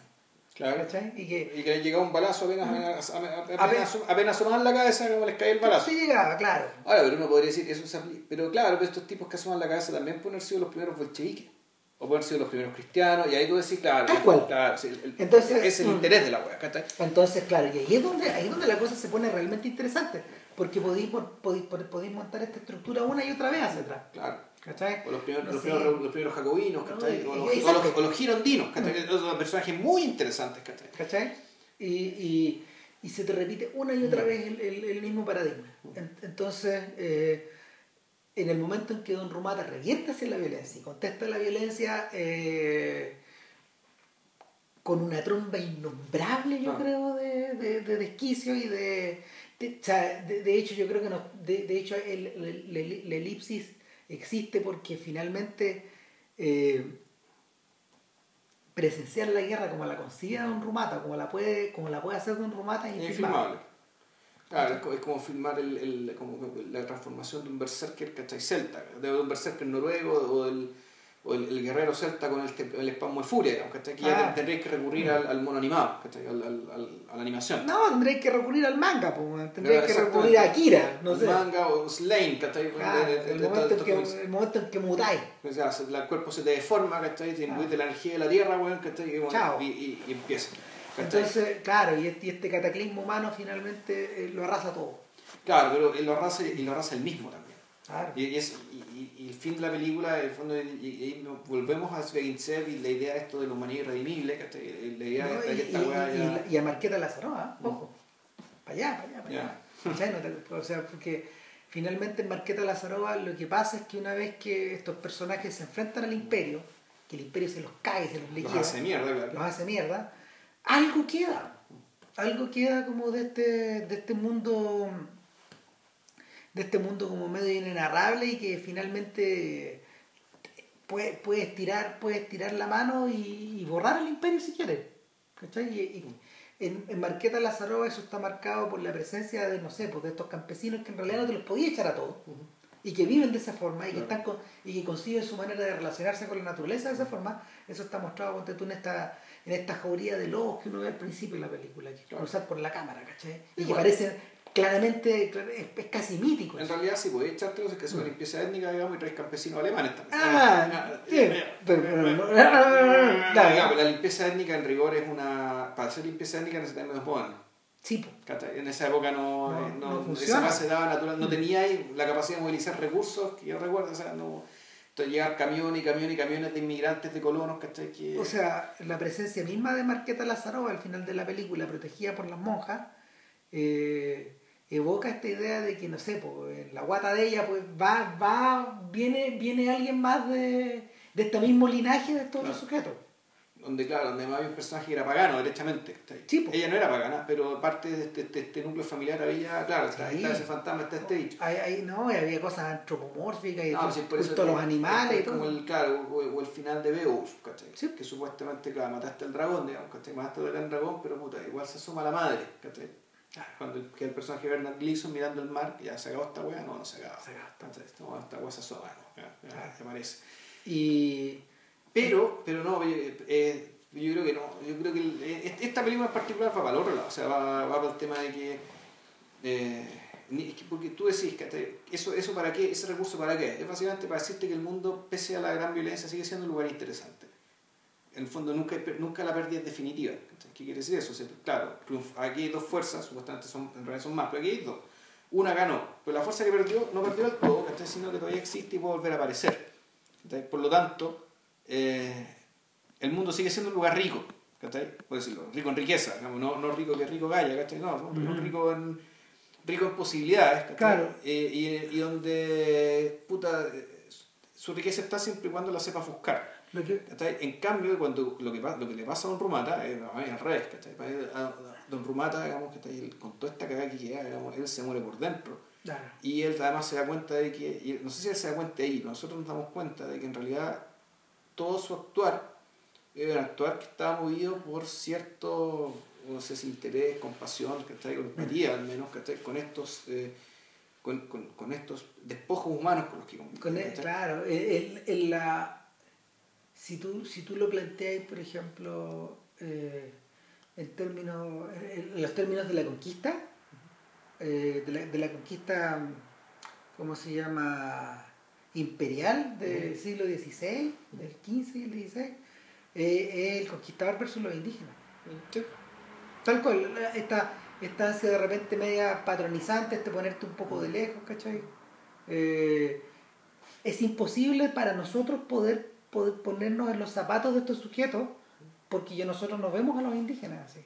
Claro. ¿cachai? y que Y que le llegaba un balazo apenas, apenas, apenas, Apenas- sonaban la cabeza, como les caía el balazo. sí llegaba claro Ahora, pero uno podría decir eso se apli- Pero claro, pero estos tipos que asoman la cabeza también pueden haber sido los primeros bolcheviques. O pueden haber sido los primeros cristianos. Y ahí tú decís, claro. Tal cual. claro sí, el- Entonces, es el mm. interés de la wea, ¿cachai? Entonces, claro, y ahí es donde, ahí es donde la cosa se pone realmente interesante, porque podéis, podéis, podéis montar esta estructura una y otra vez hacia atrás. Claro. ¿Cachai? O los primeros, los primeros, los primeros jacobinos, ¿cachai? No, o, los, o los- o los girondinos, ¿cachai? Que son personajes muy interesantes, ¿cachai? ¿Cachai? Y, y, y se te repite una y otra vez el, el- el mismo paradigma. En- Entonces, eh, en el momento en que Don Rumata revierte hacia la violencia y contesta la violencia eh, con una tromba innombrable, yo Ah. creo, de, de, de desquicio y de, de, de- de hecho, yo creo que no, de, de hecho el, el- el- la elipsis existe porque finalmente eh, presenciar la guerra como la consigue Don Rumata, como la puede, como la puede hacer Don Rumata es infilmable. Claro, es co- es como filmar el, el- como la transformación de un berserker, ¿cachai? Celta, de un berserker noruego o el, o el, el guerrero celta con el, el espasmo de furia, digamos, ¿cachai? Que ya Ah. tendréis que recurrir al, al mono animado, ¿cachai? Al, al, a la animación. No, tendréis que recurrir al manga, pues, tendréis Ya, que recurrir a Akira, no sé. manga o Slain, ¿cachai? De- el, de- momento en que, el momento en que mutáis. O sea, el cuerpo se te deforma, ¿cachai? Te imbues de la energía de la tierra, weón, ¿cachai? Y, bueno, y, y- y empieza. ¿cachai? Entonces, claro, y este, y este cataclismo humano finalmente eh, lo arrasa todo. Claro, pero lo arrasa, y lo arrasa el mismo también. Claro. Y, y es, y, el fin de la película, en el fondo, y, y- volvemos a Svegintsev y la idea de esto de la humanidad irredimible, ¿cachai? La idea ¿no? de esta y- y- ya- y a Marqueta Lazarova, ojo. Para allá, para allá, para allá. Ya. ¿Cachai? No te- O sea, porque finalmente en Marqueta Lazarova lo que pasa es que una vez que estos personajes se enfrentan al imperio, que el imperio se los cae, se los los liquida, hace mierda, claro. los hace mierda, algo queda. Algo queda como de este, de este mundo de este mundo como medio inenarrable y que finalmente puedes puede tirar, puedes tirar la mano y, y borrar el imperio si quieres. ¿Cachai? Y, y en, en Marqueta Lazarova eso está marcado por la presencia de, no sé, pues de estos campesinos que en realidad no te los podía echar a todos y que viven de esa forma y que, están con- y que consiguen su manera de relacionarse con la naturaleza de esa forma, eso está mostrado ponte tú, en esta, en esta jauría de lobos que uno ve al principio de la película, que Claro. cruzar por la cámara, ¿cachai? Y que parecen claramente, clar- es, casi mítico. En realidad, sí, podéis echártelos, es que es una limpieza étnica, digamos, y traes campesinos alemanes también. Mm. Ah, sí, pero- la limpieza étnica en rigor es una. Para hacer limpieza étnica necesitas medios modernos. Sí. En esa época no, No, eh, no esa base daba natural, no tenía ahí la capacidad de movilizar recursos, que yo recuerdo, o sea, no. Entonces llegar camiones y camiones y camiones de inmigrantes, de colonos, ¿cachai? Que, O sea, la presencia misma de Marqueta Lazarova al final de la película, protegida por las monjas, eh, evoca esta idea de que, no sé, pues, en la guata de ella, pues va, va, viene, viene alguien más de, de este mismo linaje de estos otros Claro. sujetos. donde, claro, donde más había un personaje que era pagano, derechamente. Sí, po. Ella no era pagana, pero parte de este, de este núcleo familiar había, claro, está, Sí. está ese fantasma, está este bicho. Ahí, ahí, no, había cosas antropomórficas y No, todo, sí, por eso los es- animales es y todo. como el, claro, o, o el final de Beowulf. Que supuestamente, claro, mataste al dragón, digamos, ¿cachai? Mataste al gran dragón, pero puta, igual se asoma la madre, ¿cachai? Claro. Cuando el, que el personaje de Bernard Gleeson mirando el mar, ya se acabó esta weá, no, no se acabó. Se acabó. No, esta weá se asoma, no, ya, ya, parece. Y Pero, pero no, eh, yo creo que no. Yo creo que el- eh, esta película en particular va para el otro lado. O sea, va, va para el tema de que. eh, porque tú decís que eso, eso para qué, ese recurso para qué. Es básicamente para decirte que el mundo, pese a la gran violencia, sigue siendo un lugar interesante. En el fondo nunca, nunca la pérdida es definitiva. ¿Qué quiere decir eso? claro, aquí hay dos fuerzas, supuestamente son, en realidad son más, pero aquí hay dos. Una ganó, pero la fuerza que perdió no perdió del todo, sino que todavía existe y puede volver a aparecer. Por lo tanto, eh, el mundo sigue siendo un lugar rico, puedo decirlo, rico en riqueza, no, no rico que rico galla, no, no rico en rico en posibilidades, claro. Eh, y, y, donde puta, su riqueza está siempre y cuando la sepa buscar. En cambio, cuando lo que, lo que le pasa a Don Rumata es, al revés. A Don Rumata, digamos, que con toda esta cagada que queda, digamos, él se muere por dentro. Y él además se da cuenta de que, no sé si él se da cuenta ahí, nosotros nos damos cuenta de que en realidad todo su actuar era un actuar que estaba movido por cierto, no sé si interés, compasión, que está con empatía al menos, que con estos... Eh, con, con, con, estos despojos humanos con los que con Claro, el, la, si tú, si tú lo planteas, por ejemplo, eh, en, términos, en los términos de la conquista, eh, de, la, de, la, conquista, ¿cómo se llama? Imperial del siglo XVI, del XV y el XVI, eh, el conquistador versus los indígenas. Tal cual, esta, esta ansia de repente media patronizante, este ponerte un poco de lejos, ¿cachai? es imposible para nosotros poder poder ponernos en los zapatos de estos sujetos, porque ya nosotros nos vemos a los indígenas así,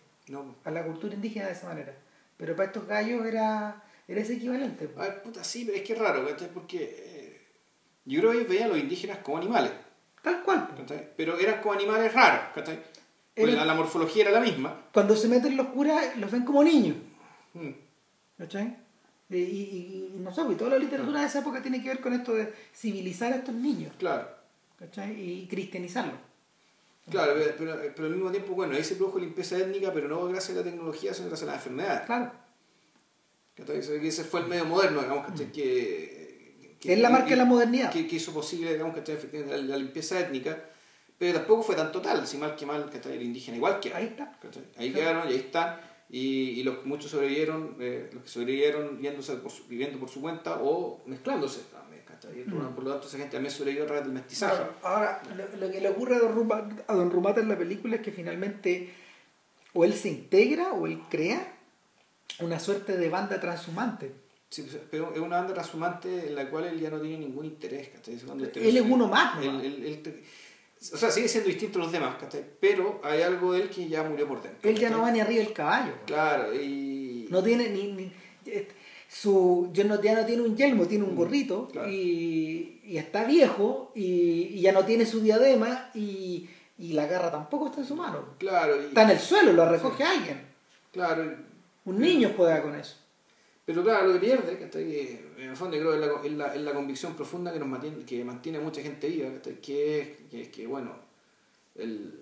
a la cultura indígena de esa manera. Pero para estos gallos era, era ese equivalente. A ver, puta, sí, pero es que es raro, Porque eh, yo creo que ellos veían a los indígenas como animales. Tal cual. Pero eran como animales raros, ¿cachai? la, morfología era la misma. Cuando se meten los curas, los ven como niños. Mm. Y, y, y, no sé, y toda la literatura de esa época tiene que ver con esto de civilizar a estos niños. Claro. Y cristianizarlo. Claro, pero, pero, al mismo tiempo, bueno, ahí se produjo limpieza étnica, pero no gracias a la tecnología, sino gracias a la enfermedad. Claro. Ese fue el medio moderno, digamos, mm. que, es la marca de la modernidad. Que, hizo posible, digamos, la, la limpieza étnica, pero tampoco fue tan total, si mal que mal, que el indígena igual que ahí está. Ahí quedaron y ahí están. Y, y los muchos sobrevivieron, eh, los que sobrevivieron viviendo por su cuenta o mezclándose. Mm. Por lo tanto, esa gente también sobrevivió a través del mestizaje. ahora, lo, que le ocurre a Don, Rumata, a Don Rumata en la película es que finalmente o él se integra o él crea una suerte de banda transhumante. Sí, pero es una banda transhumante en la cual él ya no tiene ningún interés. él es uno más. o sea, sigue siendo distinto a los demás, pero hay algo de él que ya murió por dentro. Él ya no va ni arriba del caballo. Claro, y... No tiene ni... ni su ya no, ya no tiene un yelmo, tiene un mm, gorrito y, y, está viejo y, ya no tiene su diadema y, y, la garra tampoco está en su mano. Claro, está en el suelo, lo recoge alguien. Claro. Un niño juega con eso. Pero claro, lo que pierde, que en el fondo creo es la, es la, es la convicción profunda que nos mantiene, que mantiene a mucha gente viva, que es que, que bueno, el,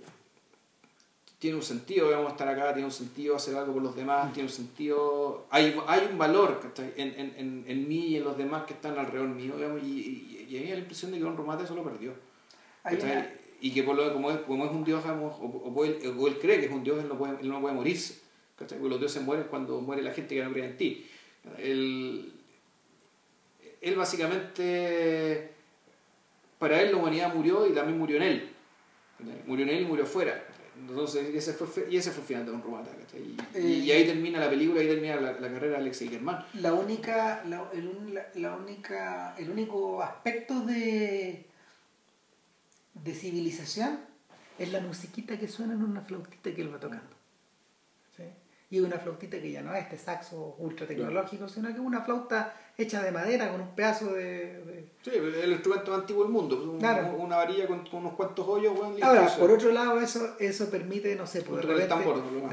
tiene un sentido, digamos, estar acá, tiene un sentido hacer algo por los demás, tiene un sentido, hay, hay un valor en, en, en, en, mí y en los demás que están alrededor mío, digamos, y, y, y, a mí la impresión de que Don Romate eso lo perdió. Y que por lo, como, es, como es un dios, digamos, o, o, él, o, él, cree que es un dios, él no puede, él no puede morirse. Porque los dioses mueren cuando muere la gente que no cree en ti. Él, él básicamente, para él la humanidad murió y también murió en él. Murió en él y murió fuera. Entonces, ese fue, y ese fue el final de Don Romata. Y, y, ahí termina la película, ahí termina la, la carrera de Alex Germán. La única, la, el, la, única, el único aspecto de, de civilización es la musiquita que suena en una flautita que él va tocando. ¿Sí? Y una flautita que ya no es este saxo ultra tecnológico, sino que es una flauta hecha de madera con un pedazo de... Sí, el instrumento más antiguo del mundo, una varilla con, unos cuantos hoyos. Ahora, por otro lado, eso, eso permite, no sé, pues, de,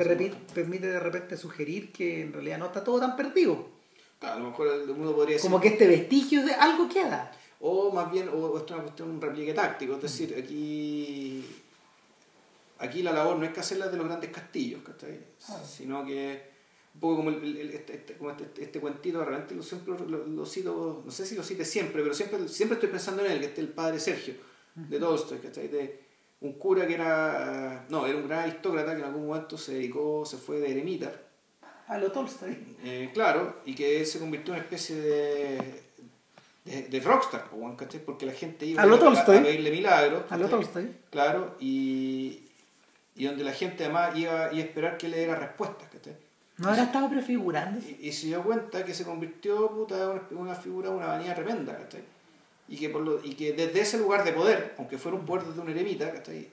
repente, permite de repente sugerir que en realidad no está todo tan perdido. a lo mejor uno podría decir... Como que este vestigio de algo queda. O más bien, o esto es una cuestión, un repliegue táctico, es decir, aquí aquí la labor no es que hacerla de los grandes castillos, sino que un poco como, el, este, este, como este, este, cuentito, realmente lo, siempre lo, cito, no sé si lo cite siempre, pero siempre, siempre estoy pensando en él, que es el padre Sergio, de Tolstoy, ¿cachai? De un cura que era, no, era un gran aristócrata que en algún momento se dedicó, se fue de eremita. A lo Tolstoy. Eh, claro, y que se convirtió en una especie de, eh, de rockstar, ¿cachai? Porque la gente iba A lo a, pedirle milagros. A lo. Tolstoy. Claro, y, y donde la gente además iba, iba a esperar que le diera respuestas, ¿cachai? No habrá estado prefigurando. Y, y se dio cuenta que se convirtió en una, figura, una vanidad tremenda, ¿cachai? Y que, desde ese lugar de poder, aunque fuera un poder desde un eremita, ¿cachai?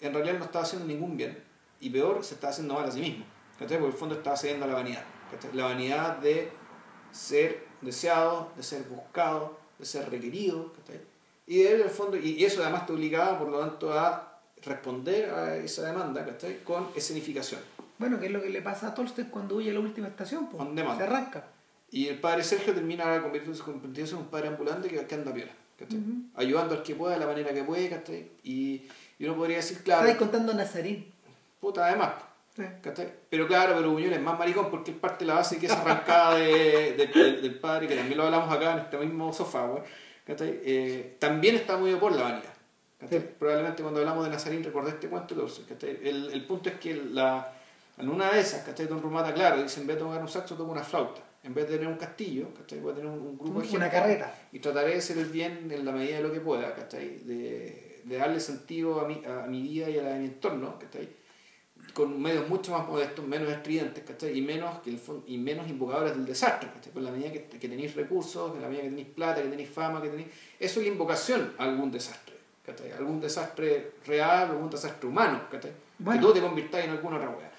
En realidad no estaba haciendo ningún bien. Y peor, se estaba haciendo mal a sí mismo, ¿cachai? Porque el fondo estaba cediendo a la vanidad, ¿cachai? La vanidad de ser deseado, de ser buscado, de ser requerido, ¿cachai? Y él, el fondo, y eso además te obligaba, por lo tanto, a responder a esa demanda, ¿cachai? Con escenificación. Bueno, que es lo que le pasa a Tolstoy cuando huye a la última estación, pues. Se arranca. Y el padre Sergio termina convirtiéndose, convirtiéndose en un padre ambulante que, anda piola, ¿cachai? Ujú. Ayudando al que pueda, de la manera que puede, ¿cachai? Y, y uno podría decir, claro, Estáis contando Nazarín. puta, además, Sí. Pero claro, pero Buñuel es más maricón porque es parte de la base que es arrancada de, de- del- del padre, que también lo hablamos acá en este mismo sofá. Eh, también está muy por la vanidad. Sí. Probablemente cuando hablamos de Nazarín recordé este cuento. El, el punto es que la, en una de esas, ¿cachai? Don Rumata, claro, dice en vez de tocar un saxo, toca una flauta. En vez de tener un castillo, ¿cachai? Voy a tener un, un grupo de gente. Una carreta. Y trataré de hacer el bien en la medida de lo que pueda, ¿cachai? De, de darle sentido a mi, a mi vida y a la de mi entorno, ¿cachai? Con medios mucho más modestos, menos estridentes, ¿cachai? Y menos, que el y menos invocadores del desastre, ¿cachai? Por la medida que, que tenéis recursos, en la medida que tenéis plata, que tenéis fama, que tenéis... Eso es invocación a algún desastre, ¿cachai? Algún desastre real, algún desastre humano, ¿cachai? Bueno. Que tú te convirtáis en alguna otra wea.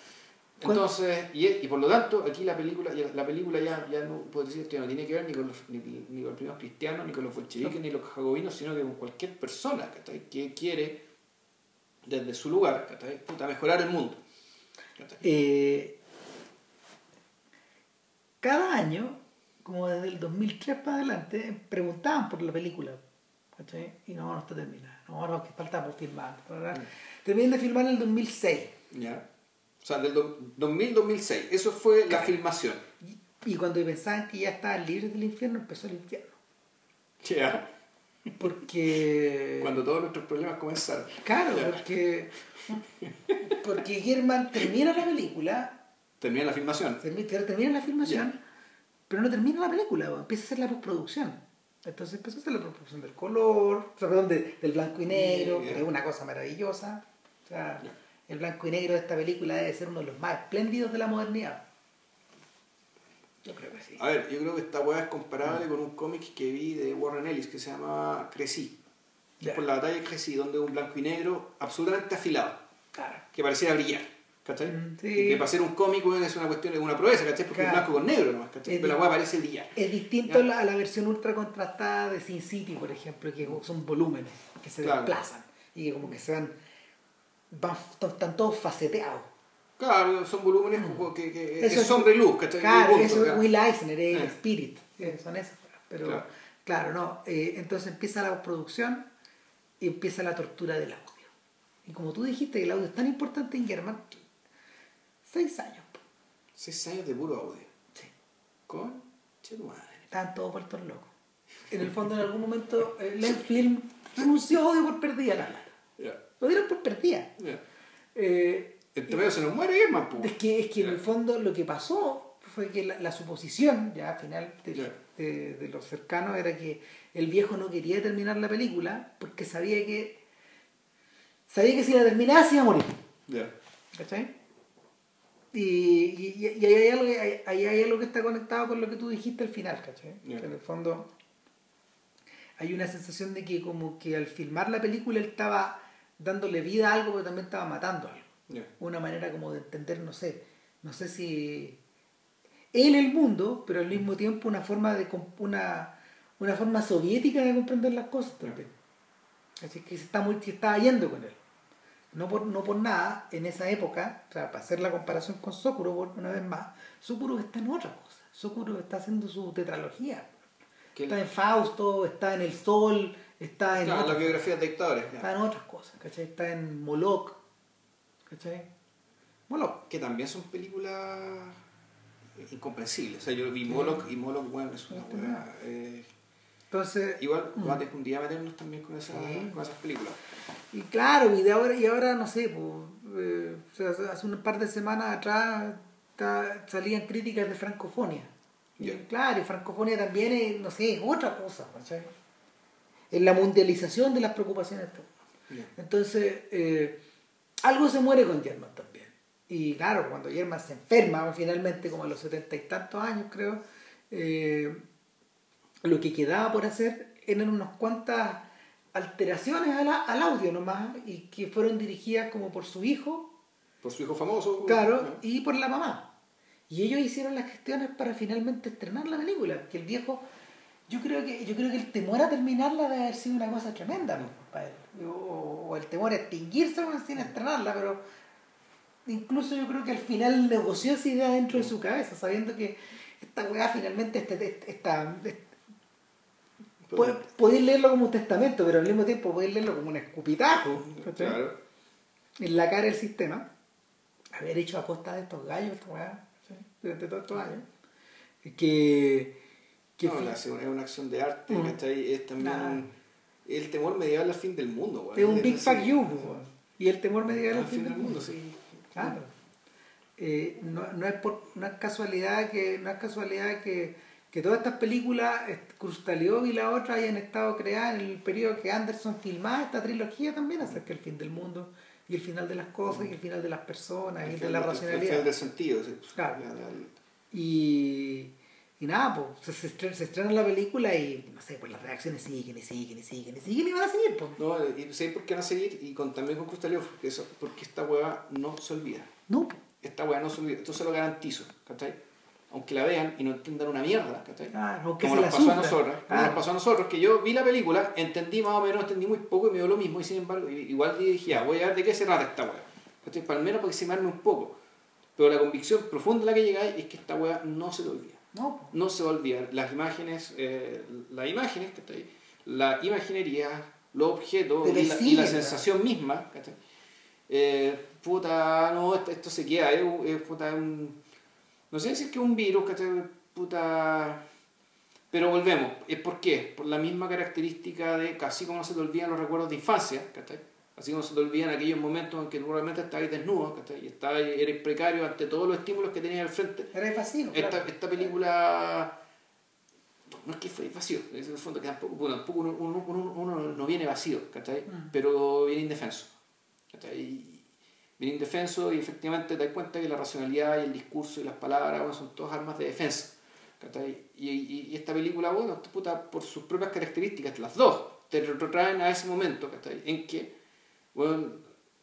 ¿Cuál- Entonces, y, y por lo tanto, aquí la película, ya- la película ya, ya no puedo decir que no tiene que ver ni con los, ni, ni con los primeros cristianos, ni con los bolcheviques, ni los jacobinos, sino que con cualquier persona que quiere, desde su lugar. Puta, mejorar el mundo. Eh, cada año, como desde el 2003 para adelante, preguntaban por la película. ¿cachai? Y no, no está terminada. No, no, que falta por filmar. Terminan de filmar en el 2006. ¿Ya? O sea, del do- 2000-2006, eso fue la Claro. filmación. Y, y cuando pensaban que ya estaban libres del infierno, empezó el infierno. ¿Ya? Porque... Cuando todos nuestros problemas comenzaron. Claro, porque... Porque Germán termina la película Termina la filmación. Termi- ter- termina la filmación, pero no termina la película, empieza a hacer la postproducción. Entonces empieza a hacer la postproducción del color, perdón, de- del blanco y negro, que es una cosa maravillosa. O sea. El blanco y negro de esta película debe ser uno de los más espléndidos de la modernidad. Yo creo que sí. A ver, yo creo que esta weá es comparable con un cómic que vi de Warren Ellis que se llama Crecí. Ya. Por la batalla de Crecí, donde un blanco y negro absolutamente afilado, Claro. que pareciera brillar. ¿Cachai? Mm, sí. Que para ser un cómic es una cuestión, es una proeza, ¿cachai? Porque Claro. es blanco con negro nomás, ¿cachai? Es Pero la weá parece brillar. Es distinto Ya. a la, a la versión ultra contrastada de Sin City, por ejemplo, que son volúmenes que se Claro. desplazan y que como que se van, van están todos faceteados. Claro, son volúmenes como que, que. Eso es es- sombra y luz, ¿cachai? Claro, punto, eso es claro. Will Eisner, es el Eh. Spirit, eh, son esas. Pero Claro. claro, no. eh, entonces empieza la producción y empieza la tortura del audio. Y como tú dijiste que el audio es tan importante en German, seis años. Seis años de puro audio. Sí, Con che tu madre. estaban todos vueltos locos. En el fondo, en algún momento, el Len Film renunció a audio por perdida la plata. Ya, Lo dieron por perdida. ya. Eh, se nos muere pues. Es que, es que en el fondo lo que pasó fue que la, la suposición, ya al final de, de- de los cercanos, era que el viejo no quería terminar la película porque sabía que sabía que si la terminaba se iba a morir. Ya. ¿Cachai? Y, y, y- ahí, hay algo, que- ahí- ahí hay algo que está conectado con lo que tú dijiste al final, ¿cachai? Que en el fondo hay una sensación de que como que al filmar la película él estaba dándole vida a algo, pero también estaba matando algo Ya. una manera como de entender, no sé, no sé si él el mundo, pero al mismo tiempo una forma de una, una forma soviética de comprender las cosas también. Así que se está muy, se estaba yendo con él. No por, no por nada, en esa época, o sea, para hacer la comparación con Sokurov una vez más, Sokurov está en otra cosa. Sokurov está haciendo su tetralogía. Está en Fausto, está en El Sol, está en Claro, otras la biografía de dictadores. está en otras cosas, ¿cachai? Está en Moloch, ¿cachai? Moloch. que también son películas incomprensibles. O sea, yo vi Moloch y Moloch, bueno, es una weá, eh, Entonces, Igual, Mm. vamos a un día meternos también con, esa, Sí. con esas películas. y claro, y, de ahora, y ahora no sé, pues, eh, o sea, hace un par de semanas atrás ta- salían críticas de francofonía. Y, Ya. claro, y francofonía también es, no sé, es otra cosa, ¿cachai? Es la mundialización de las preocupaciones. Entonces, eh, algo se muere con German también. Y claro, cuando German se enferma, finalmente, como a los setenta y tantos años, creo, eh, lo que quedaba por hacer eran unas cuantas alteraciones al, al audio nomás, y que fueron dirigidas como por su hijo, Por su hijo famoso. claro, ¿no? y por la mamá. Y ellos hicieron las gestiones para finalmente estrenar la película, que el viejo, yo creo que, yo creo que el temor a terminarla debe haber sido una cosa tremenda pues, para él. O, o el temor a extinguirse bueno, sin estrenarla, pero incluso yo creo que al final negoció esa idea dentro de su cabeza, sabiendo que esta weá finalmente este, este- esta, Pero- podéis leerlo como un testamento, pero al mismo tiempo podéis leerlo como un escupitajo en la cara del sistema. Haber hecho a costa de estos gallos, esta weá, durante todos estos años. Que, No, la- es una acción de arte, Mm. ¿cachai? Es también el temor medieval al fin del mundo, weón. es un big fuck you, y el temor medieval Al fin del mundo, sí. sí. Claro. Eh, no, no, es por, no es casualidad que no es casualidad que, que todas estas películas, Crustaleo y la otra, hayan estado creadas en el periodo que Anderson filmaba esta trilogía también acerca del fin del mundo y el final de las cosas y el final de las personas y El de la el racionalidad. final del sentido, sí. Claro. Y, y nada, pues se, se estrena, se estrena la película y no sé, pues las reacciones siguen y siguen y siguen y siguen y van a seguir, pues. No, y sé por qué van a seguir y con, también con Crustaleo, porque, eso, porque esta hueá no se olvida. No, pues. Esta hueá no se olvida, esto se lo garantizo, ¿cachai? Aunque la vean y no entiendan una mierda, ¿cachai? Claro, aunque como se nos la pasó a nosotros, como nos pasó a nosotros, que yo vi la película, entendí más o menos, entendí muy poco y me dio lo mismo, y sin embargo, igual dije, ya, voy a ver de qué se trata esta hueá. ¿Cachai? Para al menos aproximarme un poco. Pero la convicción profunda a la que llegáis es que esta hueá no se te olvida. No, pues. no se va a olvidar las imágenes, eh, las imágenes, ¿cachai? la imaginería, los objetos y la, sensación misma. ¿cachai? Eh, puta, no, esto, esto se queda, es, puta, un, no sé si es que es un virus, ¿cachai? puta, pero volvemos, ¿es por qué? Por la misma característica de casi como se te olvidan los recuerdos de infancia, ¿cachai? Así como se te olvidan aquellos momentos en que tú realmente estabas desnudo, ¿cachai? y estabas, eres precario ante todos los estímulos que tenías al frente. Era vacío. Esta, claro. esta película no es que fue vacío, en el fondo que tampoco, bueno, tampoco uno, uno- uno- uno no viene vacío, ¿cachai? Mm. Pero viene indefenso. Viene indefenso y efectivamente te das cuenta que la racionalidad y el discurso y las palabras bueno, son todas armas de defensa. ¿cachai? Y, y- y esta película, bueno, puta, por sus propias características, las dos, te retrotraen a ese momento, ¿cachai? En que, bueno,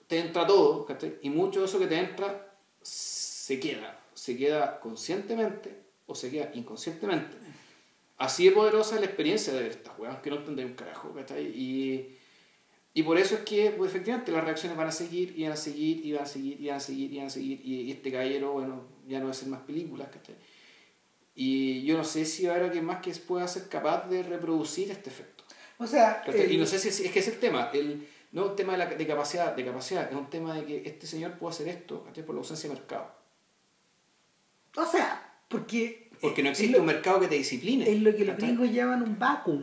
te entra todo, ¿cachai? Y mucho de eso que te entra se queda, se queda conscientemente o se queda inconscientemente. Así de poderosa es la experiencia de estas weas, que no entendéis un carajo, ¿cachai? Y, y por eso es que, pues, efectivamente, las reacciones van a seguir, y van a seguir, y van a seguir, y van a seguir, y van a seguir, y, y este caballero, bueno, ya no va a hacer más películas, ¿cachai? Y yo no sé si habrá alguien más que pueda ser capaz de reproducir este efecto. O sea, el- Y no sé si es que es el tema, el, no es un tema de, la, de, capacidad, de capacidad, es un tema de que este señor puede hacer esto. Por la ausencia de mercado. o sea, porque Porque no existe lo- un mercado que te discipline. es lo que los gringos llaman un vacuum.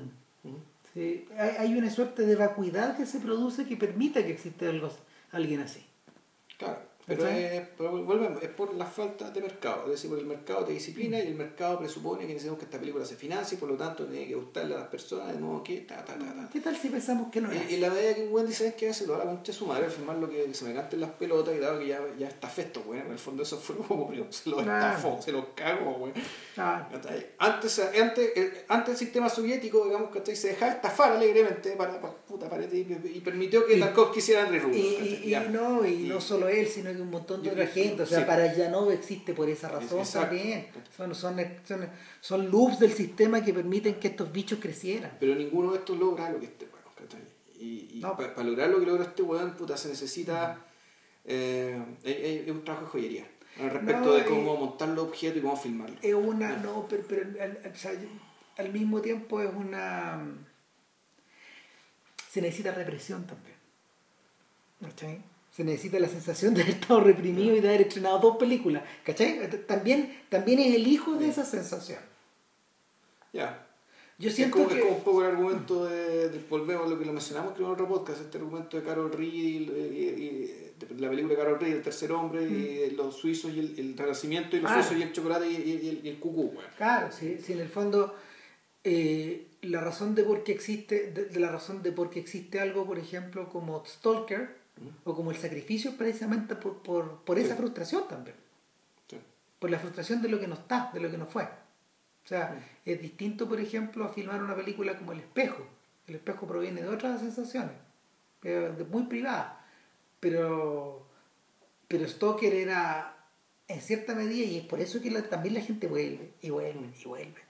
Sí, hay, una suerte de vacuidad que se produce que permite que exista algo, alguien así. Claro, pero, es, pero volvemos, es por la falta de mercado, es decir, porque el mercado te disciplina y el mercado presupone que necesitamos que esta película se financie, por lo tanto tiene que gustarle a las personas, de modo que ta, ta, ta, ta. ¿Qué tal si pensamos que no es Y, y la medida que un buen dice es que se lo da la concha de su madre, firmar lo que, que se me canten las pelotas y dado que ya, ya está festo, güey. En el fondo eso fue como se lo estafó, se lo cagó, güey. Antes, antes, eh, antes el sistema soviético, digamos, ¿cachai? se dejaba estafar alegremente para, para, puta, para- y, y permitió que Tarkovsky hiciera André Rubio. y- y no, y, no solo él, sino que un montón de otra gente. O sea, sí. para Janov existe por esa razón Exacto. también. Son, son, son, son loops del sistema que permiten que estos bichos crecieran. Pero ninguno de estos logra lo que este weón, ¿cachai? Y, No. para lograr lo que logró este weón, puta, se necesita eh, es, es- es un trabajo de joyería. Al respecto No, de cómo montar los objetos y cómo filmarlos. Es una, no, pero, pero al, al mismo tiempo es una... Se necesita represión también. ¿Cachai? Se necesita la sensación de haber estado reprimido y de haber estrenado dos películas. ¿Cachai? También, también es el hijo de esa sensación. Ya. Yo Es siento como, que... es como un poco el argumento de, de- volvemos a lo que lo mencionamos creo en otro podcast, este argumento de Carol Reed y, y- y- de la película de Carol Reed, el tercer hombre, y los suizos y el, el renacimiento, y los Mm. Ah. suizos y el chocolate y, el, cucú, weón. Claro, sí, sí, en el fondo eh, la razón de por qué existe, de, de la razón de por qué existe algo, por ejemplo, como Stalker o como el sacrificio es precisamente por, por, por esa Sí. frustración también, Sí. por la frustración de lo que no está, de lo que no fue. O sea, es distinto, por ejemplo, a filmar una película como El Espejo. El Espejo proviene de otras sensaciones, eh, de- muy privadas, pero, pero Stoker era en cierta medida, y es por eso que la- también la gente vuelve y vuelve y vuelve.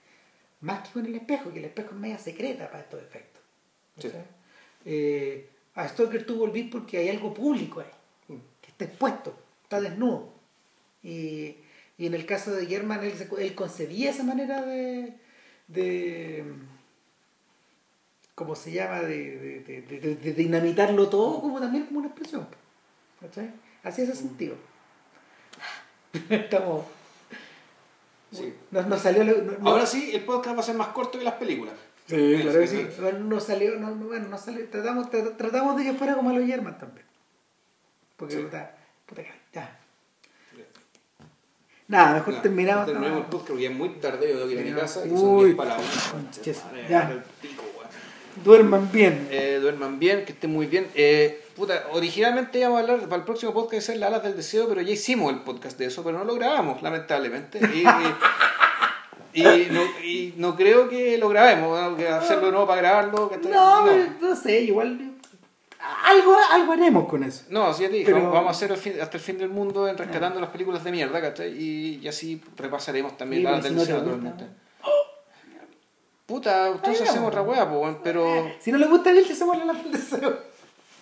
Más que con el espejo, que el espejo es media secreta para estos efectos. Sí. Eh, a Stoker tú volvís porque hay algo público ahí, Mm. que está expuesto, está desnudo. Y, y en el caso de German, él, él concebía esa manera de, de ¿cómo se llama? De, de, de- de- de- de dinamitarlo todo como también como una expresión. ¿cachai? Así ese sentido. <laughs> Estamos... Sí. Nos, nos salió... lo- no- no- Ahora sí, el podcast va a ser más corto que las películas. Sí, claro que sí. <laughs> Bueno, salió, no, no, bueno, nos salió, tratamos, tra- tratamos de que fuera como a los German también. Porque Sí. puta, puta ya. Nada, mejor terminamos. Terminemos no. el podcast porque es muy tarde, yo tengo que ir a mi casa y son 10 palabras. conches, Madre, ya. Duerman bien. Eh, duerman bien, que estén muy bien. Eh, puta, originalmente íbamos a hablar para el próximo podcast de ser las alas del deseo, pero ya hicimos el podcast de eso, pero no lo grabamos, lamentablemente. Y, y- y no, y no creo que lo grabemos, ¿no? que hacerlo de nuevo para grabarlo. que no, no, sé, igual. Algo, algo haremos con eso. No, sí, dije, Pero- vamos- a hacer el fin- hasta el fin del mundo en rescatando las películas de mierda, ¿cachai? Y, y así repasaremos también Sí, del si no gusta. Puta, entonces hacemos otra weá, pues, weón, pero... Si no le gusta a él, te hacemos la deseo.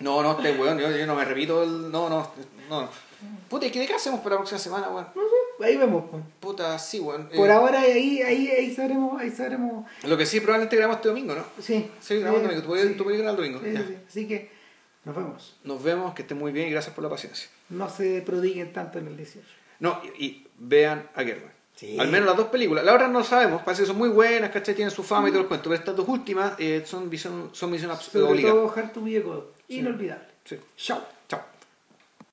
No, no, este weón, yo, yo no me repito el... No, no, no. Puta, ¿y qué, qué hacemos para la próxima semana, weón? Ahí vemos. pues. Puta, sí, weón. Eh, Por ahora, ahí, ahí, ahí sabremos. Ahí sabremos. Lo que sí, probablemente grabamos este domingo, ¿no? Sí. Sí, grabamos Eh, domingo. Tú puedes, sí. tú puedes grabar el domingo. Sí, sí, sí. Así que nos vemos. Nos vemos, que estén muy bien y gracias por la paciencia. No se prodiguen tanto en el 18. No, y, y vean a German. Sí. Al menos las dos películas. Las otras no sabemos, parece que son muy buenas, ¿cachai? Tienen su fama y todo el cuento. Pero estas dos últimas eh, son, visión, son misión abs- Sobre obligada. todo Hard to Be a God. Inolvidable. Sí. Chao.